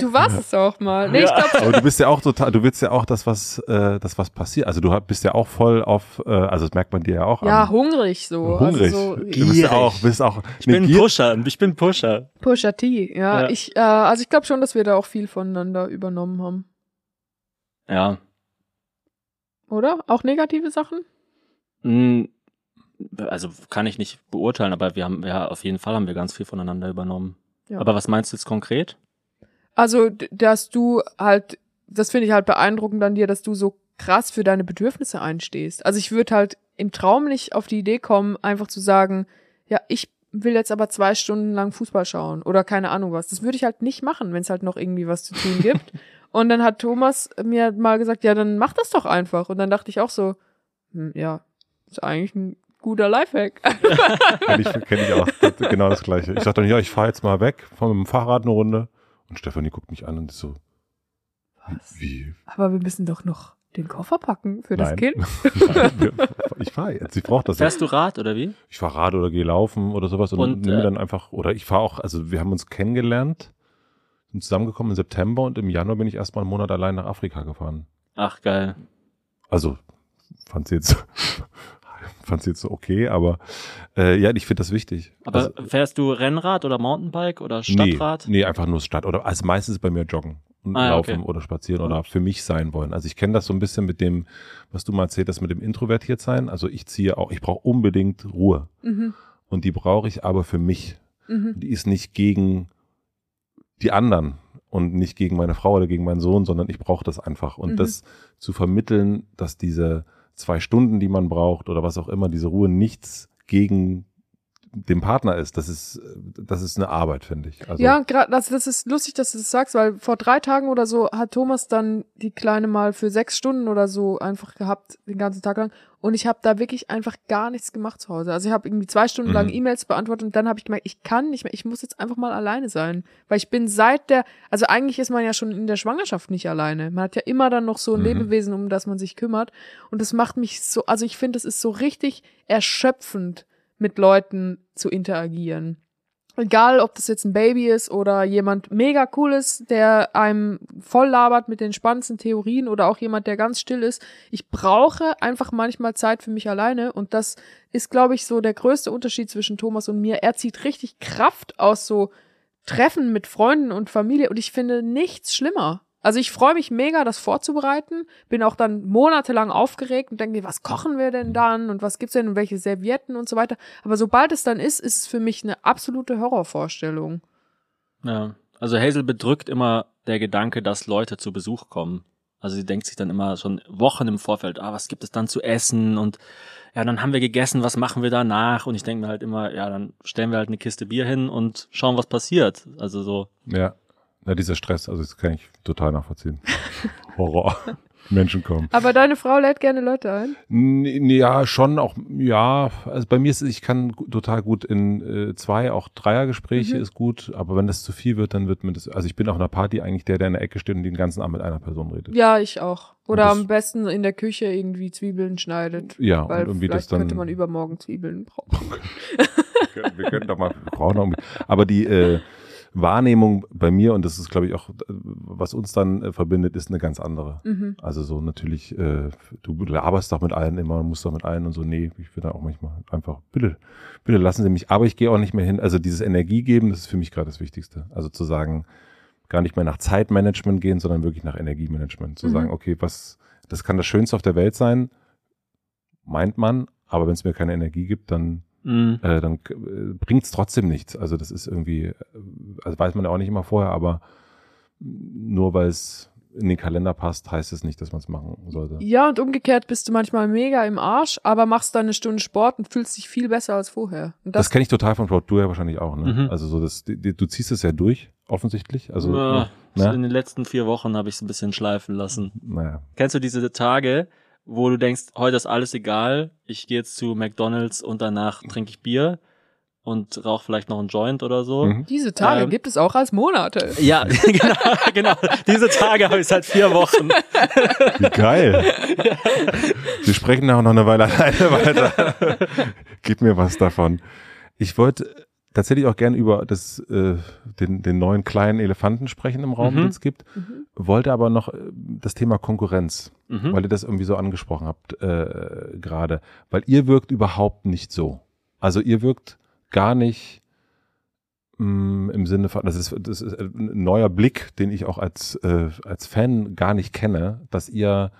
Du warst es auch mal. Nee, ich Ja. glaube, Aber du bist ja auch total, du willst ja auch, dass was, äh, dass was passiert. Also du bist ja auch voll auf, äh, also das merkt man dir ja auch ja, an. hungrig so. Hungrig. Also so du bist ja auch, bist auch. Ich bin ein Pusher, ich bin Pusher. Pusha T, ja. Ja. Ich, äh, also ich glaube schon, dass wir da auch viel voneinander übernommen haben. Ja. Oder? Auch negative Sachen? Mm, Also kann ich nicht beurteilen, aber wir haben ja auf jeden Fall haben wir ganz viel voneinander übernommen. Ja. Aber was meinst du jetzt konkret? Also, dass du halt, das finde ich halt beeindruckend an dir, dass du so krass für deine Bedürfnisse einstehst. Also ich würde halt im Traum nicht auf die Idee kommen, einfach zu sagen, ja, ich will jetzt aber zwei Stunden lang Fußball schauen oder keine Ahnung was. Das würde ich halt nicht machen, wenn es halt noch irgendwie was zu tun gibt. Und dann hat Thomas mir mal gesagt, ja, dann mach das doch einfach. Und dann dachte ich auch so, hm, ja, ist eigentlich ein guter Lifehack. Kenn ich, kenn ich auch. Genau das Gleiche. Ich sag dann, ja, ich fahre jetzt mal weg, fahre mit dem Fahrrad eine Runde. Und Stefanie guckt mich an und ist so, Was? wie? Aber wir müssen doch noch den Koffer packen für das Nein. Kind. Nein, ich fahre jetzt. Sie braucht das Fährst du Rad oder wie? Ich fahre Rad oder gehe laufen oder sowas und, Und, nehme äh, dann einfach, oder ich fahre auch, also wir haben uns kennengelernt, sind zusammengekommen im September und im Januar bin ich erstmal einen Monat allein nach Afrika gefahren. Ach geil. Also, fand sie jetzt, fand sie jetzt so okay, aber äh, ja, ich finde das wichtig. Aber also, fährst du Rennrad oder Mountainbike oder Stadtrad? Nee, nee, einfach nur Stadt. Oder also meistens bei mir joggen und Ah, laufen okay. oder spazieren oder für mich sein wollen. Also ich kenne das so ein bisschen mit dem, was du mal erzählt hast, mit dem introvertiert sein. Also ich ziehe auch, ich brauche unbedingt Ruhe. Mhm. Und die brauche ich aber für mich. Mhm. Die ist nicht gegen die anderen und nicht gegen meine Frau oder gegen meinen Sohn, sondern ich brauche das einfach. Und Mhm. das zu vermitteln, dass diese zwei Stunden, die man braucht oder was auch immer, diese Ruhe nichts gegen den Partner ist, das ist, das ist eine Arbeit, finde ich. Also, ja, gerade, also das ist lustig, dass du das sagst, weil vor drei Tagen oder so hat Thomas dann die Kleine mal für sechs Stunden oder so einfach gehabt, den ganzen Tag lang. Und ich habe da wirklich einfach gar nichts gemacht zu Hause. Also ich habe irgendwie zwei Stunden Mhm. lang E-Mails beantwortet und dann habe ich gemerkt, ich kann nicht mehr, ich muss jetzt einfach mal alleine sein. Weil ich bin seit der, also eigentlich ist man ja schon in der Schwangerschaft nicht alleine. Man hat ja immer dann noch so ein Mhm. Lebewesen, um das man sich kümmert. Und das macht mich so, also ich finde, es ist so richtig erschöpfend, mit Leuten zu interagieren. Egal, ob das jetzt ein Baby ist oder jemand mega cool ist, der einem voll labert mit den spannendsten Theorien oder auch jemand, der ganz still ist. Ich brauche einfach manchmal Zeit für mich alleine und das ist, glaube ich, so der größte Unterschied zwischen Thomas und mir. Er zieht richtig Kraft aus so Treffen mit Freunden und Familie und ich finde nichts schlimmer. Also ich freue mich mega, das vorzubereiten, bin auch dann monatelang aufgeregt und denke, was kochen wir denn dann und was gibt's denn und welche Servietten und so weiter. Aber sobald es dann ist, ist es für mich eine absolute Horrorvorstellung. Ja, also Hazel bedrückt immer der Gedanke, dass Leute zu Besuch kommen. Also sie denkt sich dann immer schon Wochen im Vorfeld, ah, was gibt es dann zu essen und ja, dann haben wir gegessen, was machen wir danach? Und ich denke mir halt immer, ja, dann stellen wir halt eine Kiste Bier hin und schauen, was passiert. Also so. Ja, ja dieser Stress, also das kann ich total nachvollziehen. Horror. Menschen kommen. Aber deine Frau lädt gerne Leute ein? Ja, schon auch, ja. Also bei mir ist es, ich kann total gut in äh, zwei, auch Dreiergespräche mhm. ist gut, aber wenn das zu viel wird, dann wird mir das, also ich bin auf einer Party eigentlich der, der in der Ecke steht und den ganzen Abend mit einer Person redet. Ja, ich auch. Oder das, am besten in der Küche irgendwie Zwiebeln schneidet. Ja, weil und irgendwie vielleicht das dann. könnte man übermorgen Zwiebeln brauchen. wir können doch mal, wir brauchen aber die, äh, Wahrnehmung bei mir, und das ist, glaube ich, auch, was uns dann äh, verbindet, ist eine ganz andere. Mhm. Also so natürlich, äh, du laberst doch mit allen immer, musst doch mit allen und so, nee, ich will da auch manchmal einfach, bitte, bitte lassen Sie mich, aber ich gehe auch nicht mehr hin. Also dieses Energie geben, das ist für mich gerade das Wichtigste. Also zu sagen, gar nicht mehr nach Zeitmanagement gehen, sondern wirklich nach Energiemanagement. Zu mhm. sagen, okay, was, das kann das Schönste auf der Welt sein, meint man, aber wenn es mir keine Energie gibt, dann mhm. äh, dann äh, bringt's trotzdem nichts. Also das ist irgendwie, äh, also weiß man ja auch nicht immer vorher, aber nur weil es in den Kalender passt, heißt es nicht, dass man es machen sollte. Ja, und umgekehrt bist du manchmal mega im Arsch, aber machst dann eine Stunde Sport und fühlst dich viel besser als vorher. Und das das kenne ich total von Sport, du ja wahrscheinlich auch, ne? Mhm. Also so das, du ziehst es ja durch, offensichtlich. Also ja, ne? in den letzten vier Wochen habe ich es ein bisschen schleifen lassen. Naja. Kennst du diese Tage, wo du denkst, heute ist alles egal, ich gehe jetzt zu McDonalds und danach trinke ich Bier und rauche vielleicht noch einen Joint oder so. Mhm. Diese Tage ähm, gibt es auch als Monate. Ja, genau, genau. Diese Tage habe ich seit vier Wochen. Wie geil. Wir sprechen auch noch eine Weile alleine weiter. Gib mir was davon. Ich wollte tatsächlich auch gern über das, äh, den, den neuen kleinen Elefanten sprechen im Raum, mhm. den es gibt. Mhm. Wollte aber noch äh, das Thema Konkurrenz, mhm. weil ihr das irgendwie so angesprochen habt äh, gerade. Weil ihr wirkt überhaupt nicht so. Also ihr wirkt gar nicht mh, mm, im Sinne von, das ist, das ist ein neuer Blick, den ich auch als, äh, als Fan gar nicht kenne, dass ihr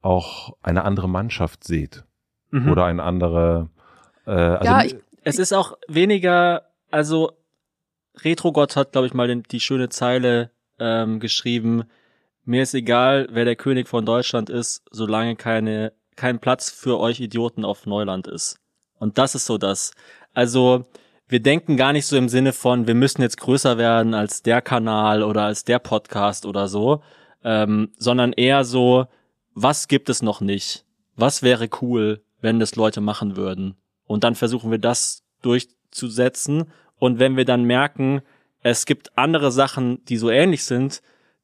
auch eine andere Mannschaft seht. Mhm. Oder eine andere äh, also ja, ich, es ist auch weniger, also Retrogott hat, glaube ich, mal den, die schöne Zeile ähm, geschrieben, mir ist egal, wer der König von Deutschland ist, solange keine, kein Platz für euch Idioten auf Neuland ist. Und das ist so das. Also, wir denken gar nicht so im Sinne von, wir müssen jetzt größer werden als der Kanal oder als der Podcast oder so, ähm, sondern eher so, was gibt es noch nicht? Was wäre cool, wenn das Leute machen würden? Und dann versuchen wir das durchzusetzen. Und wenn wir dann merken, es gibt andere Sachen, die so ähnlich sind,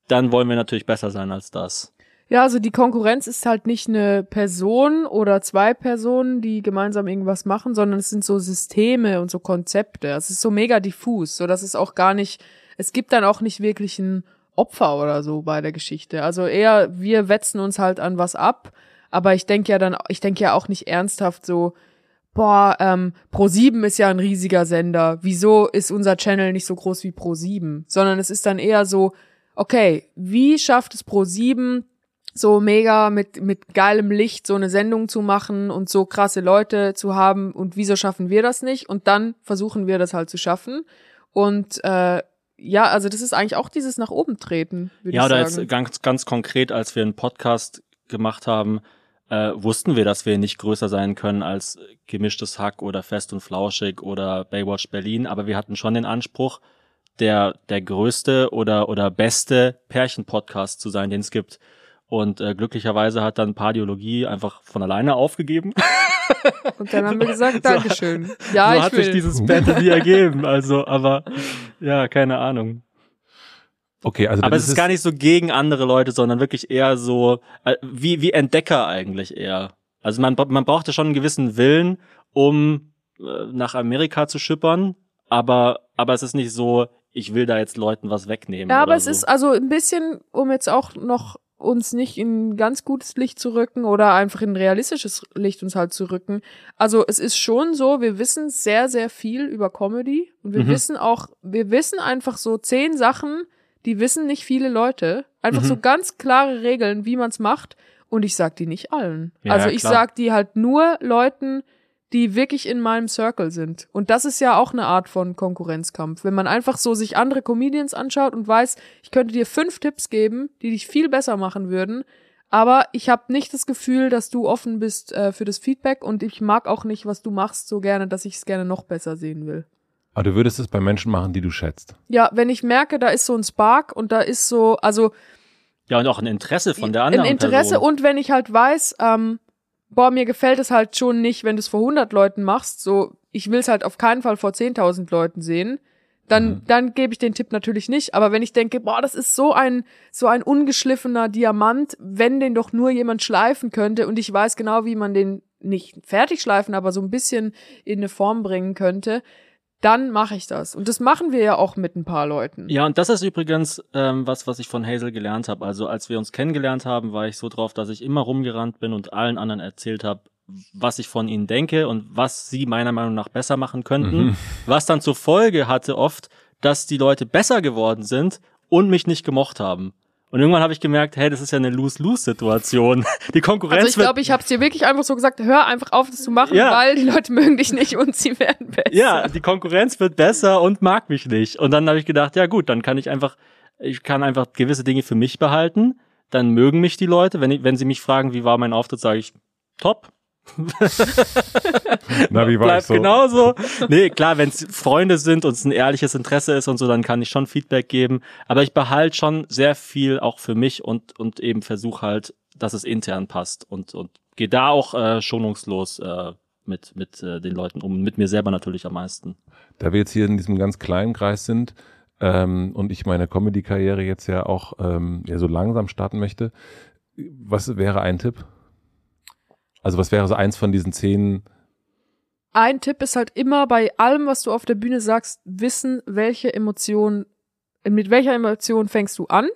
dann wollen wir natürlich besser sein als das. Ja, also die Konkurrenz ist halt nicht eine Person oder zwei Personen, die gemeinsam irgendwas machen, sondern es sind so Systeme und so Konzepte. Es ist so mega diffus, so dass es auch gar nicht, es gibt dann auch nicht wirklich ein Opfer oder so bei der Geschichte. Also eher wir wetzen uns halt an was ab, aber ich denke ja dann, ich denke ja auch nicht ernsthaft so, boah, ähm, Pro7 ist ja ein riesiger Sender. Wieso ist unser Channel nicht so groß wie Pro7? Sondern es ist dann eher so, okay, wie schafft es Pro7 so mega mit, mit geilem Licht so eine Sendung zu machen und so krasse Leute zu haben und wieso schaffen wir das nicht? Und dann versuchen wir das halt zu schaffen. Und äh, ja, also das ist eigentlich auch dieses nach oben treten. Ja, oder jetzt ganz, ganz konkret, als wir einen Podcast gemacht haben, äh, wussten wir, dass wir nicht größer sein können als gemischtes Hack oder Fest und Flauschig oder Baywatch Berlin, aber wir hatten schon den Anspruch, der, der größte oder, oder beste Pärchen-Podcast zu sein, den es gibt. Und äh, glücklicherweise hat dann Pardiologie einfach von alleine aufgegeben. Und dann haben wir gesagt, Dankeschön. Ja, so ich hat will. sich dieses Battle nie ergeben. Also, aber ja, keine Ahnung. Okay, also aber es ist, ist gar nicht so gegen andere Leute, sondern wirklich eher so äh, wie wie Entdecker eigentlich eher. Also man man brauchte schon einen gewissen Willen, um äh, nach Amerika zu schippern, aber aber es ist nicht so, ich will da jetzt Leuten was wegnehmen. Ja, aber es so. ist also ein bisschen, um jetzt auch noch uns nicht in ganz gutes Licht zu rücken oder einfach in realistisches Licht uns halt zu rücken. Also es ist schon so, wir wissen sehr, sehr viel über Comedy und wir Mhm. wissen auch, wir wissen einfach so zehn Sachen, die wissen nicht viele Leute. Einfach Mhm. so ganz klare Regeln, wie man's macht. Und ich sag die nicht allen. Ja, also ich klar. sag die halt nur Leuten, die wirklich in meinem Circle sind. Und das ist ja auch eine Art von Konkurrenzkampf. Wenn man einfach so sich andere Comedians anschaut und weiß, ich könnte dir fünf Tipps geben, die dich viel besser machen würden, aber ich habe nicht das Gefühl, dass du offen bist äh, für das Feedback und ich mag auch nicht, was du machst, so gerne, dass ich es gerne noch besser sehen will. Aber du würdest es bei Menschen machen, die du schätzt. Ja, wenn ich merke, da ist so ein Spark und da ist so, also Ja, und auch ein Interesse von der anderen ein Interesse Person. und wenn ich halt weiß, ähm, boah, mir gefällt es halt schon nicht, wenn du es vor 100 Leuten machst, so, ich will es halt auf keinen Fall vor 10.000 Leuten sehen, dann, Mhm. dann gebe ich den Tipp natürlich nicht. Aber wenn ich denke, boah, das ist so ein, so ein ungeschliffener Diamant, wenn den doch nur jemand schleifen könnte und ich weiß genau, wie man den nicht fertig schleifen, aber so ein bisschen in eine Form bringen könnte, dann mache ich das. Und das machen wir ja auch mit ein paar Leuten. Ja, und das ist übrigens ähm, was, was ich von Hazel gelernt habe. Also als wir uns kennengelernt haben, war ich so drauf, dass ich immer rumgerannt bin und allen anderen erzählt habe, was ich von ihnen denke und was sie meiner Meinung nach besser machen könnten. Mhm. Was dann zur Folge hatte oft, dass die Leute besser geworden sind und mich nicht gemocht haben. Und irgendwann habe ich gemerkt, hey, das ist ja eine Lose-Lose-Situation. Die Konkurrenz Also ich glaube, ich habe es dir wirklich einfach so gesagt, hör einfach auf, das zu machen, Ja. weil die Leute mögen dich nicht und sie werden besser. Ja, die Konkurrenz wird besser und mag mich nicht. Und dann habe ich gedacht, ja gut, dann kann ich einfach, ich kann einfach gewisse Dinge für mich behalten. Dann mögen mich die Leute. Wenn, ich, wenn sie mich fragen, wie war mein Auftritt, sage ich, top. Na, wie war Bleibt so? genauso. Nee, klar, wenn es Freunde sind und es ein ehrliches Interesse ist und so, dann kann ich schon Feedback geben. Aber ich behalte schon sehr viel auch für mich und, und eben versuche halt, dass es intern passt und, und gehe da auch äh, schonungslos äh, mit, mit äh, den Leuten um. Mit mir selber natürlich am meisten. Da wir jetzt hier in diesem ganz kleinen Kreis sind ähm, und ich meine Comedy-Karriere jetzt ja auch ähm, ja, so langsam starten möchte, was wäre ein Tipp? Also was wäre so eins von diesen zehn? Ein Tipp ist halt immer bei allem, was du auf der Bühne sagst, wissen, welche Emotion, mit welcher Emotion fängst du an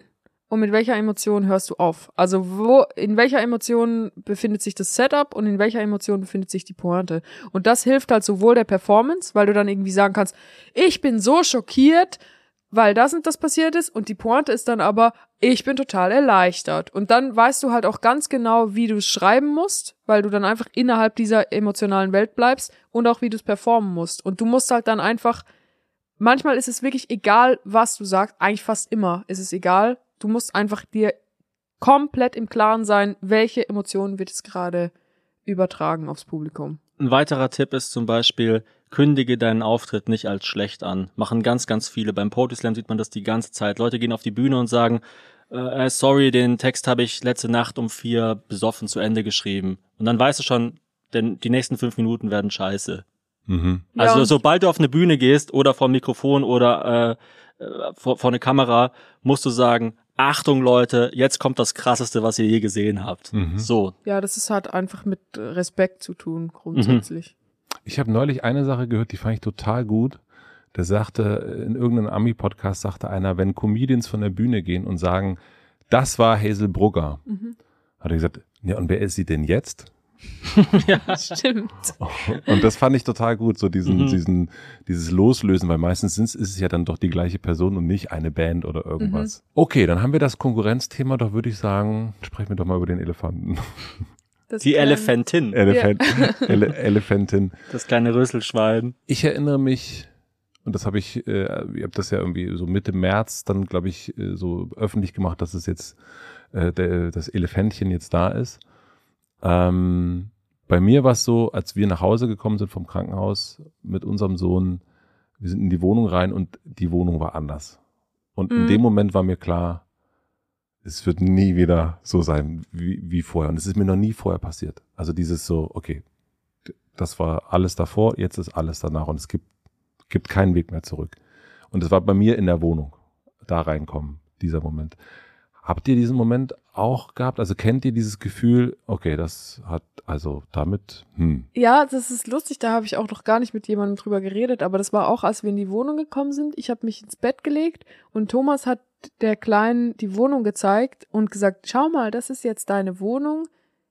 und mit welcher Emotion hörst du auf. Also wo, in welcher Emotion befindet sich das Setup und in welcher Emotion befindet sich die Pointe. Und das hilft halt sowohl der Performance, weil du dann irgendwie sagen kannst, ich bin so schockiert, weil das und das passiert ist und die Pointe ist dann aber, ich bin total erleichtert. Und dann weißt du halt auch ganz genau, wie du es schreiben musst, weil du dann einfach innerhalb dieser emotionalen Welt bleibst und auch wie du es performen musst. Und du musst halt dann einfach, manchmal ist es wirklich egal, was du sagst, eigentlich fast immer ist es egal. Du musst einfach dir komplett im Klaren sein, welche Emotionen wird es gerade übertragen aufs Publikum. Ein weiterer Tipp ist zum Beispiel, kündige deinen Auftritt nicht als schlecht an. Machen ganz, ganz viele. Beim Poetry Slam sieht man das die ganze Zeit. Leute gehen auf die Bühne und sagen, äh, sorry, den Text habe ich letzte Nacht um vier besoffen zu Ende geschrieben. Und dann weißt du schon, denn die nächsten fünf Minuten werden scheiße. Mhm. Ja, Also und- sobald du auf eine Bühne gehst oder vor ein Mikrofon oder äh, äh, vor, vor eine Kamera, musst du sagen, Achtung Leute, jetzt kommt das krasseste, was ihr je gesehen habt. Mhm. So. Ja, das ist halt einfach mit äh, Respekt zu tun, grundsätzlich. Ich habe neulich eine Sache gehört, die fand ich total gut. Der sagte, in irgendeinem Ami-Podcast sagte einer, wenn Comedians von der Bühne gehen und sagen, das war Hazel Brugger, Mhm. hat er gesagt, ja, und wer ist sie denn jetzt? Stimmt. Und das fand ich total gut, so diesen, Mhm. diesen, dieses Loslösen, weil meistens sind's- ist es ja dann doch die gleiche Person und nicht eine Band oder irgendwas. Okay, dann haben wir das Konkurrenzthema, doch würde ich sagen, sprechen wir doch mal über den Elefanten. Das Die kleine- Elefantin, Elefant, Ele Elefantin. das kleine Rüsselschwein. Ich erinnere mich, und das habe ich, äh, ihr habt das ja irgendwie so Mitte März dann, glaube ich, äh, so öffentlich gemacht, dass es jetzt äh, der, das Elefantchen jetzt da ist. Ähm, bei mir war es so, als wir nach Hause gekommen sind vom Krankenhaus mit unserem Sohn, wir sind in die Wohnung rein und die Wohnung war anders. Und in Mhm. dem Moment war mir klar, es wird nie wieder so sein wie, wie vorher. Und es ist mir noch nie vorher passiert. Also dieses so, okay, das war alles davor, jetzt ist alles danach und es gibt, gibt keinen Weg mehr zurück. Und es war bei mir in der Wohnung, da reinkommen, dieser Moment. Habt ihr diesen Moment auch gehabt? Also kennt ihr dieses Gefühl, okay, das hat, also damit, hm, Ja, das ist lustig, da habe ich auch noch gar nicht mit jemandem drüber geredet, aber das war auch, als wir in die Wohnung gekommen sind. Ich habe mich ins Bett gelegt und Thomas hat der Kleinen die Wohnung gezeigt und gesagt, schau mal, das ist jetzt deine Wohnung,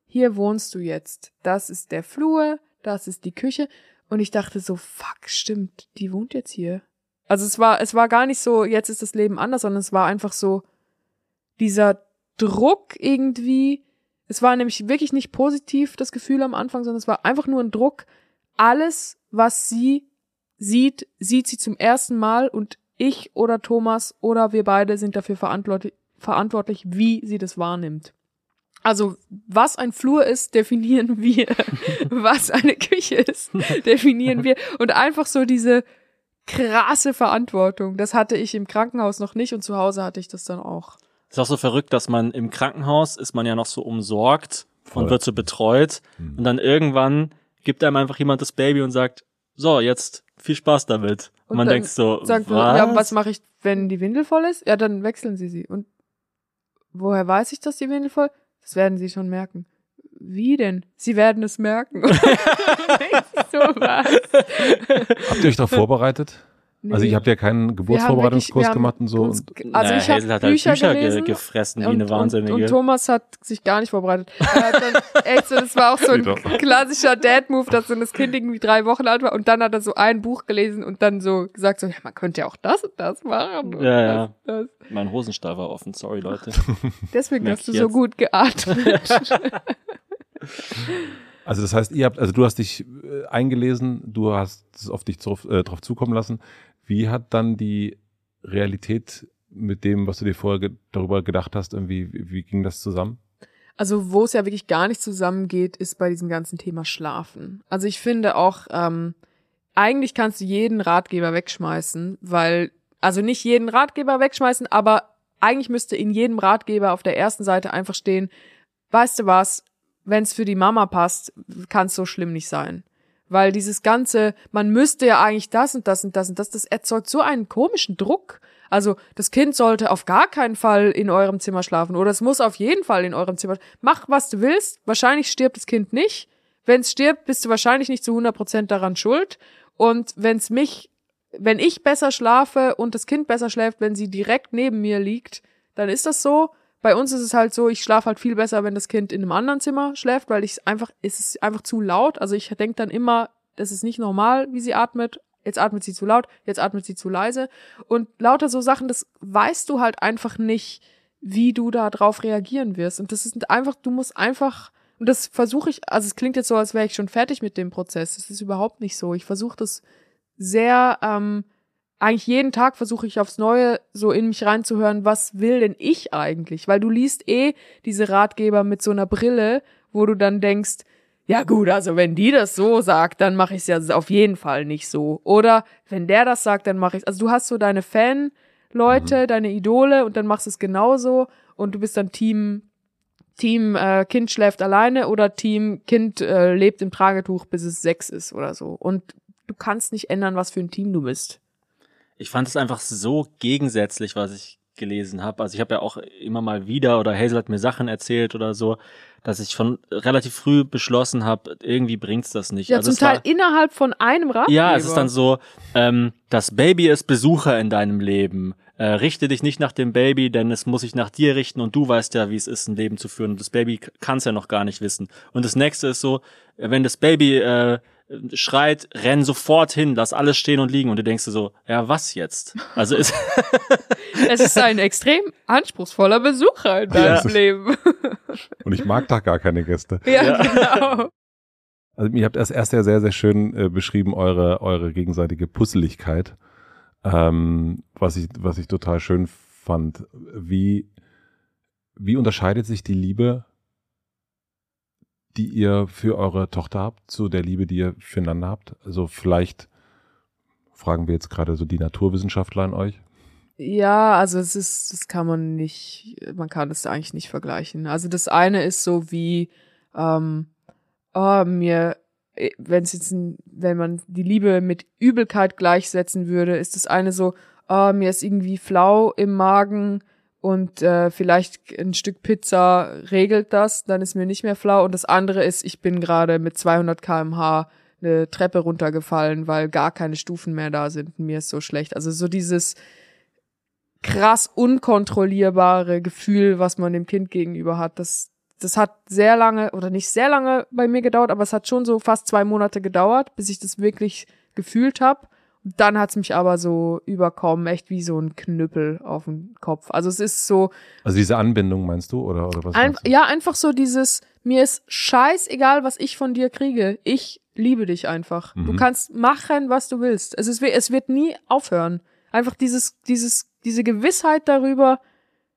hier wohnst du jetzt. Das ist der Flur, das ist die Küche. Und ich dachte so, fuck, stimmt, die wohnt jetzt hier. Also es war, es war gar nicht so, jetzt ist das Leben anders, sondern es war einfach so dieser Druck irgendwie. Es war nämlich wirklich nicht positiv, das Gefühl am Anfang, sondern es war einfach nur ein Druck. Alles, was sie sieht, sieht sie zum ersten Mal und ich oder Thomas oder wir beide sind dafür verantwortlich, verantwortlich wie sie das wahrnimmt. Also, was ein Flur ist, definieren wir. was eine Küche ist, definieren wir. Und einfach so diese krasse Verantwortung. Das hatte ich im Krankenhaus noch nicht und zu Hause hatte ich das dann auch. Ist auch so verrückt, dass man im Krankenhaus ist man ja noch so umsorgt Voll. und wird so betreut. Mhm. Und dann irgendwann gibt einem einfach jemand das Baby und sagt, so, jetzt viel Spaß damit. Und, man denkt so, sagt, was? Ja, was mache ich, wenn die Windel voll ist? Ja, dann wechseln sie sie. Und woher weiß ich, dass die Windel voll? Das werden sie schon merken. Wie denn? Sie werden es merken. so was. Habt ihr euch darauf vorbereitet? Nee. Also ich habe ja keinen Geburtsvorbereitungskurs gemacht und so. Uns, und also naja, ich habe halt Bücher, Bücher gelesen gefressen wie und, eine Wahnsinnige. Und, und, Thomas hat sich gar nicht vorbereitet. dann, echt so, das war auch so ein klassischer Dad-Move, dass so das Kind irgendwie drei Wochen alt war und dann hat er so ein Buch gelesen und dann so gesagt so, ja, man könnte ja auch das und das machen. Und ja, ja. Das. Mein Hosenstall war offen, sorry Leute. Deswegen hast du jetzt. so gut geatmet. Also das heißt, ihr habt, also du hast dich äh, eingelesen, du hast es auf dich drauf, äh, drauf zukommen lassen. Wie hat dann die Realität mit dem, was du dir vorher ge darüber gedacht hast, irgendwie, wie, ging das zusammen? Also wo es ja wirklich gar nicht zusammengeht, ist bei diesem ganzen Thema Schlafen. Also ich finde auch, ähm, eigentlich kannst du jeden Ratgeber wegschmeißen, weil, also nicht jeden Ratgeber wegschmeißen, aber eigentlich müsste in jedem Ratgeber auf der ersten Seite einfach stehen, weißt du was, wenn es für die Mama passt, kann es so schlimm nicht sein. Weil dieses ganze, man müsste ja eigentlich das und das und das und das, das erzeugt so einen komischen Druck. Also das Kind sollte auf gar keinen Fall in eurem Zimmer schlafen oder es muss auf jeden Fall in eurem Zimmer. Mach, was du willst. Wahrscheinlich stirbt das Kind nicht. Wenn es stirbt, bist du wahrscheinlich nicht zu 100 Prozent daran schuld. Und wenn es mich, wenn ich besser schlafe und das Kind besser schläft, wenn sie direkt neben mir liegt, dann ist das so. Bei uns ist es halt so, ich schlafe halt viel besser, wenn das Kind in einem anderen Zimmer schläft, weil ich einfach, es ist einfach zu laut. Also ich denke dann immer, das ist nicht normal, wie sie atmet. Jetzt atmet sie zu laut, jetzt atmet sie zu leise. Und lauter so Sachen, das weißt du halt einfach nicht, wie du da drauf reagieren wirst. Und das ist einfach, du musst einfach, und das versuche ich, also es klingt jetzt so, als wäre ich schon fertig mit dem Prozess. Das ist überhaupt nicht so. Ich versuche das sehr ähm, eigentlich jeden Tag versuche ich aufs Neue so in mich reinzuhören, was will denn ich eigentlich? Weil du liest eh diese Ratgeber mit so einer Brille, wo du dann denkst, ja gut, also wenn die das so sagt, dann mache ich es ja auf jeden Fall nicht so. Oder wenn der das sagt, dann mache ich es. Also du hast so deine Fan-Leute, mhm. deine Idole und dann machst du es genauso und du bist dann Team Team äh, Kind schläft alleine oder Team Kind äh, lebt im Tragetuch, bis es sechs ist oder so. Und du kannst nicht ändern, was für ein Team du bist ich fand es einfach so gegensätzlich, was ich gelesen habe. Also ich habe ja auch immer mal wieder oder Hazel hat mir Sachen erzählt oder so, dass ich schon relativ früh beschlossen habe, irgendwie bringt's das nicht. Ja, also zum Teil war, innerhalb von einem Ratgeber. Ja, es ist dann so, ähm, das Baby ist Besucher in deinem Leben. Äh, richte dich nicht nach dem Baby, denn es muss sich nach dir richten und du weißt ja, wie es ist, ein Leben zu führen. Und das Baby kann es ja noch gar nicht wissen. Und das nächste ist so, wenn das Baby äh, schreit, renn sofort hin, lass alles stehen und liegen und du denkst dir so, ja, was jetzt? Also ist es ist ein extrem anspruchsvoller Besucher in deinem ja. Leben. Und ich mag da gar keine Gäste. Ja, ja. genau. Also ihr habt erst erst ja sehr, sehr schön äh, beschrieben, eure, eure gegenseitige Pusseligkeit. Ähm, was ich, was ich total schön fand. Wie, wie unterscheidet sich die Liebe die ihr für eure Tochter habt, zu der Liebe, die ihr füreinander habt? Also vielleicht fragen wir jetzt gerade so die Naturwissenschaftler an euch. Ja, also es ist, das kann man nicht, man kann das eigentlich nicht vergleichen. Also das eine ist so wie, ähm, oh, mir, wenn es jetzt, wenn man die Liebe mit Übelkeit gleichsetzen würde, ist das eine so, oh, mir ist irgendwie flau im Magen, und äh, vielleicht ein Stück Pizza regelt das, dann ist mir nicht mehr flau. Und das andere ist, ich bin gerade mit 200 kmh eine Treppe runtergefallen, weil gar keine Stufen mehr da sind. Mir ist so schlecht. Also so dieses, krass unkontrollierbare Gefühl, was man dem Kind gegenüber hat. Das, das hat sehr lange, oder nicht sehr lange bei mir gedauert, aber es hat schon so fast zwei Monate gedauert, bis ich das wirklich gefühlt habe. Dann hat's mich aber so überkommen, echt wie so ein Knüppel auf dem Kopf. Also es ist so. Also diese Anbindung meinst du oder oder was? Ein, du? ja, einfach so dieses, mir ist scheißegal, was ich von dir kriege. Ich liebe dich einfach. Du Mhm. kannst machen, was du willst. Es ist, es wird nie aufhören. Einfach dieses, dieses, diese Gewissheit darüber,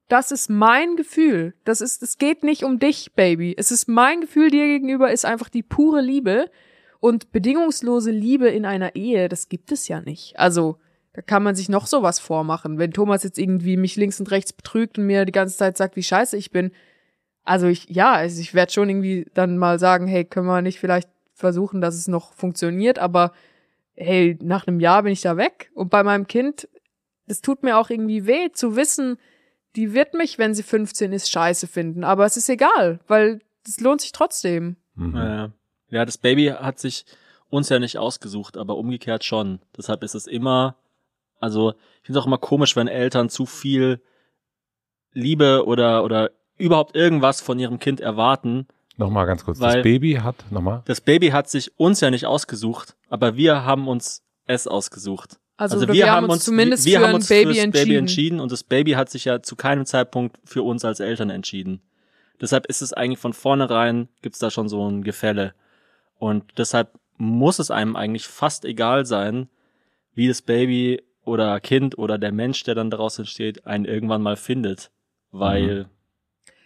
das ist mein Gefühl. Das ist, es geht nicht um dich, Baby. Es ist mein Gefühl dir gegenüber, ist einfach die pure Liebe. Und bedingungslose Liebe in einer Ehe, das gibt es ja nicht. Also, da kann man sich noch sowas vormachen. Wenn Thomas jetzt irgendwie mich links und rechts betrügt und mir die ganze Zeit sagt, wie scheiße ich bin. Also ich, ja, also ich werde schon irgendwie dann mal sagen, hey, können wir nicht vielleicht versuchen, dass es noch funktioniert, aber hey, nach einem Jahr bin ich da weg. Und bei meinem Kind, es tut mir auch irgendwie weh zu wissen, die wird mich, wenn sie 15 ist, scheiße finden. Aber es ist egal, weil es lohnt sich trotzdem. Mhm. Ja, ja, das Baby hat sich uns ja nicht ausgesucht, aber umgekehrt schon. Deshalb ist es immer, also ich finde es auch immer komisch, wenn Eltern zu viel Liebe oder oder überhaupt irgendwas von ihrem Kind erwarten. Nochmal ganz kurz. Das Baby hat, nochmal. Das Baby hat sich uns ja nicht ausgesucht, aber wir haben uns es ausgesucht. Also, oder wir, haben uns zumindest wir für haben ein uns Baby fürs entschieden. Baby entschieden und das Baby hat sich ja zu keinem Zeitpunkt für uns als Eltern entschieden. Deshalb ist es eigentlich von vornherein, gibt's da schon so ein Gefälle. Und deshalb muss es einem eigentlich fast egal sein, wie das Baby oder Kind oder der Mensch, der dann daraus entsteht, einen irgendwann mal findet. Weil,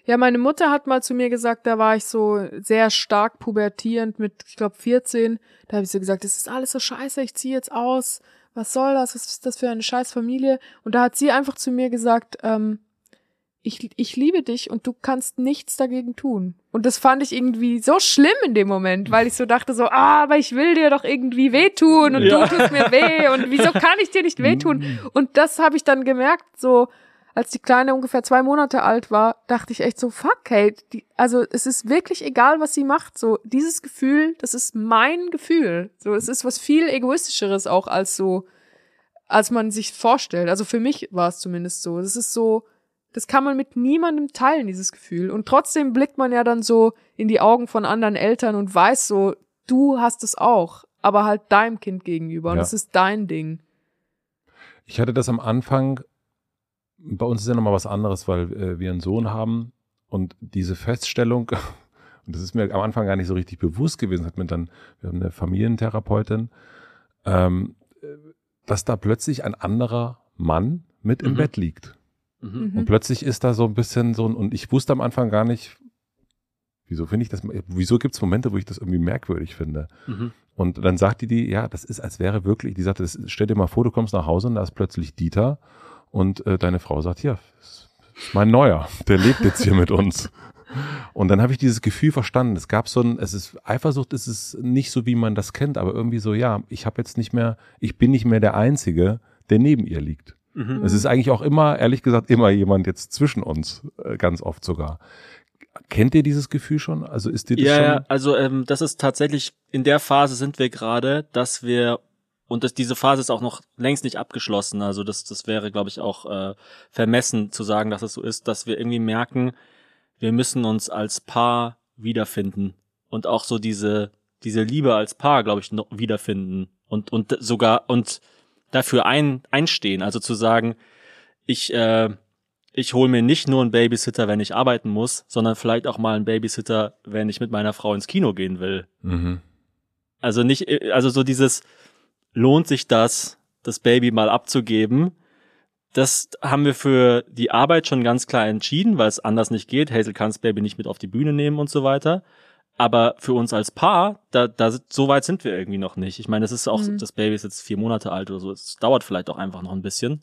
Ja, meine Mutter hat mal zu mir gesagt, da war ich so sehr stark pubertierend mit, ich glaube, 14. Da habe ich so gesagt, das ist alles so scheiße, ich ziehe jetzt aus. Was soll das? Was ist das für eine scheiß Familie? Und da hat sie einfach zu mir gesagt, ähm, ich, ich liebe dich und du kannst nichts dagegen tun. Und das fand ich irgendwie so schlimm in dem Moment, weil ich so dachte so, ah, aber ich will dir doch irgendwie wehtun und Ja. du tust mir weh und wieso kann ich dir nicht wehtun? Und das habe ich dann gemerkt, so als die Kleine ungefähr zwei Monate alt war, dachte ich echt so, fuck, hey, die, also es ist wirklich egal, was sie macht. So, dieses Gefühl, das ist mein Gefühl. So, es ist was viel egoistischeres auch als so, als man sich vorstellt. Also für mich war es zumindest so. Das ist so, das kann man mit niemandem teilen, dieses Gefühl. Und trotzdem blickt man ja dann so in die Augen von anderen Eltern und weiß so, du hast es auch, aber halt deinem Kind gegenüber. Und Ja. das ist dein Ding. Ich hatte das am Anfang, bei uns ist ja nochmal was anderes, weil äh, wir einen Sohn haben und diese Feststellung, und das ist mir am Anfang gar nicht so richtig bewusst gewesen, hat mir dann, wir haben eine Familientherapeutin, ähm, äh, dass da plötzlich ein anderer Mann mit im Mhm. Bett liegt. Mhm. Und plötzlich ist da so ein bisschen so ein, und ich wusste am Anfang gar nicht, wieso finde ich das, wieso gibt es Momente, wo ich das irgendwie merkwürdig finde. Mhm. Und dann sagte die, ja, das ist, als wäre wirklich, die sagte, das, stell dir mal vor, du kommst nach Hause und da ist plötzlich Dieter und äh, deine Frau sagt, ja, ist mein Neuer, der lebt jetzt hier mit uns. Und dann habe ich dieses Gefühl verstanden. Es gab so ein, es ist, Eifersucht ist es nicht so, wie man das kennt, aber irgendwie so, ja, ich habe jetzt nicht mehr, ich bin nicht mehr der Einzige, der neben ihr liegt. Mhm. Es ist eigentlich auch immer, ehrlich gesagt, immer jemand jetzt zwischen uns, äh, ganz oft sogar. Kennt ihr dieses Gefühl schon? Also ist dir das Ja, schon? ja, also ähm, das ist tatsächlich, in der Phase sind wir gerade, dass wir, und das, diese Phase ist auch noch längst nicht abgeschlossen, also das, das wäre, glaube ich, auch äh, vermessen zu sagen, dass es so ist, dass wir irgendwie merken, wir müssen uns als Paar wiederfinden und auch so diese, diese Liebe als Paar, glaube ich, noch wiederfinden und, und sogar, und dafür ein, einstehen, also zu sagen, ich, äh, ich hole mir nicht nur einen Babysitter, wenn ich arbeiten muss, sondern vielleicht auch mal einen Babysitter, wenn ich mit meiner Frau ins Kino gehen will. Mhm. Also nicht, äh, also so dieses, lohnt sich das, das Baby mal abzugeben? Das haben wir für die Arbeit schon ganz klar entschieden, weil es anders nicht geht. Hazel kann das Baby nicht mit auf die Bühne nehmen und so weiter. Aber für uns als Paar, da, da so weit sind wir irgendwie noch nicht. Ich meine, das ist auch, Mhm. das Baby ist jetzt vier Monate alt oder so. Es dauert vielleicht auch einfach noch ein bisschen.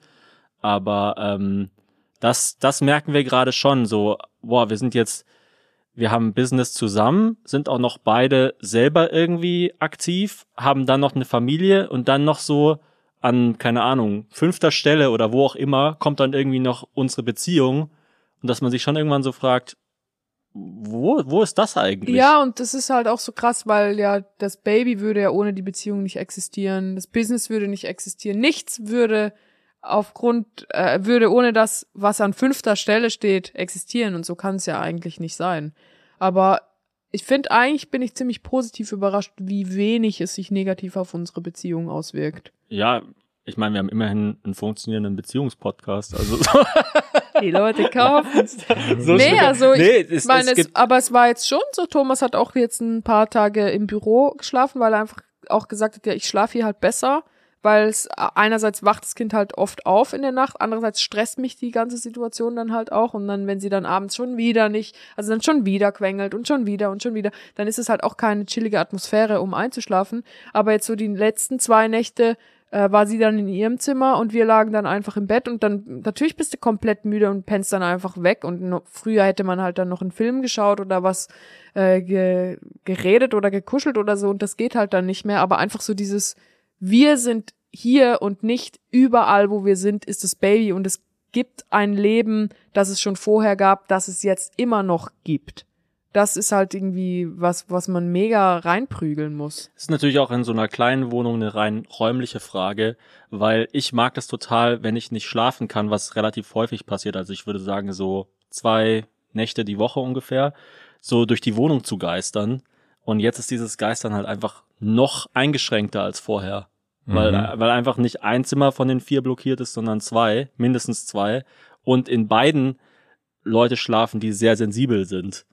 Aber ähm, das, das merken wir gerade schon. So, boah, wir sind jetzt, wir haben Business zusammen, sind auch noch beide selber irgendwie aktiv, haben dann noch eine Familie und dann noch so an, keine Ahnung, fünfter Stelle oder wo auch immer, kommt dann irgendwie noch unsere Beziehung und dass man sich schon irgendwann so fragt, wo, wo ist das eigentlich? Ja, und das ist halt auch so krass, weil ja das Baby würde ja ohne die Beziehung nicht existieren, das Business würde nicht existieren, nichts würde aufgrund, äh, würde ohne das, was an fünfter Stelle steht, existieren. Und so kann es ja eigentlich nicht sein. Aber ich finde eigentlich bin ich ziemlich positiv überrascht, wie wenig es sich negativ auf unsere Beziehung auswirkt. Ja, ich meine, wir haben immerhin einen funktionierenden Beziehungspodcast. Also so. Die Leute kaufen so nee, also ich nee, es, meine, es es, aber es war jetzt schon so, Thomas hat auch jetzt ein paar Tage im Büro geschlafen, weil er einfach auch gesagt hat, ja, ich schlafe hier halt besser, weil es einerseits wacht das Kind halt oft auf in der Nacht, andererseits stresst mich die ganze Situation dann halt auch und dann, wenn sie dann abends schon wieder nicht, also dann schon wieder quengelt und schon wieder und schon wieder, dann ist es halt auch keine chillige Atmosphäre, um einzuschlafen, aber jetzt so die letzten zwei Nächte äh, war sie dann in ihrem Zimmer und wir lagen dann einfach im Bett und dann natürlich bist du komplett müde und pennst dann einfach weg und no, früher hätte man halt dann noch einen Film geschaut oder was äh, ge geredet oder gekuschelt oder so und das geht halt dann nicht mehr, aber einfach so dieses wir sind hier und nicht überall, wo wir sind, ist das Baby und es gibt ein Leben, das es schon vorher gab, das es jetzt immer noch gibt. Das ist halt irgendwie was, was man mega reinprügeln muss. Es ist natürlich auch in so einer kleinen Wohnung eine rein räumliche Frage, weil ich mag das total, wenn ich nicht schlafen kann, was relativ häufig passiert. Also ich würde sagen, so zwei Nächte die Woche ungefähr, so durch die Wohnung zu geistern. Und jetzt ist dieses Geistern halt einfach noch eingeschränkter als vorher. Weil, Mhm. weil einfach nicht ein Zimmer von den vier blockiert ist, sondern zwei, mindestens zwei. Und in beiden Leute schlafen, die sehr sensibel sind.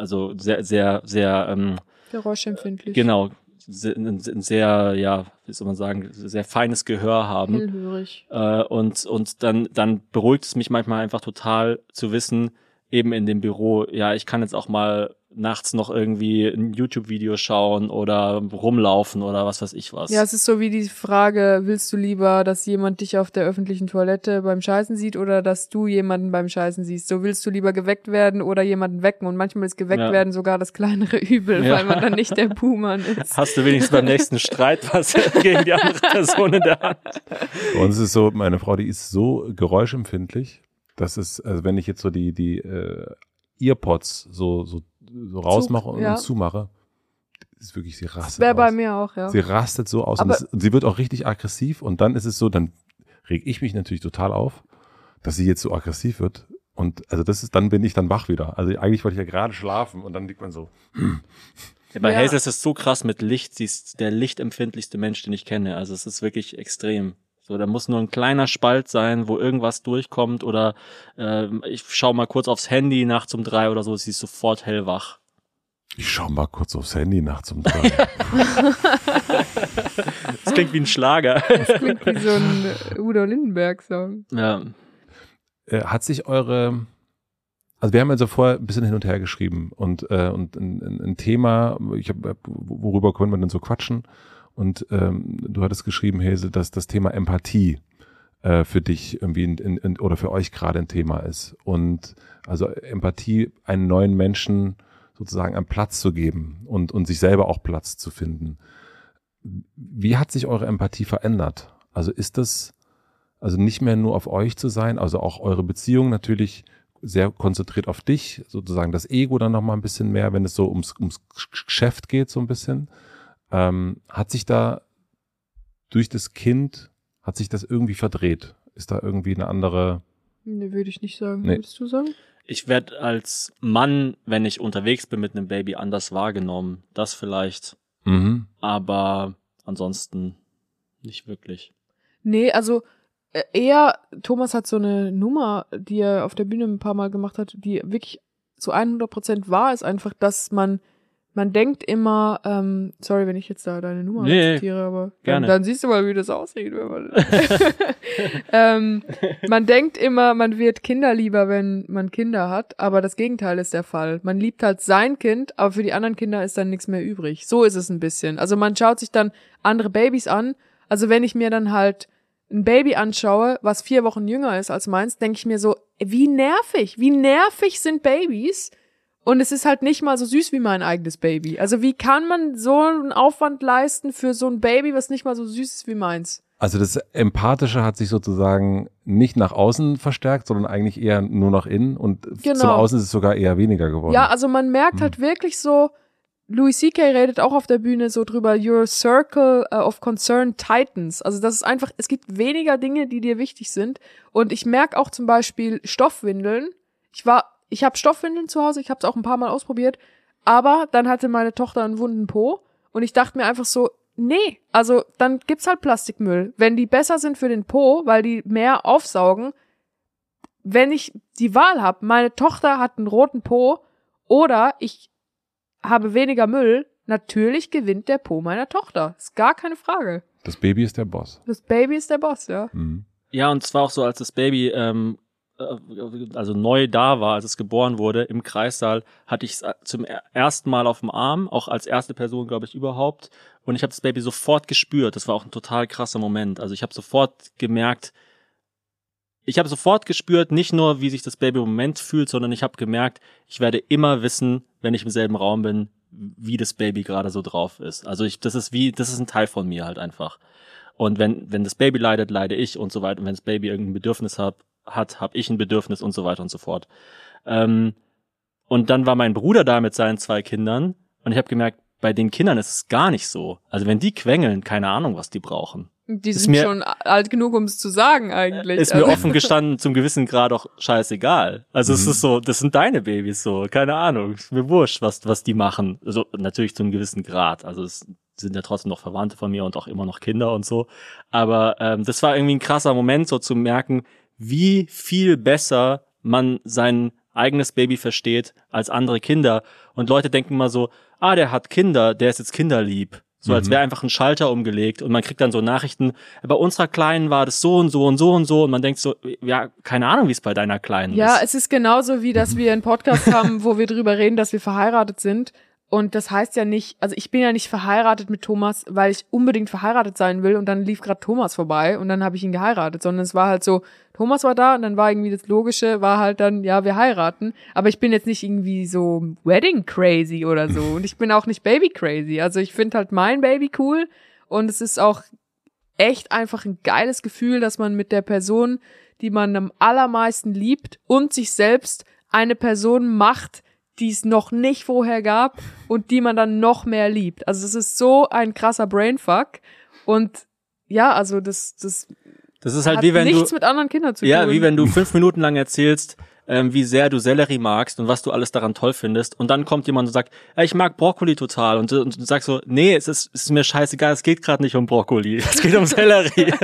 Also sehr, sehr, sehr, ähm, Geräuschempfindlich. Genau, ein sehr, ja, wie soll man sagen, sehr feines Gehör haben. Hellhörig. Äh, und und dann, dann beruhigt es mich manchmal einfach total zu wissen, eben in dem Büro, ja, ich kann jetzt auch mal nachts noch irgendwie ein YouTube-Video schauen oder rumlaufen oder was weiß ich was. Ja, es ist so wie die Frage, willst du lieber, dass jemand dich auf der öffentlichen Toilette beim Scheißen sieht oder dass du jemanden beim Scheißen siehst? So willst du lieber geweckt werden oder jemanden wecken? Und manchmal ist geweckt Ja. werden sogar das kleinere Übel, Ja. weil man dann nicht der Buhmann ist. Hast du wenigstens beim nächsten Streit was gegen die andere Person in der Hand? Bei uns ist es so, meine Frau, die ist so geräuschempfindlich, dass es, also wenn ich jetzt so die, die äh, Earpods so, so, so rausmache und, ja. und zumache, ist wirklich, sie rastet Wäre bei aus. mir auch, ja. Sie rastet so aus und, es, und sie wird auch richtig aggressiv und dann ist es so, dann reg ich mich natürlich total auf, dass sie jetzt so aggressiv wird. Und also das ist, dann bin ich dann wach wieder. Also eigentlich wollte ich ja gerade schlafen und dann liegt man so. Ja, bei Ja. Hazel ist es so krass mit Licht. Sie ist der lichtempfindlichste Mensch, den ich kenne. Also es ist wirklich extrem. So, da muss nur ein kleiner Spalt sein, wo irgendwas durchkommt oder ähm, ich schau mal kurz aufs Handy nachts um drei oder so, sie ist sofort hellwach. Ich schau mal kurz aufs Handy nachts um drei. Das klingt wie ein Schlager. Das klingt wie so ein äh, Udo Lindenberg-Song. ja. äh, hat sich eure, also wir haben also vorher ein bisschen hin und her geschrieben und, äh, und ein, ein, ein Thema, ich hab, worüber können wir denn so quatschen? Und ähm, du hattest geschrieben, Hazel, dass das Thema Empathie äh, für dich irgendwie in, in, in, oder für euch gerade ein Thema ist. Und also Empathie, einen neuen Menschen sozusagen einen Platz zu geben und, und sich selber auch Platz zu finden. Wie hat sich eure Empathie verändert? Also ist das, also nicht mehr nur auf euch zu sein, also auch eure Beziehung natürlich sehr konzentriert auf dich, sozusagen das Ego dann nochmal ein bisschen mehr, wenn es so ums, ums Geschäft geht, so ein bisschen. Ähm, hat sich da durch das Kind, hat sich das irgendwie verdreht? Ist da irgendwie eine andere, Nee, würde ich nicht sagen. Nee. Würdest du sagen? Ich werde als Mann, wenn ich unterwegs bin mit einem Baby, anders wahrgenommen. Das vielleicht. mhm. Aber ansonsten nicht wirklich. Nee, also äh, eher, Thomas hat so eine Nummer, die er auf der Bühne ein paar Mal gemacht hat, die wirklich zu 100% wahr ist, einfach, dass man, man denkt immer, ähm, sorry, wenn ich jetzt da deine Nummer Nee, zitiere, aber. Dann, dann siehst du mal, wie das aussieht. Wenn man, ähm, man denkt immer, man wird kinderlieber, wenn man Kinder hat, aber das Gegenteil ist der Fall. Man liebt halt sein Kind, aber für die anderen Kinder ist dann nichts mehr übrig. So ist es ein bisschen. Also man schaut sich dann andere Babys an. Also wenn ich mir dann halt ein Baby anschaue, was vier Wochen jünger ist als meins, denke ich mir so, wie nervig, wie nervig sind Babys? Und es ist halt nicht mal so süß wie mein eigenes Baby. Also wie kann man so einen Aufwand leisten für so ein Baby, was nicht mal so süß ist wie meins? Also das Empathische hat sich sozusagen nicht nach außen verstärkt, sondern eigentlich eher nur nach innen und Genau. zum Außen ist es sogar eher weniger geworden. Ja, also man merkt halt wirklich so, Louis C.K. redet auch auf der Bühne so drüber, your circle uh, of concern tightens. Also das ist einfach, es gibt weniger Dinge, die dir wichtig sind. Und ich merke auch zum Beispiel Stoffwindeln. Ich war, ich habe Stoffwindeln zu Hause, ich habe es auch ein paar Mal ausprobiert, aber dann hatte meine Tochter einen wunden Po und ich dachte mir einfach so, nee, also dann gibt's halt Plastikmüll. Wenn die besser sind für den Po, weil die mehr aufsaugen, wenn ich die Wahl habe, meine Tochter hat einen roten Po oder ich habe weniger Müll, natürlich gewinnt der Po meiner Tochter. Ist gar keine Frage. Das Baby ist der Boss. Das Baby ist der Boss, ja. Mhm. Ja, und zwar auch so, als das Baby ähm, äh, also neu da war, als es geboren wurde, im Kreissaal, hatte ich es zum er- ersten Mal auf dem Arm, auch als erste Person, glaube ich, überhaupt. Und ich habe das Baby sofort gespürt. Das war auch ein total krasser Moment. Also ich habe sofort gemerkt, ich habe sofort gespürt, nicht nur, wie sich das Baby im Moment fühlt, sondern ich habe gemerkt, ich werde immer wissen, wenn ich im selben Raum bin, wie das Baby gerade so drauf ist. Also ich, das ist wie, das ist ein Teil von mir halt einfach. Und wenn, wenn das Baby leidet, leide ich und so weiter. Und wenn das Baby irgendein Bedürfnis hat, hat, habe ich ein Bedürfnis und so weiter und so fort. Ähm, und dann war mein Bruder da mit seinen zwei Kindern und ich habe gemerkt, bei den Kindern ist es gar nicht so. Also wenn die quengeln, keine Ahnung, was die brauchen. Die Ist sind mir- schon alt genug, um es zu sagen eigentlich. Ist mir Also- offen gestanden zum gewissen Grad auch scheißegal. Also es Mhm. ist so, das sind deine Babys so, keine Ahnung. Ist mir wurscht, was, was die machen. Also natürlich zu einem gewissen Grad. Also es sind ja trotzdem noch Verwandte von mir und auch immer noch Kinder und so. Aber ähm, das war irgendwie ein krasser Moment, so zu merken, wie viel besser man sein eigenes Baby versteht als andere Kinder. Und Leute denken mal so, ah, der hat Kinder, der ist jetzt kinderlieb. So als Mhm. wäre einfach ein Schalter umgelegt und man kriegt dann so Nachrichten, bei unserer Kleinen war das so und so und so und so und man denkt so, ja, keine Ahnung, wie es bei deiner Kleinen Ja, ist. es ist genauso wie, dass wir einen Podcast haben, wo wir drüber reden, dass wir verheiratet sind. Und das heißt ja nicht, also ich bin ja nicht verheiratet mit Thomas, weil ich unbedingt verheiratet sein will und dann lief gerade Thomas vorbei und dann habe ich ihn geheiratet, sondern es war halt so, Thomas war da und dann war irgendwie das Logische, war halt dann, ja, wir heiraten. Aber ich bin jetzt nicht irgendwie so Wedding crazy oder so und ich bin auch nicht Baby crazy. Also ich finde halt mein Baby cool und es ist auch echt einfach ein geiles Gefühl, dass man mit der Person, die man am allermeisten liebt und sich selbst eine Person macht, die es noch nicht vorher gab und die man dann noch mehr liebt. Also es ist so ein krasser Brainfuck und ja, also das, das Das ist halt hat wie wenn du, nichts mit anderen Kindern zu ja, tun. wie wenn du fünf Minuten lang erzählst, ähm, wie sehr du Sellerie magst und was du alles daran toll findest. Und dann kommt jemand und sagt, ja, ich mag Brokkoli total. Und, du- und du sagst so, nee, es ist, es ist mir scheißegal, es geht gerade nicht um Brokkoli. Es geht um Sellerie.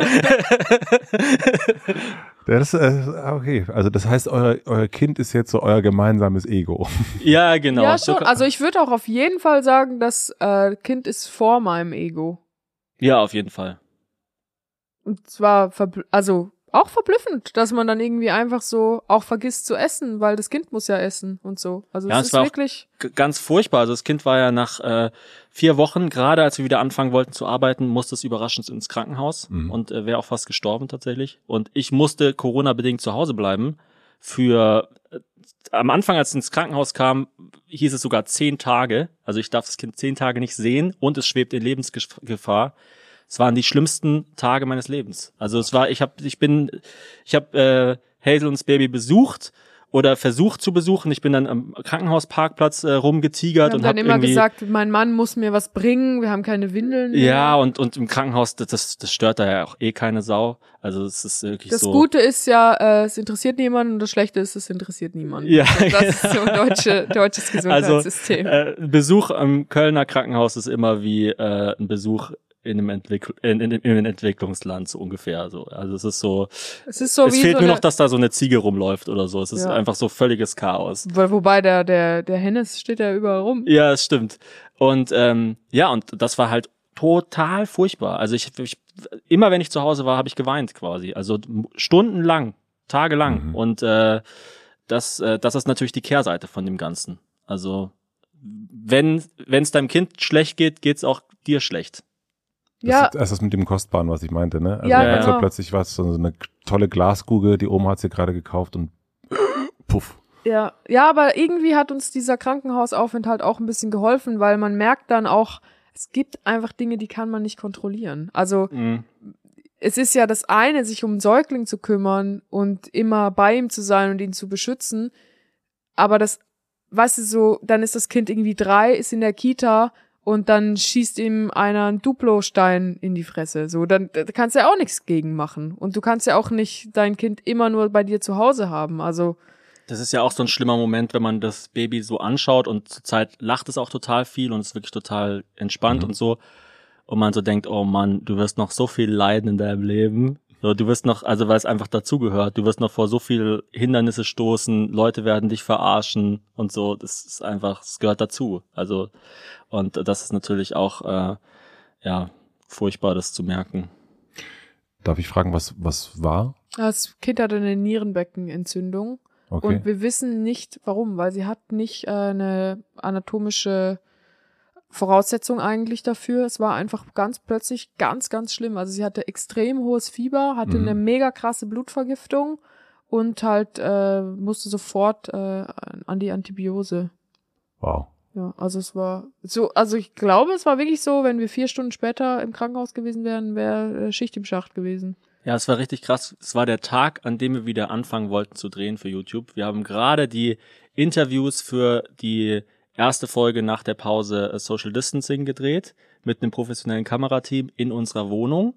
Das, äh, okay, also das heißt, euer, euer Kind ist jetzt so euer gemeinsames Ego. ja, genau. ja, So schon. Also ich würde auch auf jeden Fall sagen, das äh, Kind ist vor meinem Ego. ja, auf jeden Fall. Und zwar, verbl- also auch verblüffend, dass man dann irgendwie einfach so auch vergisst zu essen, weil das Kind muss ja essen und so. Also Ja, es es ist war wirklich, ganz furchtbar. Also das Kind war ja nach äh, vier Wochen, gerade als wir wieder anfangen wollten zu arbeiten, musste es überraschend ins Krankenhaus Mhm. und äh, wäre auch fast gestorben tatsächlich. Und ich musste Corona-bedingt zu Hause bleiben. Für äh, am Anfang, als es ins Krankenhaus kam, hieß es sogar zehn Tage. Also ich darf das Kind zehn Tage nicht sehen und es schwebt in Lebensgefahr. Es waren die schlimmsten Tage meines Lebens. Also es war, ich habe, ich bin, ich habe äh, Hazel und das Baby besucht oder versucht zu besuchen. Ich bin dann am Krankenhausparkplatz äh, rumgetigert und dann habe immer gesagt, mein Mann muss mir was bringen, wir haben keine Windeln. mehr. ja und und im Krankenhaus das, das das stört da ja auch eh keine Sau. Also es ist wirklich Das so. Gute ist ja, äh, es interessiert niemanden und das Schlechte ist, es interessiert niemanden. Ja, Das ist so deutsche, deutsches Gesundheitssystem. äh, ein Besuch am Kölner Krankenhaus ist immer wie äh, ein Besuch in einem, Entwickl in, in, in einem Entwicklungsland so ungefähr so. Also es ist so, es ist so es wie fehlt so nur noch, dass da so eine Ziege rumläuft oder so. Es ist Ja. einfach so völliges Chaos. Wo- Wobei der, der, der Hennes steht ja überall rum. Ja, es stimmt. Und ähm, ja, und das war halt total furchtbar. Also ich, ich immer wenn ich zu Hause war, habe ich geweint quasi. Also stundenlang, tagelang. Mhm. Und äh, das, äh, das ist natürlich die Kehrseite von dem Ganzen. Also wenn wenn es deinem Kind schlecht geht, geht's auch dir schlecht. Das Ja, ist das mit dem Kostbaren, was ich meinte, ne? Also Ja, als genau. plötzlich war es so eine tolle Glaskugel, die Oma hat sie gerade gekauft und puff. ja, ja, aber irgendwie hat uns dieser Krankenhausaufenthalt auch ein bisschen geholfen, weil man merkt dann auch, es gibt einfach Dinge, die kann man nicht kontrollieren. Also Mhm. es ist ja das eine, sich um einen Säugling zu kümmern und immer bei ihm zu sein und ihn zu beschützen. Aber das weißt du, so, dann ist das Kind irgendwie drei, ist in der Kita und dann schießt ihm einer einen Duplo-Stein in die Fresse. So, dann da kannst du ja auch nichts gegen machen. Und du kannst ja auch nicht dein Kind immer nur bei dir zu Hause haben. Also, Das ist ja auch so ein schlimmer Moment, wenn man das Baby so anschaut und zur Zeit lacht es auch total viel und ist wirklich total entspannt Mhm. und so. Und man so denkt, oh Mann, du wirst noch so viel leiden in deinem Leben. So, du wirst noch, also weil es einfach dazugehört, du wirst noch vor so viel Hindernisse stoßen, Leute werden dich verarschen und so. Das ist einfach, es gehört dazu. Also, und das ist natürlich auch, äh, ja, furchtbar, das zu merken. Darf ich fragen, was, was war? das Kind hatte eine Nierenbeckenentzündung. Okay. Und wir wissen nicht, warum, weil sie hat nicht äh, eine anatomische Voraussetzung eigentlich dafür. Es war einfach ganz plötzlich ganz, ganz schlimm. Also sie hatte extrem hohes Fieber, hatte Mhm. eine mega krasse Blutvergiftung und halt äh, musste sofort äh, an die Antibiose. wow. Ja, also es war so, also ich glaube, es war wirklich so, wenn wir vier Stunden später im Krankenhaus gewesen wären, wäre äh, Schicht im Schacht gewesen. Ja, es war richtig krass. Es war der Tag, an dem wir wieder anfangen wollten zu drehen für YouTube. Wir haben gerade die Interviews für die erste Folge nach der Pause äh, Social Distancing gedreht mit einem professionellen Kamerateam in unserer Wohnung.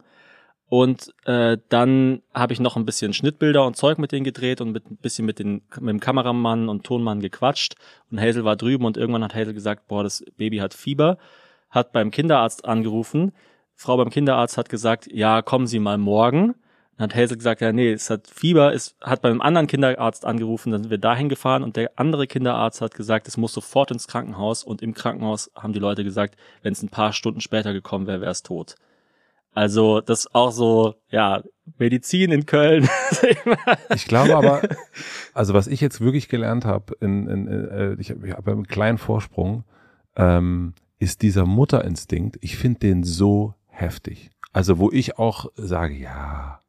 Und äh, dann habe ich noch ein bisschen Schnittbilder und Zeug mit denen gedreht und mit ein bisschen mit, den, mit dem Kameramann und Tonmann gequatscht. Und Hazel war drüben und irgendwann hat Hazel gesagt, boah, das Baby hat Fieber, hat beim Kinderarzt angerufen. Frau beim Kinderarzt hat gesagt, ja, kommen Sie mal morgen. Dann hat Hazel gesagt, ja, nee, es hat Fieber, es hat beim anderen Kinderarzt angerufen, dann sind wir dahin gefahren und der andere Kinderarzt hat gesagt, es muss sofort ins Krankenhaus und im Krankenhaus haben die Leute gesagt, wenn es ein paar Stunden später gekommen wäre, wäre es tot. Also das ist auch so, ja, Medizin in Köln. Ich glaube aber, also was ich jetzt wirklich gelernt habe, in, in, äh, ich habe hab einen kleinen Vorsprung, ähm, ist dieser Mutterinstinkt. Ich finde den so heftig. Also wo ich auch sage, ja,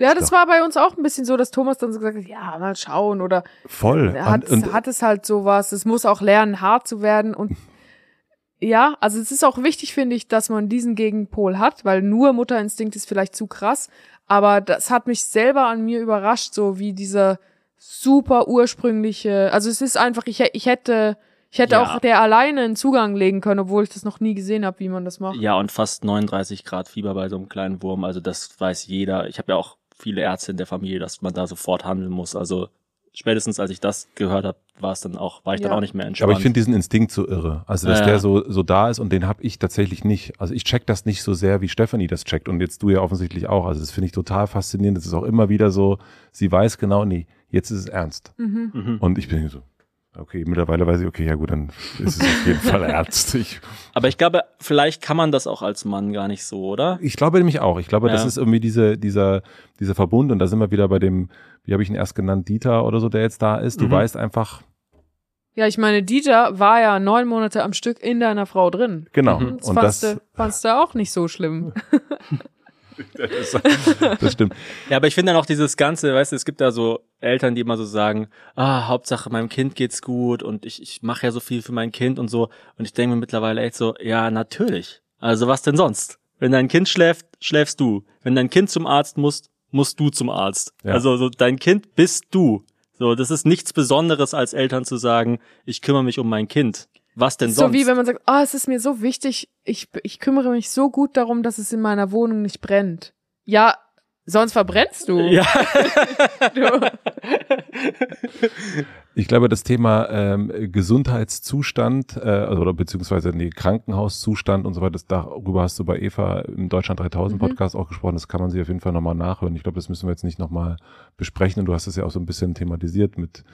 Ja, das Doch. war bei uns auch ein bisschen so, dass Thomas dann so gesagt hat, ja, mal schauen oder voll. Er hat, und, und, hat es halt sowas, es muss auch lernen, hart zu werden und ja, also es ist auch wichtig, finde ich, dass man diesen Gegenpol hat, weil nur Mutterinstinkt ist vielleicht zu krass, aber das hat mich selber an mir überrascht, so wie dieser super ursprüngliche, also es ist einfach, ich, ich hätte, ich hätte Ja. auch der alleine einen Zugang legen können, obwohl ich das noch nie gesehen habe, wie man das macht. ja, und fast 39 Grad Fieber bei so einem kleinen Wurm. Also das weiß jeder. Ich habe ja auch viele Ärzte in der Familie, dass man da sofort handeln muss. Also spätestens als ich das gehört habe, war es dann auch, war ich dann Ja. auch nicht mehr entspannt. aber ich finde diesen Instinkt so irre. Also, dass Ja, der ja. so, so da ist und den habe ich tatsächlich nicht. Also ich check das nicht so sehr, wie Stephanie das checkt und jetzt du ja offensichtlich auch. Also das finde ich total faszinierend. Das ist auch immer wieder so, sie weiß genau, nee, jetzt ist es ernst. Mhm. Mhm. Und ich bin so, okay, mittlerweile weiß ich, okay, ja gut, dann ist es auf jeden Fall ernst. Ich, Aber ich glaube, vielleicht kann man das auch als Mann gar nicht so, oder? ich glaube nämlich auch. Ich glaube, das Ja. ist irgendwie diese, dieser, dieser Verbund und da sind wir wieder bei dem, wie habe ich ihn erst genannt, Dieter oder so, der jetzt da ist. Du Mhm. weißt einfach, Ja, ich meine, Dieter war ja neun Monate am Stück in deiner Frau drin. genau. Mhm. Das Und fandst, das, du, fandst du auch nicht so schlimm. das stimmt. Ja, aber ich finde dann auch dieses Ganze, weißt du, es gibt da so Eltern, die immer so sagen, ah, Hauptsache meinem Kind geht's gut und ich, ich mache ja so viel für mein Kind und so. Und ich denke mir mittlerweile echt so, ja, natürlich. Also was denn sonst? Wenn dein Kind schläft, schläfst du. Wenn dein Kind zum Arzt muss, musst du zum Arzt. Ja. Also so, dein Kind bist du. So, das ist nichts Besonderes als Eltern zu sagen, ich kümmere mich um mein Kind. Was denn So sonst? wie wenn man sagt, ah, es ist mir so wichtig, ich, ich kümmere mich so gut darum, dass es in meiner Wohnung nicht brennt. Ja, sonst verbrennst du. ja. Du. Ich glaube, das Thema ähm, Gesundheitszustand äh, also, oder beziehungsweise nee, Krankenhauszustand und so weiter, das, darüber hast du bei Eva im Deutschland 3000 Mhm. Podcast auch gesprochen. Das kann man sich auf jeden Fall nochmal nachhören. Ich glaube, das müssen wir jetzt nicht nochmal besprechen. Und du hast es ja auch so ein bisschen thematisiert mit,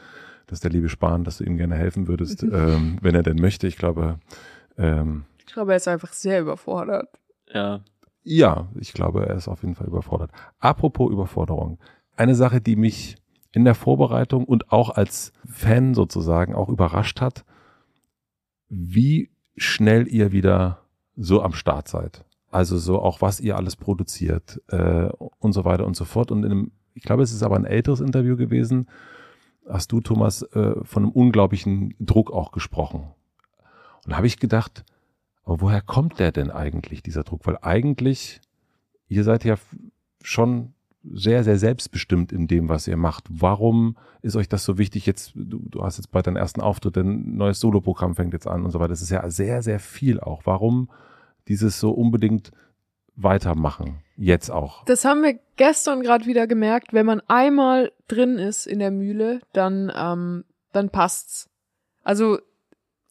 dass der liebe Spahn, dass du ihm gerne helfen würdest, ähm, wenn er denn möchte. Ich glaube, ähm, Ich glaube, er ist einfach sehr überfordert. ja. ja, ich glaube, er ist auf jeden Fall überfordert. Apropos Überforderung. Eine Sache, die mich in der Vorbereitung und auch als Fan sozusagen auch überrascht hat, wie schnell ihr wieder so am Start seid. Also so auch was ihr alles produziert äh, und so weiter und so fort. Und in einem, ich glaube, es ist aber ein älteres Interview gewesen, hast du, Thomas, äh, von einem unglaublichen Druck auch gesprochen. Und da habe ich gedacht, aber woher kommt der denn eigentlich, dieser Druck? Weil eigentlich, ihr seid ja schon sehr, sehr selbstbestimmt in dem, was ihr macht. Warum ist euch das so wichtig? Jetzt, du, du hast jetzt bald deinen ersten Auftritt, ein neues Soloprogramm fängt jetzt an und so weiter. Das ist ja sehr, sehr viel auch. Warum dieses so unbedingt weitermachen? Jetzt auch. Das haben wir gestern gerade wieder gemerkt. Wenn man einmal drin ist in der Mühle, dann, ähm, dann passt's. Also.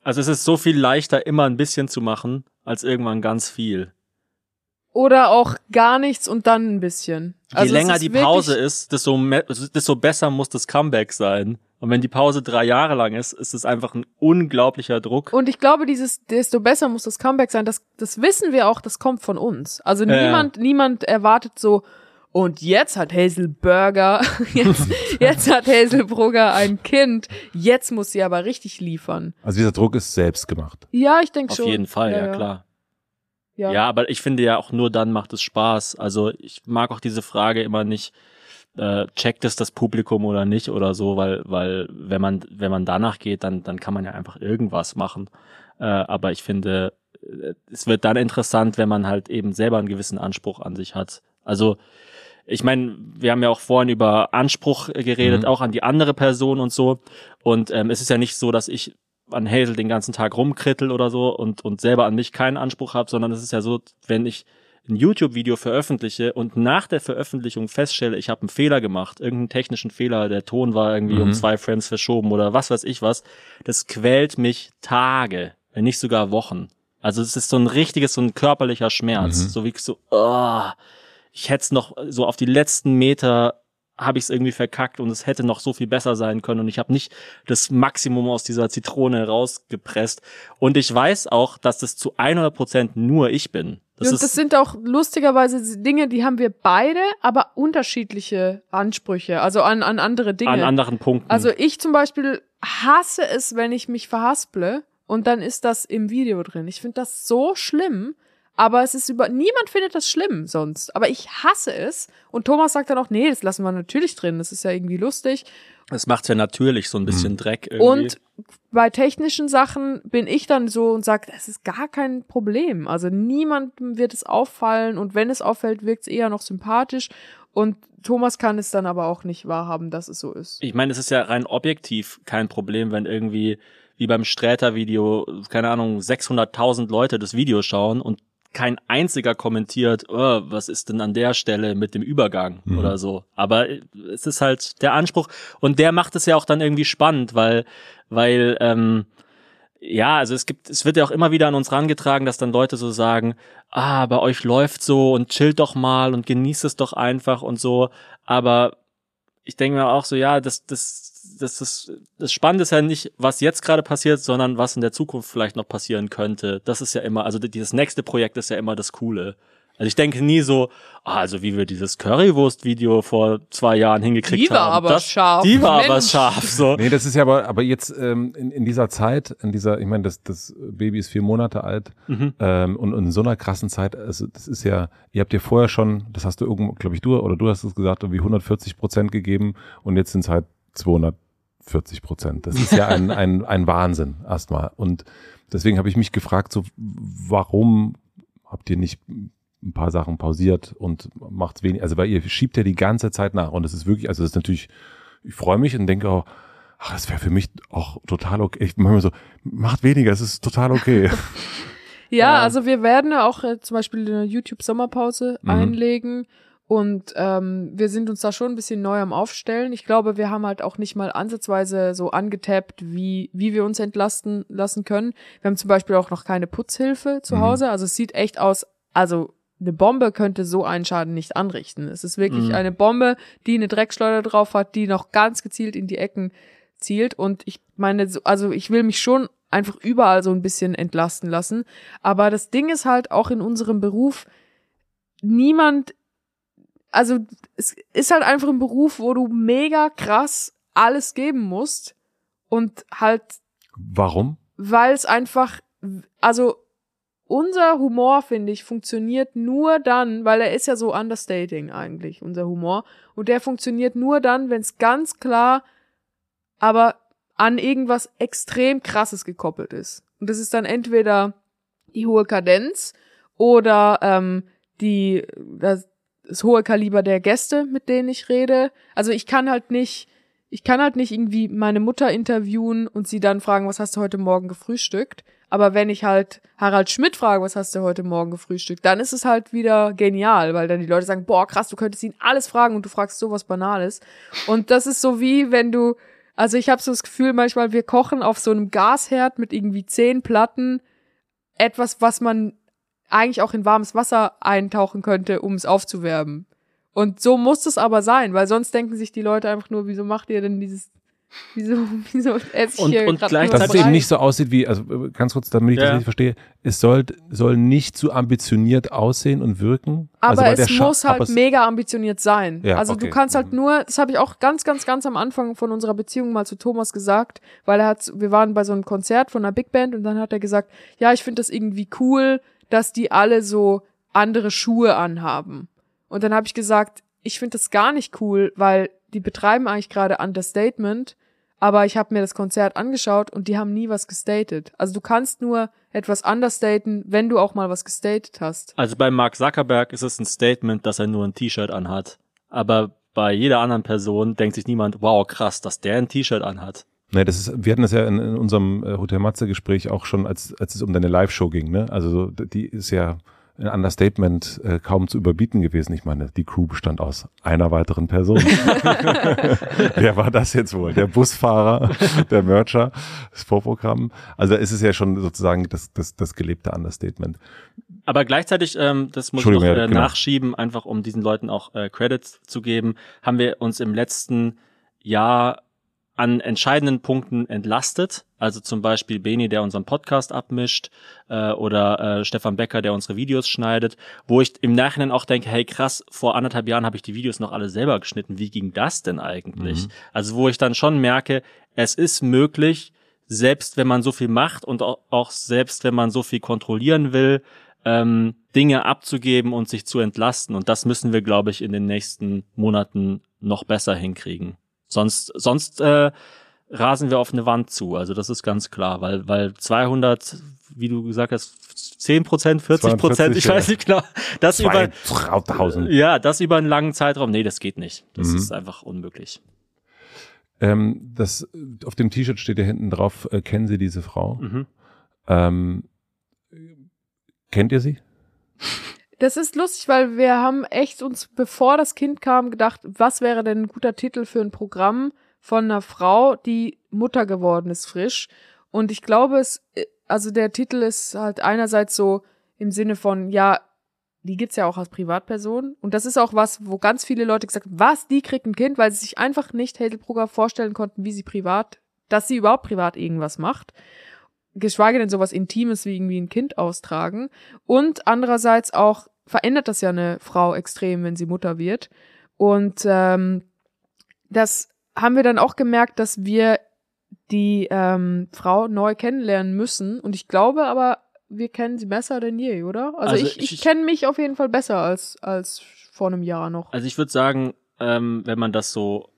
Also es ist so viel leichter, immer ein bisschen zu machen, als irgendwann ganz viel. Oder auch gar nichts und dann ein bisschen. Je also länger die Pause ist, desto, desto besser muss das Comeback sein. Und wenn die Pause drei Jahre lang ist, ist es einfach ein unglaublicher Druck. Und ich glaube, dieses, desto besser muss das Comeback sein, das, das wissen wir auch, das kommt von uns. Also äh. niemand, niemand erwartet so, und jetzt hat Hazel Burger, jetzt, jetzt hat Hazel Brugger ein Kind, jetzt muss sie aber richtig liefern. Also dieser Druck ist selbst gemacht. Ja, ich denke schon. Auf jeden Fall, ja, ja klar. Ja. ja, aber ich finde ja auch nur dann macht es Spaß. Also ich mag auch diese Frage immer nicht, äh, checkt es das Publikum oder nicht oder so, weil, weil wenn man, wenn man danach geht, dann, dann kann man ja einfach irgendwas machen. Äh, aber ich finde, äh, es wird dann interessant, wenn man halt eben selber einen gewissen Anspruch an sich hat. Also ich meine, wir haben ja auch vorhin über Anspruch geredet, mhm. auch an die andere Person und so. Und ähm, es ist ja nicht so, dass ich an Hazel den ganzen Tag rumkrittel oder so und, und selber an mich keinen Anspruch habe, sondern es ist ja so, wenn ich ein YouTube-Video veröffentliche und nach der Veröffentlichung feststelle, ich habe einen Fehler gemacht, irgendeinen technischen Fehler, der Ton war irgendwie mhm. um zwei Frames verschoben oder was weiß ich was, das quält mich Tage, wenn nicht sogar Wochen. Also es ist so ein richtiges, so ein körperlicher Schmerz, mhm. so wie so, oh, ich hätte es noch so auf die letzten Meter habe ich es irgendwie verkackt und es hätte noch so viel besser sein können und ich habe nicht das Maximum aus dieser Zitrone rausgepresst und ich weiß auch, dass das zu 100 Prozent nur ich bin. Das, und das sind auch lustigerweise Dinge, die haben wir beide, aber unterschiedliche Ansprüche, also an, an andere Dinge. An anderen Punkten. Also ich zum Beispiel hasse es, wenn ich mich verhasple und dann ist das im Video drin. Ich finde das so schlimm. Aber es ist über, niemand findet das schlimm sonst. Aber ich hasse es. Und Thomas sagt dann auch, nee, das lassen wir natürlich drin. Das ist ja irgendwie lustig. Das macht ja natürlich so ein bisschen mhm. Dreck irgendwie. Und bei technischen Sachen bin ich dann so und sage, das ist gar kein Problem. Also niemandem wird es auffallen und wenn es auffällt, wirkt es eher noch sympathisch. Und Thomas kann es dann aber auch nicht wahrhaben, dass es so ist. Ich meine, es ist ja rein objektiv kein Problem, wenn irgendwie wie beim Sträter-Video, keine Ahnung, 600.000 Leute das Video schauen und kein einziger kommentiert, oh, was ist denn an der Stelle mit dem Übergang mhm. oder so. Aber es ist halt der Anspruch und der macht es ja auch dann irgendwie spannend, weil, weil, ähm, ja, also es gibt, es wird ja auch immer wieder an uns rangetragen, dass dann Leute so sagen, ah, bei euch läuft so und chillt doch mal und genießt es doch einfach und so. Aber ich denke mir auch so, ja, das, das, das ist, das Spannende ist ja nicht, was jetzt gerade passiert, sondern was in der Zukunft vielleicht noch passieren könnte. Das ist ja immer, also dieses nächste Projekt ist ja immer das Coole. Also ich denke nie so, ah, also wie wir dieses Currywurst-Video vor zwei Jahren hingekriegt die war haben. Aber das, scharf. Die war Mensch. aber scharf. So. Nee, das ist ja aber, aber jetzt ähm, in, in dieser Zeit, in dieser, ich meine, das, das Baby ist vier Monate alt mhm. ähm, und, und in so einer krassen Zeit, also das ist ja, ihr habt ja vorher schon, das hast du irgendwo, glaube ich, du oder du hast es gesagt, irgendwie 140 Prozent gegeben und jetzt sind es halt 240 Prozent. Das ist ja ein, ein, ein Wahnsinn erstmal. Und deswegen habe ich mich gefragt, so warum habt ihr nicht ein paar Sachen pausiert und macht wenig, also weil ihr schiebt ja die ganze Zeit nach und es ist wirklich, also das ist natürlich, ich freue mich und denke auch, ach, das wäre für mich auch total okay. Ich mache mir so, macht weniger, es ist total okay. ja, ja, also wir werden auch äh, zum Beispiel eine YouTube-Sommerpause mhm. einlegen und ähm, wir sind uns da schon ein bisschen neu am Aufstellen. Ich glaube, wir haben halt auch nicht mal ansatzweise so angetappt, wie, wie wir uns entlasten lassen können. Wir haben zum Beispiel auch noch keine Putzhilfe zu mhm. Hause. Also es sieht echt aus, also eine Bombe könnte so einen Schaden nicht anrichten. Es ist wirklich mhm. eine Bombe, die eine Dreckschleuder drauf hat, die noch ganz gezielt in die Ecken zielt. Und ich meine, also ich will mich schon einfach überall so ein bisschen entlasten lassen. Aber das Ding ist halt auch in unserem Beruf, niemand, also es ist halt einfach ein Beruf, wo du mega krass alles geben musst und halt. Warum? Weil es einfach, also unser Humor, finde ich, funktioniert nur dann, weil er ist ja so understating eigentlich, unser Humor. Und der funktioniert nur dann, wenn es ganz klar, aber an irgendwas extrem krasses gekoppelt ist. Und das ist dann entweder die hohe Kadenz oder ähm, die, das, das hohe Kaliber der Gäste, mit denen ich rede. Also ich kann halt nicht, ich kann halt nicht irgendwie meine Mutter interviewen und sie dann fragen, was hast du heute Morgen gefrühstückt? Aber wenn ich halt Harald Schmidt frage, was hast du heute Morgen gefrühstückt, dann ist es halt wieder genial, weil dann die Leute sagen, boah, krass, du könntest ihn alles fragen und du fragst sowas Banales. Und das ist so wie, wenn du, also ich habe so das Gefühl, manchmal wir kochen auf so einem Gasherd mit irgendwie zehn Platten etwas, was man eigentlich auch in warmes Wasser eintauchen könnte, um es aufzuwärmen. Und so muss es aber sein, weil sonst denken sich die Leute einfach nur, wieso macht ihr denn dieses Wieso, wieso esse ich Und- hier und nur Dass es eben nicht so aussieht wie, also äh, ganz kurz, damit ich Ja. das richtig verstehe, es soll, soll nicht zu ambitioniert aussehen und wirken. also, Aber der es Scha- muss halt es- mega ambitioniert sein. Ja, also okay. du kannst halt Mhm. nur, das habe ich auch ganz, ganz, ganz am Anfang von unserer Beziehung mal zu Thomas gesagt, weil er hat, wir waren bei so einem Konzert von einer Big Band und dann hat er gesagt, ja, ich finde das irgendwie cool, dass die alle so andere Schuhe anhaben. Und dann habe ich gesagt, ich finde das gar nicht cool, weil die betreiben eigentlich gerade Understatement, aber ich habe mir das Konzert angeschaut und die haben nie was gestatet. Also du kannst nur etwas understaten, wenn du auch mal was gestatet hast. Also bei Mark Zuckerberg ist es ein Statement, dass er nur ein T-Shirt anhat. Aber bei jeder anderen Person denkt sich niemand, wow, krass, dass der ein T-Shirt anhat. Nee, das ist, wir hatten das ja in, in unserem äh, Hotel Matze Gespräch auch schon, als, als es um deine Live-Show ging, ne? Also so, die ist ja ein Understatement äh, kaum zu überbieten gewesen. Ich meine, die Crew bestand aus einer weiteren Person. Wer war das jetzt wohl? Der Busfahrer, der Mercher, das Vorprogramm. Also da ist es ja schon sozusagen das, das, das gelebte Understatement. Aber gleichzeitig, ähm, das muss ich noch äh, genau. nachschieben, einfach um diesen Leuten auch äh, Credits zu geben, haben wir uns im letzten Jahr an entscheidenden Punkten entlastet. Also zum Beispiel Beni, der unseren Podcast abmischt, äh, oder äh, Stefan Becker, der unsere Videos schneidet, wo ich im Nachhinein auch denke, hey krass, vor anderthalb Jahren habe ich die Videos noch alle selber geschnitten. Wie ging das denn eigentlich? Mhm. Also wo ich dann schon merke, es ist möglich, selbst wenn man so viel macht und auch, selbst wenn man so viel kontrollieren will, ähm, Dinge abzugeben und sich zu entlasten. Und das müssen wir, glaube ich, in den nächsten Monaten noch besser hinkriegen. Sonst, sonst äh, rasen wir auf eine Wand zu. Also das ist ganz klar, weil, weil 200, wie du gesagt hast, 10 Prozent, 40 Prozent, 42, ich weiß nicht genau, das über, 2000. ja, das über einen langen Zeitraum, nee, das geht nicht. Das Mhm. ist einfach unmöglich. Ähm, das, auf dem T-Shirt steht ja hinten drauf, äh, kennen Sie diese Frau? Mhm. Ähm, kennt ihr sie? Das ist lustig, weil wir haben echt uns, bevor das Kind kam, gedacht, was wäre denn ein guter Titel für ein Programm von einer Frau, die Mutter geworden ist, frisch. Und ich glaube, es, also der Titel ist halt einerseits so im Sinne von, ja, die gibt's ja auch als Privatperson. Und das ist auch was, wo ganz viele Leute gesagt haben, was, die kriegt ein Kind, weil sie sich einfach nicht Hazel Brugger vorstellen konnten, wie sie privat, dass sie überhaupt privat irgendwas macht. Geschweige denn sowas Intimes wie irgendwie ein Kind austragen. Und andererseits auch verändert das ja eine Frau extrem, wenn sie Mutter wird. Und ähm, das haben wir dann auch gemerkt, dass wir die ähm, Frau neu kennenlernen müssen. Und ich glaube aber, wir kennen sie besser denn je, oder? Also, Also ich, ich, ich- kenne mich auf jeden Fall besser als, als vor einem Jahr noch. Also ich würde sagen, ähm, wenn man das so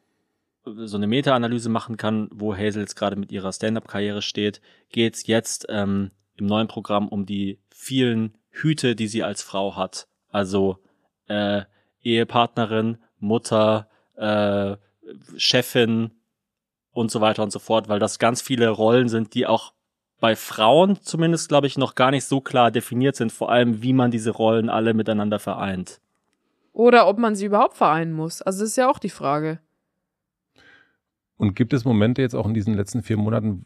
so eine Meta-Analyse machen kann, wo Hazel jetzt gerade mit ihrer Stand-up-Karriere steht, geht's jetzt ähm, im neuen Programm um die vielen Hüte, die sie als Frau hat. Also äh, Ehepartnerin, Mutter, äh, Chefin und so weiter und so fort, weil das ganz viele Rollen sind, die auch bei Frauen zumindest, glaube ich, noch gar nicht so klar definiert sind, vor allem wie man diese Rollen alle miteinander vereint. Oder ob man sie überhaupt vereinen muss. Also das ist ja auch die Frage. Und gibt es Momente jetzt auch in diesen letzten vier Monaten,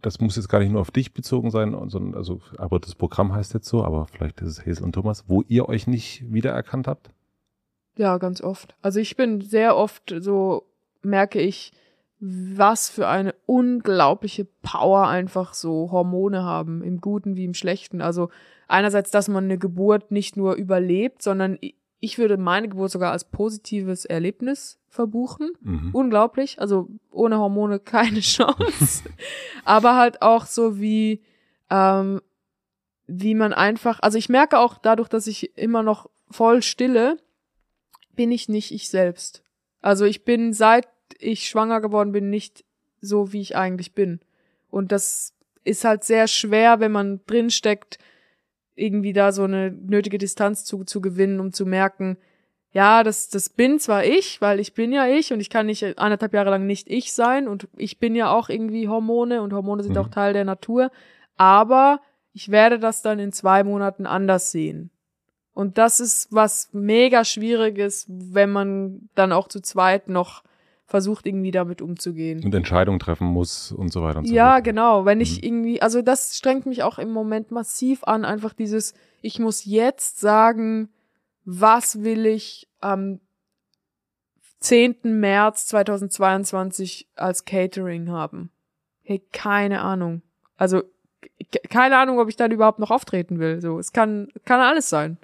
das muss jetzt gar nicht nur auf dich bezogen sein, sondern also, aber das Programm heißt jetzt so, aber vielleicht ist es Hazel und Thomas, wo ihr euch nicht wiedererkannt habt? Ja, ganz oft. Also ich bin sehr oft so, merke ich, was für eine unglaubliche Power einfach so Hormone haben, im Guten wie im Schlechten. Also einerseits, dass man eine Geburt nicht nur überlebt, sondern ich würde meine Geburt sogar als positives Erlebnis verbuchen. Mhm. Unglaublich. Also ohne Hormone keine Chance. Aber halt auch so wie, ähm, wie man einfach, also ich merke auch dadurch, dass ich immer noch voll stille, bin ich nicht ich selbst. Also ich bin, seit ich schwanger geworden bin, nicht so, wie ich eigentlich bin. Und das ist halt sehr schwer, wenn man drin steckt, irgendwie da so eine nötige Distanz zu, zu gewinnen, um zu merken, ja, das, das bin zwar ich, weil ich bin ja ich und ich kann nicht anderthalb Jahre lang nicht ich sein und ich bin ja auch irgendwie Hormone und Hormone sind Mhm. auch Teil der Natur, aber ich werde das dann in zwei Monaten anders sehen. Und das ist was mega schwieriges, wenn man dann auch zu zweit noch versucht, irgendwie damit umzugehen. Und Entscheidungen treffen muss und so weiter und so Ja, fort. genau. Wenn ich Mhm. irgendwie, also das strengt mich auch im Moment massiv an, einfach dieses, ich muss jetzt sagen, was will ich am 10. März 2022 als Catering haben? Hey, keine Ahnung. Also, ke- keine Ahnung, ob ich dann überhaupt noch auftreten will. So, es kann, kann alles sein.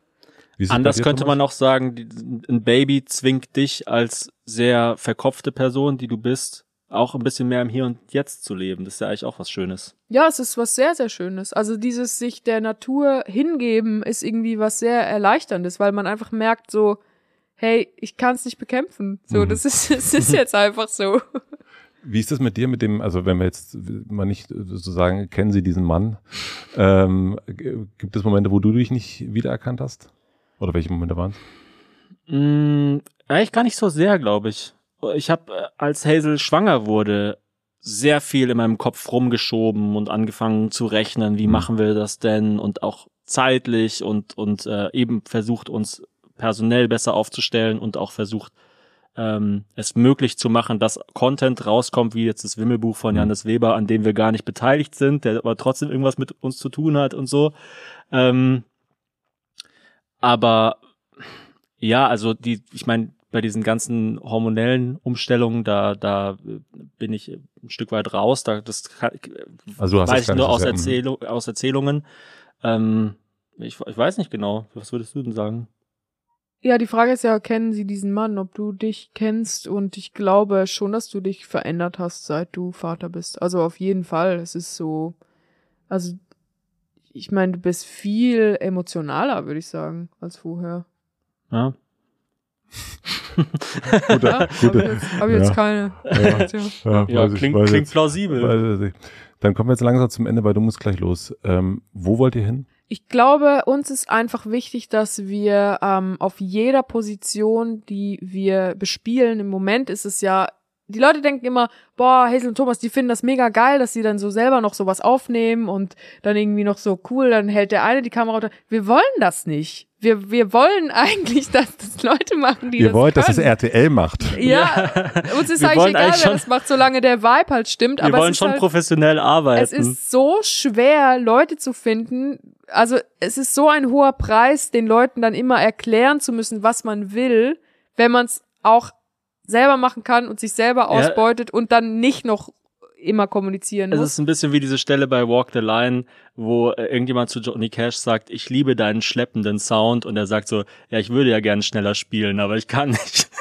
Anders könnte man auch sagen, die, ein Baby zwingt dich als sehr verkopfte Person, die du bist, auch ein bisschen mehr im Hier und Jetzt zu leben. Das ist ja eigentlich auch was Schönes. Ja, es ist was sehr, sehr Schönes. Also dieses sich der Natur hingeben ist irgendwie was sehr Erleichterndes, weil man einfach merkt so, hey, ich kann es nicht bekämpfen. So, Mhm. das ist, es ist jetzt einfach so. Wie ist das mit dir, mit dem, also wenn wir jetzt mal nicht sozusagen, kennen Sie diesen Mann, ähm, gibt es Momente, wo du dich nicht wiedererkannt hast? Oder welche Momente waren es? Mm, eigentlich gar nicht so sehr, glaube ich. Ich habe, äh, als Hazel schwanger wurde, sehr viel in meinem Kopf rumgeschoben und angefangen zu rechnen, wie Mhm. machen wir das denn und auch zeitlich und und äh, eben versucht uns personell besser aufzustellen und auch versucht ähm, es möglich zu machen, dass Content rauskommt, wie jetzt das Wimmelbuch von Mhm. Janis Weber, an dem wir gar nicht beteiligt sind, der aber trotzdem irgendwas mit uns zu tun hat und so. Ähm, aber ja, also die, ich meine, bei diesen ganzen hormonellen Umstellungen, da, da äh, bin ich ein Stück weit raus. Da, das kann, Also du hast weiß gar ich nur aus. Erzählung, aus Erzählungen. Ähm, ich, ich weiß nicht genau. Was würdest du denn sagen? Ja, die Frage ist ja, kennen sie diesen Mann, ob du dich kennst und ich glaube schon, dass du dich verändert hast, seit du Vater bist. Also auf jeden Fall. Es ist so, also ich meine, du bist viel emotionaler, würde ich sagen, als vorher. Ja. Gute, Ja, gute, habe ich jetzt, hab jetzt ja. keine Ja. Ja, Ja, weiß ich, klingt, klingt jetzt. plausibel. Dann kommen wir jetzt langsam zum Ende, weil du musst gleich los. Ähm, wo wollt ihr hin? Ich glaube, uns ist einfach wichtig, dass wir ähm, auf jeder Position, die wir bespielen, im Moment ist es ja, die Leute denken immer, boah, Hazel und Thomas, die finden das mega geil, dass sie dann so selber noch sowas aufnehmen und dann irgendwie noch so cool, dann hält der eine die Kamera unter. Wir wollen das nicht. Wir, wir wollen eigentlich, dass das Leute machen, die ihr das wollt, dass es können. RTL macht. Ja, uns ist Wir eigentlich egal, eigentlich wer das macht, solange der Vibe halt stimmt. Wir aber wollen schon halt, professionell arbeiten. es ist so schwer, Leute zu finden. Also es ist so ein hoher Preis, den Leuten dann immer erklären zu müssen, was man will, wenn man es auch selber machen kann und sich selber Ja. ausbeutet und dann nicht noch immer kommunizieren Es muss. ist ein bisschen wie diese Stelle bei Walk the Line, wo äh, irgendjemand zu Johnny Cash sagt, ich liebe deinen schleppenden Sound und er sagt so, ja, ich würde ja gerne schneller spielen, aber ich kann nicht.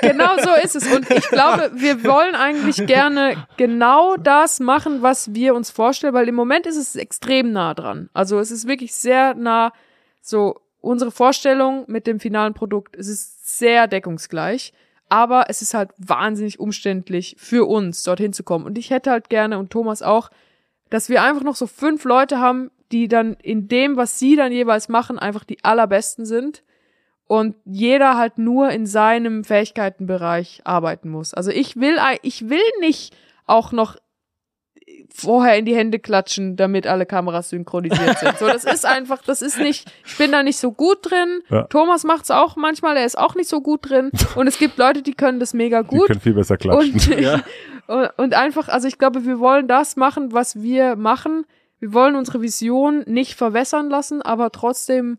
Genau so ist es. Und ich glaube, wir wollen eigentlich gerne genau das machen, was wir uns vorstellen, weil im Moment ist es extrem nah dran. Also es ist wirklich sehr nah, so unsere Vorstellung mit dem finalen Produkt. Es ist sehr deckungsgleich. Aber es ist halt wahnsinnig umständlich für uns, dorthin zu kommen. Und ich hätte halt gerne, und Thomas auch, dass wir einfach noch so fünf Leute haben, die dann in dem, was sie dann jeweils machen, einfach die allerbesten sind und jeder halt nur in seinem Fähigkeitenbereich arbeiten muss. Also ich will, ich will nicht auch noch vorher in die Hände klatschen, damit alle Kameras synchronisiert sind. So, das ist einfach, das ist nicht, ich bin da nicht so gut drin. Ja. Thomas macht's auch manchmal, er ist auch nicht so gut drin. Und es gibt Leute, die können das mega Die gut. können viel besser klatschen. Und, Ja. und, und einfach, also ich glaube, wir wollen das machen, was wir machen. Wir wollen unsere Vision nicht verwässern lassen, aber trotzdem,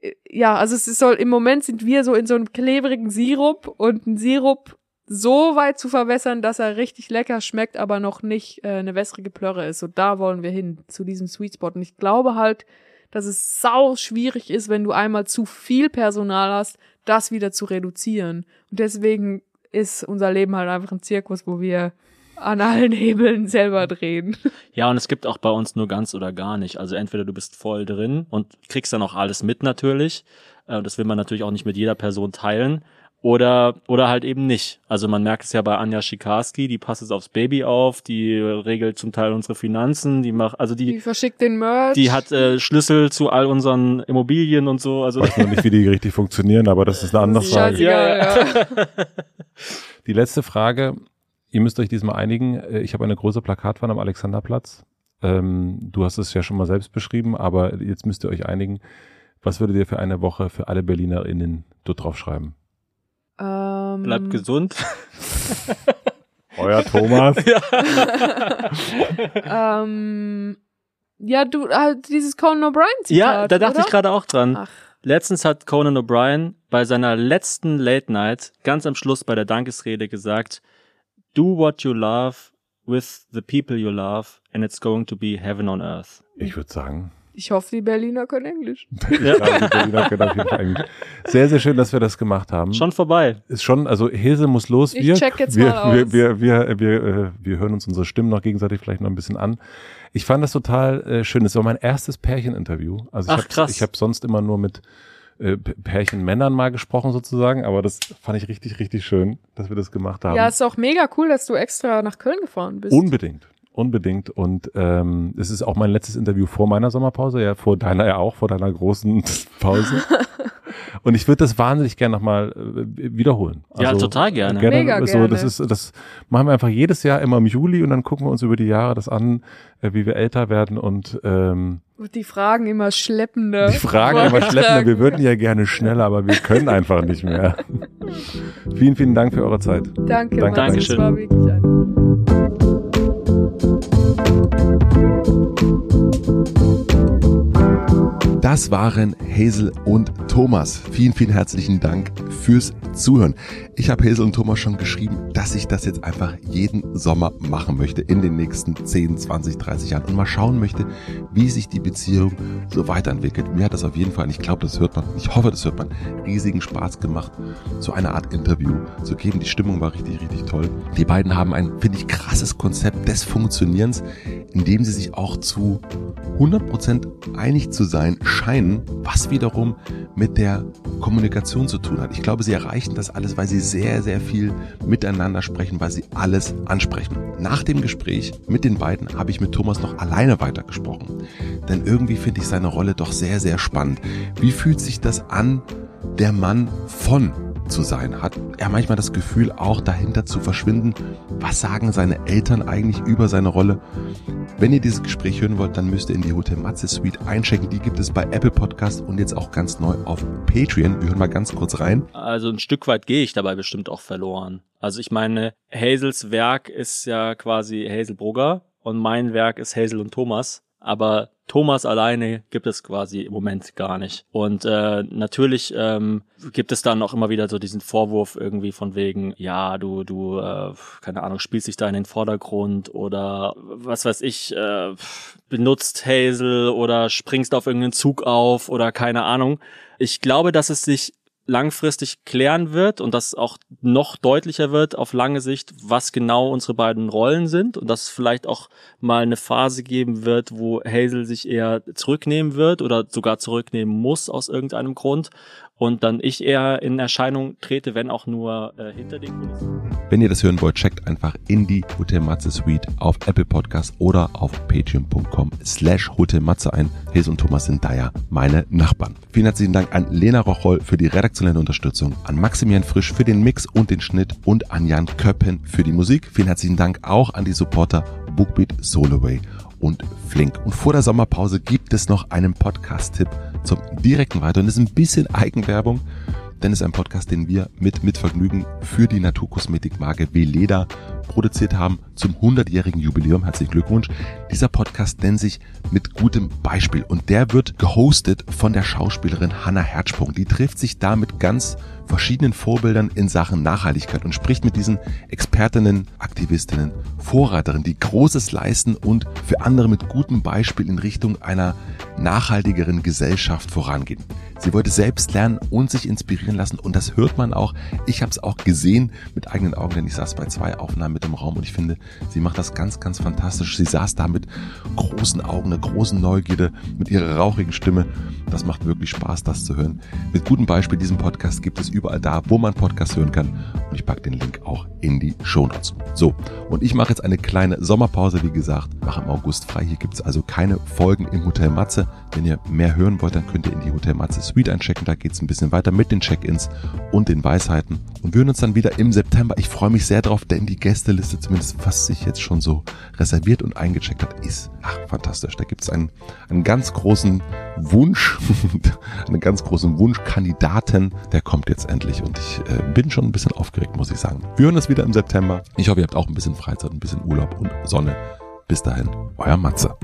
äh, ja, also es soll, im Moment sind wir so in so einem klebrigen Sirup und ein Sirup so weit zu verwässern, dass er richtig lecker schmeckt, aber noch nicht äh, eine wässrige Plörre ist. So da wollen wir hin, zu diesem Sweet Spot. Und ich glaube halt, dass es sau schwierig ist, wenn du einmal zu viel Personal hast, das wieder zu reduzieren. Und deswegen ist unser Leben halt einfach ein Zirkus, wo wir an allen Hebeln selber drehen. Ja, und es gibt auch bei uns nur ganz oder gar nicht. Also entweder du bist voll drin und kriegst dann auch alles mit natürlich. Äh, Das will man natürlich auch nicht mit jeder Person teilen. Oder oder halt eben nicht. Also man merkt es ja bei Anja Schikarski, die passt es aufs Baby auf, die regelt zum Teil unsere Finanzen, die macht also die Die verschickt den Merch. die hat äh, Schlüssel zu all unseren Immobilien und so. Also weiß noch nicht, wie die richtig funktionieren, aber das ist eine andere Das ist Frage. scheißegal, ja. Die letzte Frage, ihr müsst euch diesmal einigen. Äh, Ich habe eine große Plakatwand am Alexanderplatz. Ähm, du hast es ja schon mal selbst beschrieben, aber jetzt müsst ihr euch einigen. Was würdet ihr für eine Woche für alle BerlinerInnen dort draufschreiben? Ähm, bleibt gesund. Euer Thomas. ähm, ja, du, äh, dieses Conan O'Brien Zitat, ja, da dachte oder? ich gerade auch dran. Ach, Letztens hat Conan O'Brien bei seiner letzten Late Night ganz am Schluss bei der Dankesrede gesagt, do what you love with the people you love and it's going to be heaven on earth. Ich würde sagen, ich hoffe, die Berliner können Englisch. ja. die Berliner können auf jeden Fall Englisch. sehr, sehr schön, dass wir das gemacht haben. Schon vorbei. ist schon, also Hese muss los. Ich wir, check jetzt wir, mal wir, aus. wir, wir, wir, äh, wir hören uns unsere Stimmen noch gegenseitig vielleicht noch ein bisschen an. Ich fand das total äh, schön. Es war mein erstes Pärcheninterview. Also ich Ach, hab, krass. Ich habe sonst immer nur mit äh, P- Pärchenmännern mal gesprochen sozusagen, aber das fand ich richtig, richtig schön, dass wir das gemacht haben. Ja, ist auch mega cool, dass du extra nach Köln gefahren bist. Unbedingt. Unbedingt. Und ähm, es ist auch mein letztes Interview vor meiner Sommerpause, ja, vor deiner ja auch, vor deiner großen Pause. Und ich würde das wahnsinnig gerne nochmal äh, wiederholen. Ja, total gerne. Mega so, gerne. Das ist, das machen wir einfach jedes Jahr immer im Juli und dann gucken wir uns über die Jahre das an, äh, wie wir älter werden und ähm, Und die Fragen immer schleppender. die Fragen immer schleppender. Wir würden ja gerne schneller, aber wir können einfach nicht mehr. vielen, vielen Dank für eure Zeit. Danke, Danke, Max, Dankeschön. das war wirklich ein Das waren Hazel und Thomas. Vielen, vielen herzlichen Dank fürs Zuhören. Ich habe Hazel und Thomas schon geschrieben, dass ich das jetzt einfach jeden Sommer machen möchte in den nächsten 10, 20, 30 Jahren und mal schauen möchte, wie sich die Beziehung so weiterentwickelt. Mir hat das auf jeden Fall, und ich glaube, das hört man, ich hoffe, das hört man, riesigen Spaß gemacht, so eine Art Interview zu geben. Die Stimmung war richtig, richtig toll. Die beiden haben ein, finde ich, krasses Konzept des Funktionierens, in dem sie sich auch zu 100% einig zu sein scheinen, was wiederum mit der Kommunikation zu tun hat. Ich glaube, sie erreichen das alles, weil sie sehr, sehr viel miteinander sprechen, weil sie alles ansprechen. Nach dem Gespräch mit den beiden habe ich mit Thomas noch alleine weitergesprochen. Denn irgendwie finde ich seine Rolle doch sehr, sehr spannend. Wie fühlt sich das an, der Mann von zu sein? Hat er manchmal das Gefühl, auch dahinter zu verschwinden? Was sagen seine Eltern eigentlich über seine Rolle? Wenn ihr dieses Gespräch hören wollt, dann müsst ihr in die Hotel Matze Suite einchecken. Die gibt es bei Apple Podcast und jetzt auch ganz neu auf Patreon. Wir hören mal ganz kurz rein. Also ein Stück weit gehe ich dabei bestimmt auch verloren. Also ich meine, Hazels Werk ist ja quasi Hazel Brugger und mein Werk ist Hazel und Thomas. Aber Thomas alleine gibt es quasi im Moment gar nicht. Und äh, natürlich ähm, gibt es dann auch immer wieder so diesen Vorwurf irgendwie von wegen, ja, du, du, äh, keine Ahnung, spielst dich da in den Vordergrund oder was weiß ich, äh, benutzt Hazel oder springst auf irgendeinen Zug auf oder keine Ahnung. Ich glaube, dass es sich langfristig klären wird und dass auch noch deutlicher wird auf lange Sicht, was genau unsere beiden Rollen sind und dass es vielleicht auch mal eine Phase geben wird, wo Hazel sich eher zurücknehmen wird oder sogar zurücknehmen muss aus irgendeinem Grund und dann ich eher in Erscheinung trete, wenn auch nur äh, hinter den Kulissen. Wenn ihr das hören wollt, checkt einfach in die Hotel Matze Suite auf Apple Podcast oder auf patreon.com slash Hotel Matze ein. Hazel und Thomas sind da ja meine Nachbarn. Vielen herzlichen Dank an Lena Rocholl für die redaktionelle Unterstützung, an Maximilian Frisch für den Mix und den Schnitt und an Jan Köppen für die Musik. Vielen herzlichen Dank auch an die Supporter Bookbeat, Soloway und Flink. Und vor der Sommerpause gibt es noch einen Podcast-Tipp zum direkten Weiter. Und das ist ein bisschen Eigenwerbung, denn es ist ein Podcast, den wir mit, mit Vergnügen für die Naturkosmetikmarke Veleda produziert haben zum 100-jährigen Jubiläum. Herzlichen Glückwunsch. Dieser Podcast nennt sich mit gutem Beispiel und der wird gehostet von der Schauspielerin Hanna Herzsprung. Die trifft sich da mit ganz verschiedenen Vorbildern in Sachen Nachhaltigkeit und spricht mit diesen Expertinnen, Aktivistinnen, Vorreiterinnen, die Großes leisten und für andere mit gutem Beispiel in Richtung einer nachhaltigeren Gesellschaft vorangehen. Sie wollte selbst lernen und sich inspirieren lassen und das hört man auch. Ich habe es auch gesehen mit eigenen Augen, denn ich saß bei zwei Aufnahmen mit dem Raum und ich finde, sie macht das ganz, ganz fantastisch. Sie saß da mit großen Augen, einer großen Neugierde, mit ihrer rauchigen Stimme. Das macht wirklich Spaß, das zu hören. Mit gutem Beispiel, diesen Podcast gibt es überall da, wo man Podcast hören kann und ich packe den Link auch in die Show Notes. So, und ich mache jetzt eine kleine Sommerpause, wie gesagt, mache im August frei. Hier gibt es also keine Folgen im Hotel Matze. Wenn ihr mehr hören wollt, dann könnt ihr in die Hotel Matze Suite einchecken. Da geht es ein bisschen weiter mit den Check-ins und den Weisheiten. Und wir hören uns dann wieder im September. Ich freue mich sehr drauf, denn die Gästeliste, zumindest was sich jetzt schon so reserviert und eingecheckt hat, ist ach, fantastisch. Da gibt es einen, einen ganz großen Wunsch, einen ganz großen Wunschkandidaten. Der kommt jetzt endlich und ich äh, bin schon ein bisschen aufgeregt, muss ich sagen. Wir hören uns wieder im September. Ich hoffe, ihr habt auch ein bisschen Freizeit, ein bisschen Urlaub und Sonne. Bis dahin, euer Matze.